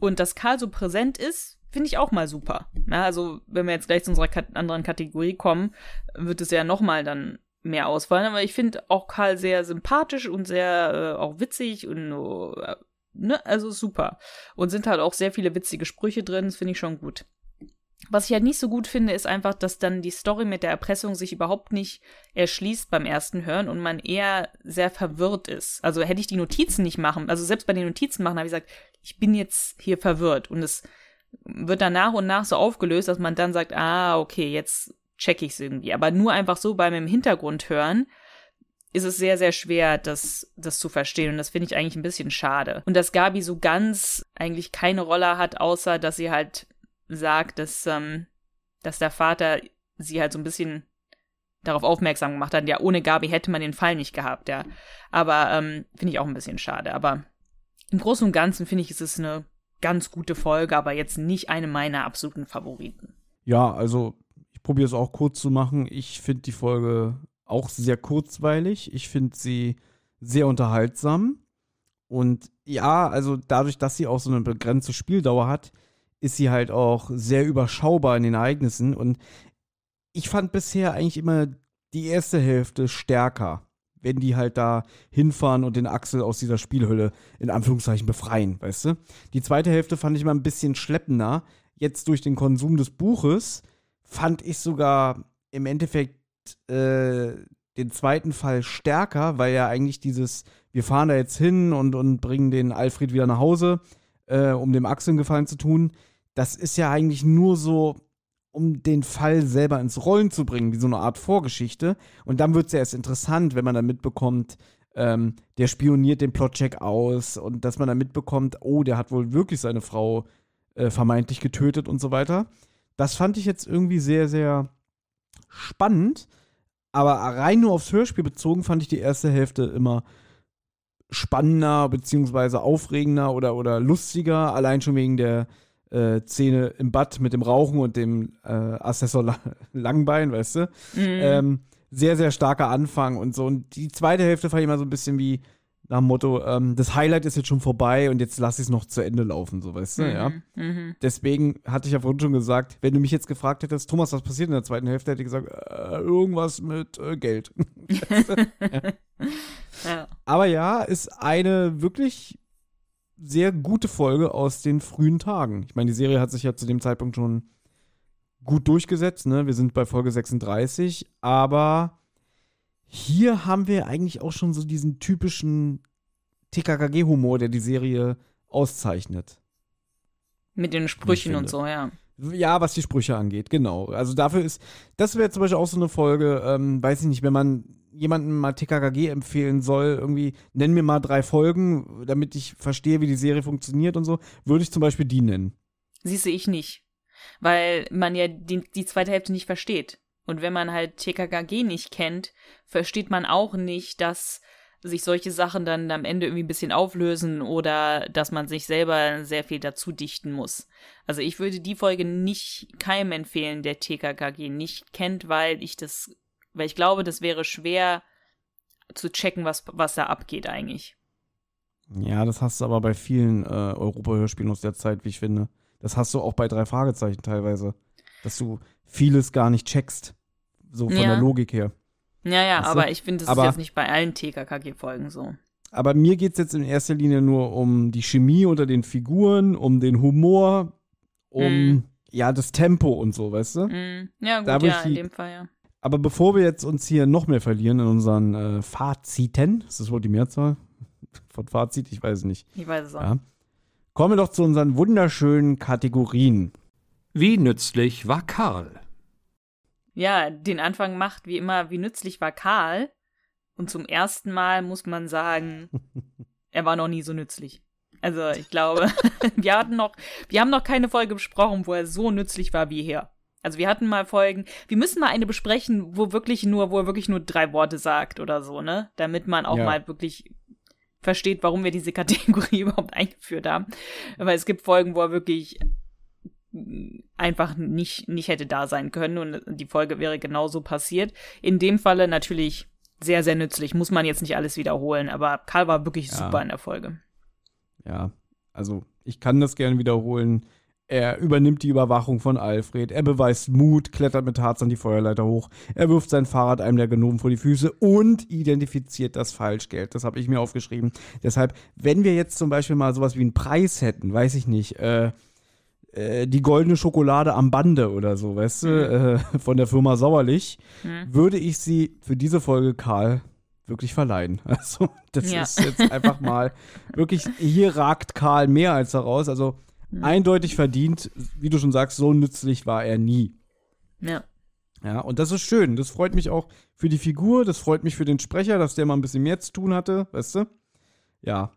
und dass Karl so präsent ist, finde ich auch mal super. Ja, also wenn wir jetzt gleich zu unserer Kat anderen Kategorie kommen, wird es ja noch mal dann mehr ausfallen. Aber ich finde auch Karl sehr sympathisch und sehr äh, auch witzig und äh, ne, also super. Und sind halt auch sehr viele witzige Sprüche drin. Das finde ich schon gut. Was ich halt nicht so gut finde, ist einfach, dass dann die Story mit der Erpressung sich überhaupt nicht erschließt beim ersten Hören und man eher sehr verwirrt ist. Also hätte ich die Notizen nicht machen, also selbst bei den Notizen machen, habe ich gesagt, ich bin jetzt hier verwirrt und es wird dann nach und nach so aufgelöst, dass man dann sagt, ah, okay, jetzt check ich's irgendwie. Aber nur einfach so beim im Hintergrund hören, ist es sehr, sehr schwer, das, das zu verstehen. Und das finde ich eigentlich ein bisschen schade. Und dass Gabi so ganz eigentlich keine Rolle hat, außer dass sie halt sagt, dass, ähm, dass der Vater sie halt so ein bisschen darauf aufmerksam gemacht hat. Ja, ohne Gabi hätte man den Fall nicht gehabt, ja. Aber ähm, finde ich auch ein bisschen schade. Aber im Großen und Ganzen finde ich, ist es eine ganz gute Folge, aber jetzt nicht eine meiner absoluten Favoriten. Ja, also ich probiere es auch kurz zu machen. Ich finde die Folge auch sehr kurzweilig. Ich finde sie sehr unterhaltsam. Und ja, also dadurch, dass sie auch so eine begrenzte Spieldauer hat, ist sie halt auch sehr überschaubar in den Ereignissen. Und ich fand bisher eigentlich immer die erste Hälfte stärker, wenn die halt da hinfahren und den Axel aus dieser Spielhülle in Anführungszeichen befreien, weißt du? Die zweite Hälfte fand ich immer ein bisschen schleppender. Jetzt durch den Konsum des Buches fand ich sogar im Endeffekt äh, den zweiten Fall stärker, weil ja eigentlich dieses, wir fahren da jetzt hin und, und bringen den Alfred wieder nach Hause, äh, um dem Axel einen Gefallen zu tun, das ist ja eigentlich nur so, um den Fall selber ins Rollen zu bringen, wie so eine Art Vorgeschichte. Und dann wird es ja erst interessant, wenn man dann mitbekommt, ähm, der spioniert den Plotcheck aus und dass man dann mitbekommt, oh, der hat wohl wirklich seine Frau äh, vermeintlich getötet und so weiter. Das fand ich jetzt irgendwie sehr, sehr spannend. Aber rein nur aufs Hörspiel bezogen fand ich die erste Hälfte immer spannender, beziehungsweise aufregender oder, oder lustiger, allein schon wegen der äh, Szene im Bad mit dem Rauchen und dem äh, Assessor La Langbein, weißt du? Mhm. Ähm, sehr, sehr starker Anfang und so. Und die zweite Hälfte fand ich immer so ein bisschen wie nach dem Motto, ähm, das Highlight ist jetzt schon vorbei und jetzt lass ich es noch zu Ende laufen, so weißt du, mhm, ja. Mhm. Deswegen hatte ich ja vorhin schon gesagt, wenn du mich jetzt gefragt hättest, Thomas, was passiert in der zweiten Hälfte, hätte ich gesagt, äh, irgendwas mit äh, Geld. ja. ja. Aber ja, ist eine wirklich sehr gute Folge aus den frühen Tagen. Ich meine, die Serie hat sich ja zu dem Zeitpunkt schon gut durchgesetzt, ne? Wir sind bei Folge 36, aber hier haben wir eigentlich auch schon so diesen typischen TKKG-Humor, der die Serie auszeichnet. Mit den Sprüchen und so, ja. Ja, was die Sprüche angeht, genau. Also dafür ist, das wäre zum Beispiel auch so eine Folge, ähm, weiß ich nicht, wenn man jemandem mal TKKG empfehlen soll, irgendwie, nenn mir mal drei Folgen, damit ich verstehe, wie die Serie funktioniert und so, würde ich zum Beispiel die nennen. Siehste ich nicht. Weil man ja die, die zweite Hälfte nicht versteht. Und wenn man halt TKKG nicht kennt, versteht man auch nicht, dass sich solche Sachen dann am Ende irgendwie ein bisschen auflösen oder dass man sich selber sehr viel dazu dichten muss. Also ich würde die Folge nicht keinem empfehlen, der TKKG nicht kennt, weil ich das weil ich glaube, das wäre schwer zu checken, was, was da abgeht eigentlich. Ja, das hast du aber bei vielen äh, Europa-Hörspielen aus der Zeit, wie ich finde. Das hast du auch bei drei Fragezeichen teilweise. Dass du vieles gar nicht checkst. So von ja. der Logik her. Ja, ja, weißt aber du? ich finde, das aber, ist jetzt nicht bei allen TKKG-Folgen so. Aber mir geht es jetzt in erster Linie nur um die Chemie unter den Figuren, um den Humor, um mm. ja das Tempo und so, weißt du? Mm. Ja, gut, ja, in dem Fall, ja. Aber bevor wir jetzt uns hier noch mehr verlieren in unseren äh, Faziten, ist das wohl die Mehrzahl von Fazit? Ich weiß es nicht. Ich weiß es auch. Ja. Kommen wir doch zu unseren wunderschönen Kategorien. Wie nützlich war Karl? ja, den Anfang macht, wie immer, wie nützlich war Karl. Und zum ersten Mal muss man sagen, er war noch nie so nützlich. Also ich glaube, wir hatten noch, wir haben noch keine Folge besprochen, wo er so nützlich war wie hier. Also wir hatten mal Folgen, wir müssen mal eine besprechen, wo wirklich nur, wo er wirklich nur drei Worte sagt oder so, ne? Damit man auch ja. mal wirklich versteht, warum wir diese Kategorie überhaupt eingeführt haben. Weil es gibt Folgen, wo er wirklich einfach nicht, nicht hätte da sein können und die Folge wäre genauso passiert. In dem Falle natürlich sehr, sehr nützlich. Muss man jetzt nicht alles wiederholen, aber Karl war wirklich ja. super in der Folge. Ja, also ich kann das gerne wiederholen. Er übernimmt die Überwachung von Alfred. Er beweist Mut, klettert mit Tarzan die Feuerleiter hoch. Er wirft sein Fahrrad einem der Gnomen vor die Füße und identifiziert das Falschgeld. Das habe ich mir aufgeschrieben. Deshalb, wenn wir jetzt zum Beispiel mal sowas wie einen Preis hätten, weiß ich nicht, äh, äh, die goldene Schokolade am Bande oder so, weißt du, mhm. äh, von der Firma Sauerlich, mhm. würde ich sie für diese Folge Karl wirklich verleihen. Also, das ja. ist jetzt einfach mal wirklich, hier ragt Karl mehr als heraus. Also, Mhm. Eindeutig verdient, wie du schon sagst, so nützlich war er nie. Ja. Ja, und das ist schön. Das freut mich auch für die Figur, das freut mich für den Sprecher, dass der mal ein bisschen mehr zu tun hatte, weißt du? Ja.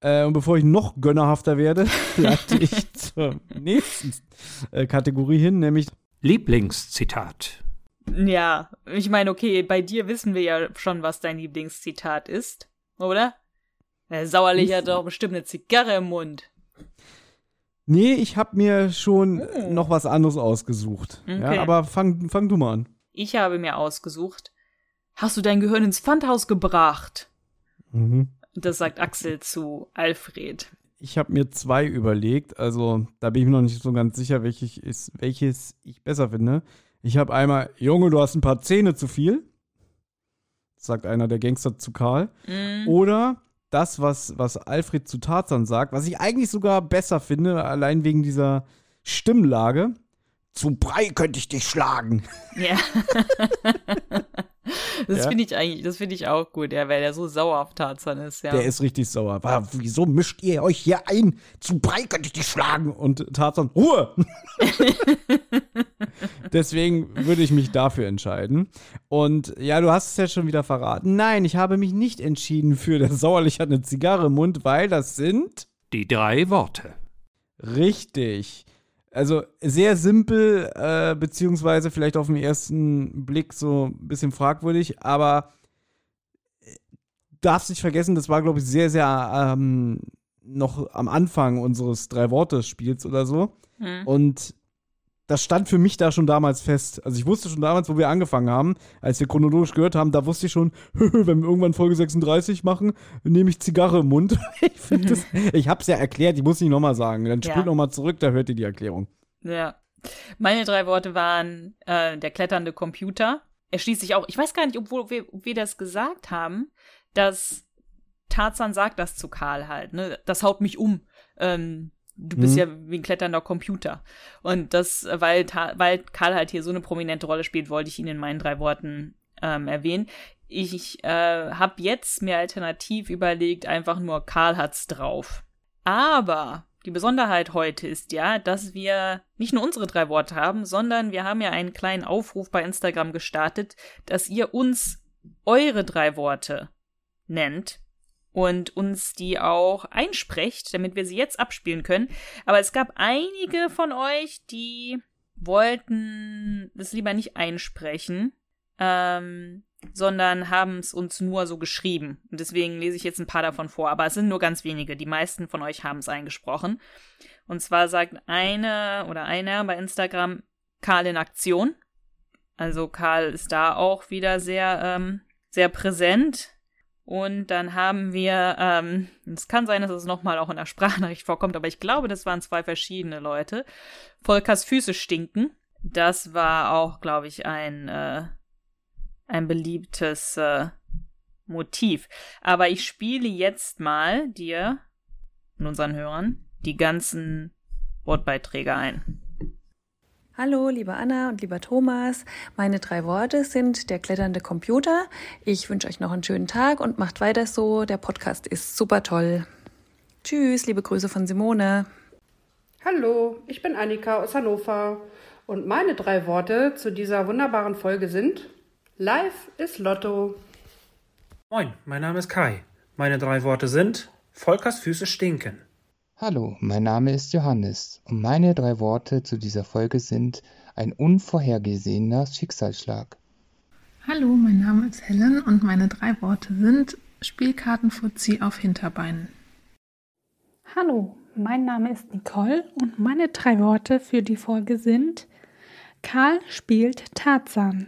Äh, und bevor ich noch gönnerhafter werde, leite ich zur nächsten äh, Kategorie hin, nämlich Lieblingszitat. Ja, ich meine, okay, bei dir wissen wir ja schon, was dein Lieblingszitat ist, oder? Der Sauerlich hat doch bestimmt eine Zigarre im Mund. Nee, ich habe mir schon oh. noch was anderes ausgesucht. Okay. Ja, aber fang, fang du mal an. Ich habe mir ausgesucht, hast du dein Gehirn ins Pfandhaus gebracht? Mhm. Das sagt Axel zu Alfred. Ich habe mir zwei überlegt, also da bin ich mir noch nicht so ganz sicher, welches, ist, welches ich besser finde. Ich habe einmal, Junge, du hast ein paar Zähne zu viel. sagt einer der Gangster zu Karl. Mhm. Oder das, was, was Alfred zu Tarzan sagt, was ich eigentlich sogar besser finde, allein wegen dieser Stimmlage. Zum Brei könnte ich dich schlagen. Ja. das ja? finde ich eigentlich, das finde ich auch gut, ja, weil der so sauer auf Tarzan ist, ja. Der ist richtig sauer. War, wieso mischt ihr euch hier ein? Zum Brei könnte ich dich schlagen. Und Tarzan, Ruhe! Deswegen würde ich mich dafür entscheiden. Und ja, du hast es ja schon wieder verraten. Nein, ich habe mich nicht entschieden für der Sauerlich hat eine Zigarre im Mund, weil das sind. Die drei Worte. Richtig. Also sehr simpel, äh, beziehungsweise vielleicht auf den ersten Blick so ein bisschen fragwürdig, aber äh, darfst nicht vergessen, das war, glaube ich, sehr, sehr ähm, noch am Anfang unseres Drei-Worte-Spiels oder so. Mhm. Und das stand für mich da schon damals fest. Also ich wusste schon damals, wo wir angefangen haben, als wir chronologisch gehört haben, da wusste ich schon, wenn wir irgendwann Folge 36 machen, nehme ich Zigarre im Mund. ich finde das, ich hab's ja erklärt, ich muss nicht nochmal sagen. Dann spult ja. nochmal zurück, da hört ihr die Erklärung. Ja. Meine drei Worte waren äh, der kletternde Computer. Er schließt sich auch, ich weiß gar nicht, obwohl wir, ob wir das gesagt haben, dass Tarzan sagt das zu Karl halt, ne? Das haut mich um. Ähm, du bist mhm. ja wie ein kletternder Computer. Und das, weil, weil Karl halt hier so eine prominente Rolle spielt, wollte ich ihn in meinen drei Worten ähm, erwähnen. Ich äh, habe jetzt mir alternativ überlegt, einfach nur Karl hat's drauf. Aber die Besonderheit heute ist ja, dass wir nicht nur unsere drei Worte haben, sondern wir haben ja einen kleinen Aufruf bei Instagram gestartet, dass ihr uns eure drei Worte nennt und uns die auch einsprecht, damit wir sie jetzt abspielen können. Aber es gab einige von euch, die wollten das lieber nicht einsprechen, ähm, sondern haben es uns nur so geschrieben. Und deswegen lese ich jetzt ein paar davon vor. Aber es sind nur ganz wenige. Die meisten von euch haben es eingesprochen. Und zwar sagt eine oder einer bei Instagram Karl in Aktion. Also Karl ist da auch wieder sehr, ähm, sehr präsent. Und dann haben wir, ähm, es kann sein, dass es nochmal auch in der Sprachnachricht vorkommt, aber ich glaube, das waren zwei verschiedene Leute. Volkers Füße stinken. Das war auch, glaube ich, ein, äh, ein beliebtes äh, Motiv. Aber ich spiele jetzt mal dir und unseren Hörern die ganzen Wortbeiträge ein. Hallo, liebe Anna und lieber Thomas. Meine drei Worte sind der kletternde Computer. Ich wünsche euch noch einen schönen Tag und macht weiter so. Der Podcast ist super toll. Tschüss, liebe Grüße von Simone. Hallo, ich bin Annika aus Hannover Und meine drei Worte zu dieser wunderbaren Folge sind: Live ist Lotto. Moin, mein Name ist Kai. Meine drei Worte sind: Volkers Füße stinken. Hallo, mein Name ist Johannes und meine drei Worte zu dieser Folge sind ein unvorhergesehener Schicksalsschlag. Hallo, mein Name ist Helen und meine drei Worte sind Spielkartenfuzzi auf Hinterbeinen. Hallo, mein Name ist Nicole und meine drei Worte für die Folge sind Karl spielt Tarzan.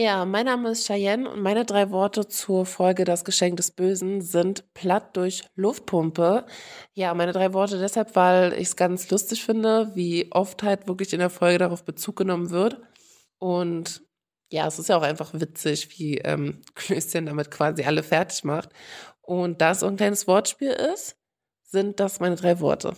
Ja, mein Name ist Cheyenne und meine drei Worte zur Folge Das Geschenk des Bösen sind platt durch Luftpumpe. Ja, meine drei Worte deshalb, weil ich es ganz lustig finde, wie oft halt wirklich in der Folge darauf Bezug genommen wird. Und ja, es ist ja auch einfach witzig, wie ähm, Klößchen damit quasi alle fertig macht. Und da es so ein kleines Wortspiel ist, sind das meine drei Worte.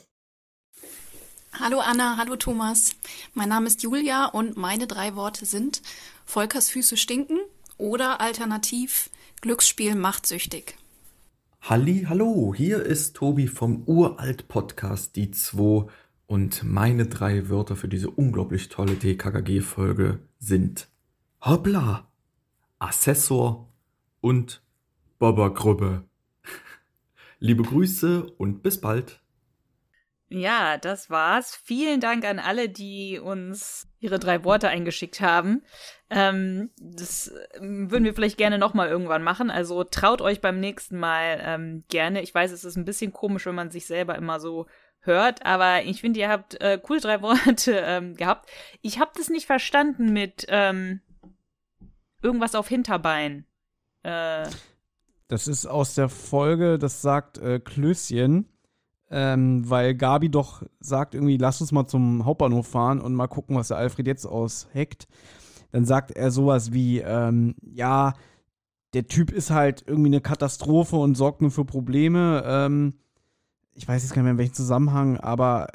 Hallo Anna, hallo Thomas. Mein Name ist Julia und meine drei Worte sind Volkers Füße stinken oder alternativ Glücksspiel macht süchtig. Halli, hallo, hier ist Tobi vom Uralt Podcast Die 2 und meine drei Wörter für diese unglaublich tolle DKKG Folge sind Hoppla, Assessor und Baba-Gruppe. Liebe Grüße und bis bald. Ja, das war's. Vielen Dank an alle, die uns ihre drei Worte eingeschickt haben. Ähm, das ähm, würden wir vielleicht gerne nochmal irgendwann machen. Also traut euch beim nächsten Mal ähm, gerne. Ich weiß, es ist ein bisschen komisch, wenn man sich selber immer so hört, aber ich finde, ihr habt äh, cool drei Worte ähm, gehabt. Ich habe das nicht verstanden mit ähm, irgendwas auf Hinterbein. Äh, das ist aus der Folge, das sagt äh, Klößchen, ähm, weil Gabi doch sagt irgendwie, lass uns mal zum Hauptbahnhof fahren und mal gucken, was der Alfred jetzt ausheckt. Dann sagt er sowas wie, ähm, ja, der Typ ist halt irgendwie eine Katastrophe und sorgt nur für Probleme. Ähm, ich weiß jetzt gar nicht mehr in welchem Zusammenhang, aber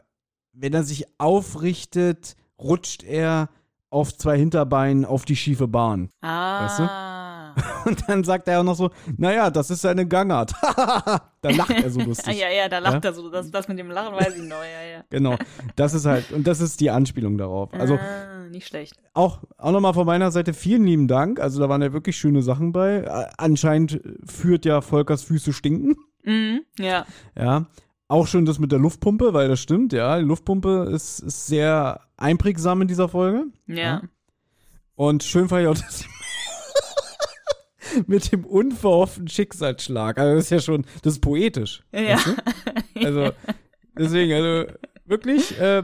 wenn er sich aufrichtet, rutscht er auf zwei Hinterbeinen auf die schiefe Bahn. Ah. Weißt du? Und dann sagt er auch noch so, naja, das ist seine Gangart. da lacht er so lustig. ja, ja, da lacht ja? er so. Das, das mit dem Lachen weiß ich noch, ja, ja. Genau. Das ist halt, und das ist die Anspielung darauf. Also, ah, nicht schlecht. Auch, auch nochmal von meiner Seite vielen lieben Dank. Also, da waren ja wirklich schöne Sachen bei. Anscheinend führt ja Volkers Füße stinken. Mhm, ja. Ja. Auch schön das mit der Luftpumpe, weil das stimmt, ja. Die Luftpumpe ist, ist sehr einprägsam in dieser Folge. Ja. ja. Und schön fand ich auch, dass mit dem unverhofften Schicksalsschlag. Also das ist ja schon, das ist poetisch. Ja. Weißt du? Also deswegen, also wirklich äh,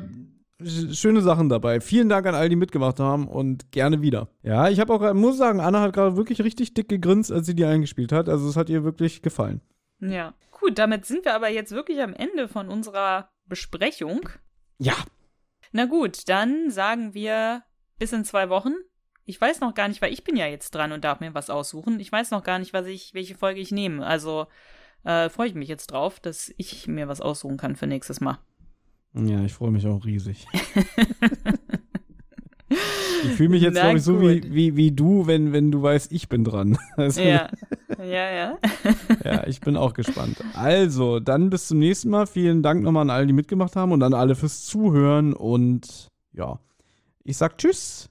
schöne Sachen dabei. Vielen Dank an all die mitgemacht haben und gerne wieder. Ja, ich habe auch, muss sagen, Anna hat gerade wirklich richtig dick gegrinst, als sie die eingespielt hat. Also es hat ihr wirklich gefallen. Ja. Gut, damit sind wir aber jetzt wirklich am Ende von unserer Besprechung. Ja. Na gut, dann sagen wir bis in zwei Wochen. Ich weiß noch gar nicht, weil ich bin ja jetzt dran und darf mir was aussuchen. Ich weiß noch gar nicht, was ich, welche Folge ich nehme. Also äh, freue ich mich jetzt drauf, dass ich mir was aussuchen kann für nächstes Mal. Ja, ich freue mich auch riesig. ich fühle mich jetzt, glaube ich, so wie, wie, wie du, wenn, wenn du weißt, ich bin dran. Also, ja, ja, ja. ja, ich bin auch gespannt. Also, dann bis zum nächsten Mal. Vielen Dank nochmal an alle, die mitgemacht haben und an alle fürs Zuhören. Und ja, ich sag Tschüss.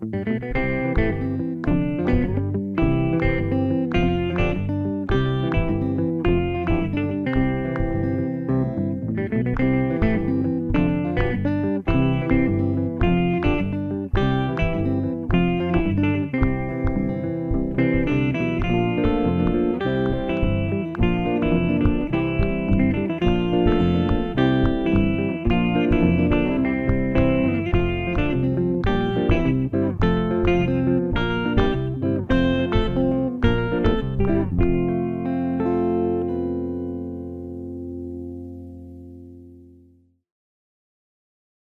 Música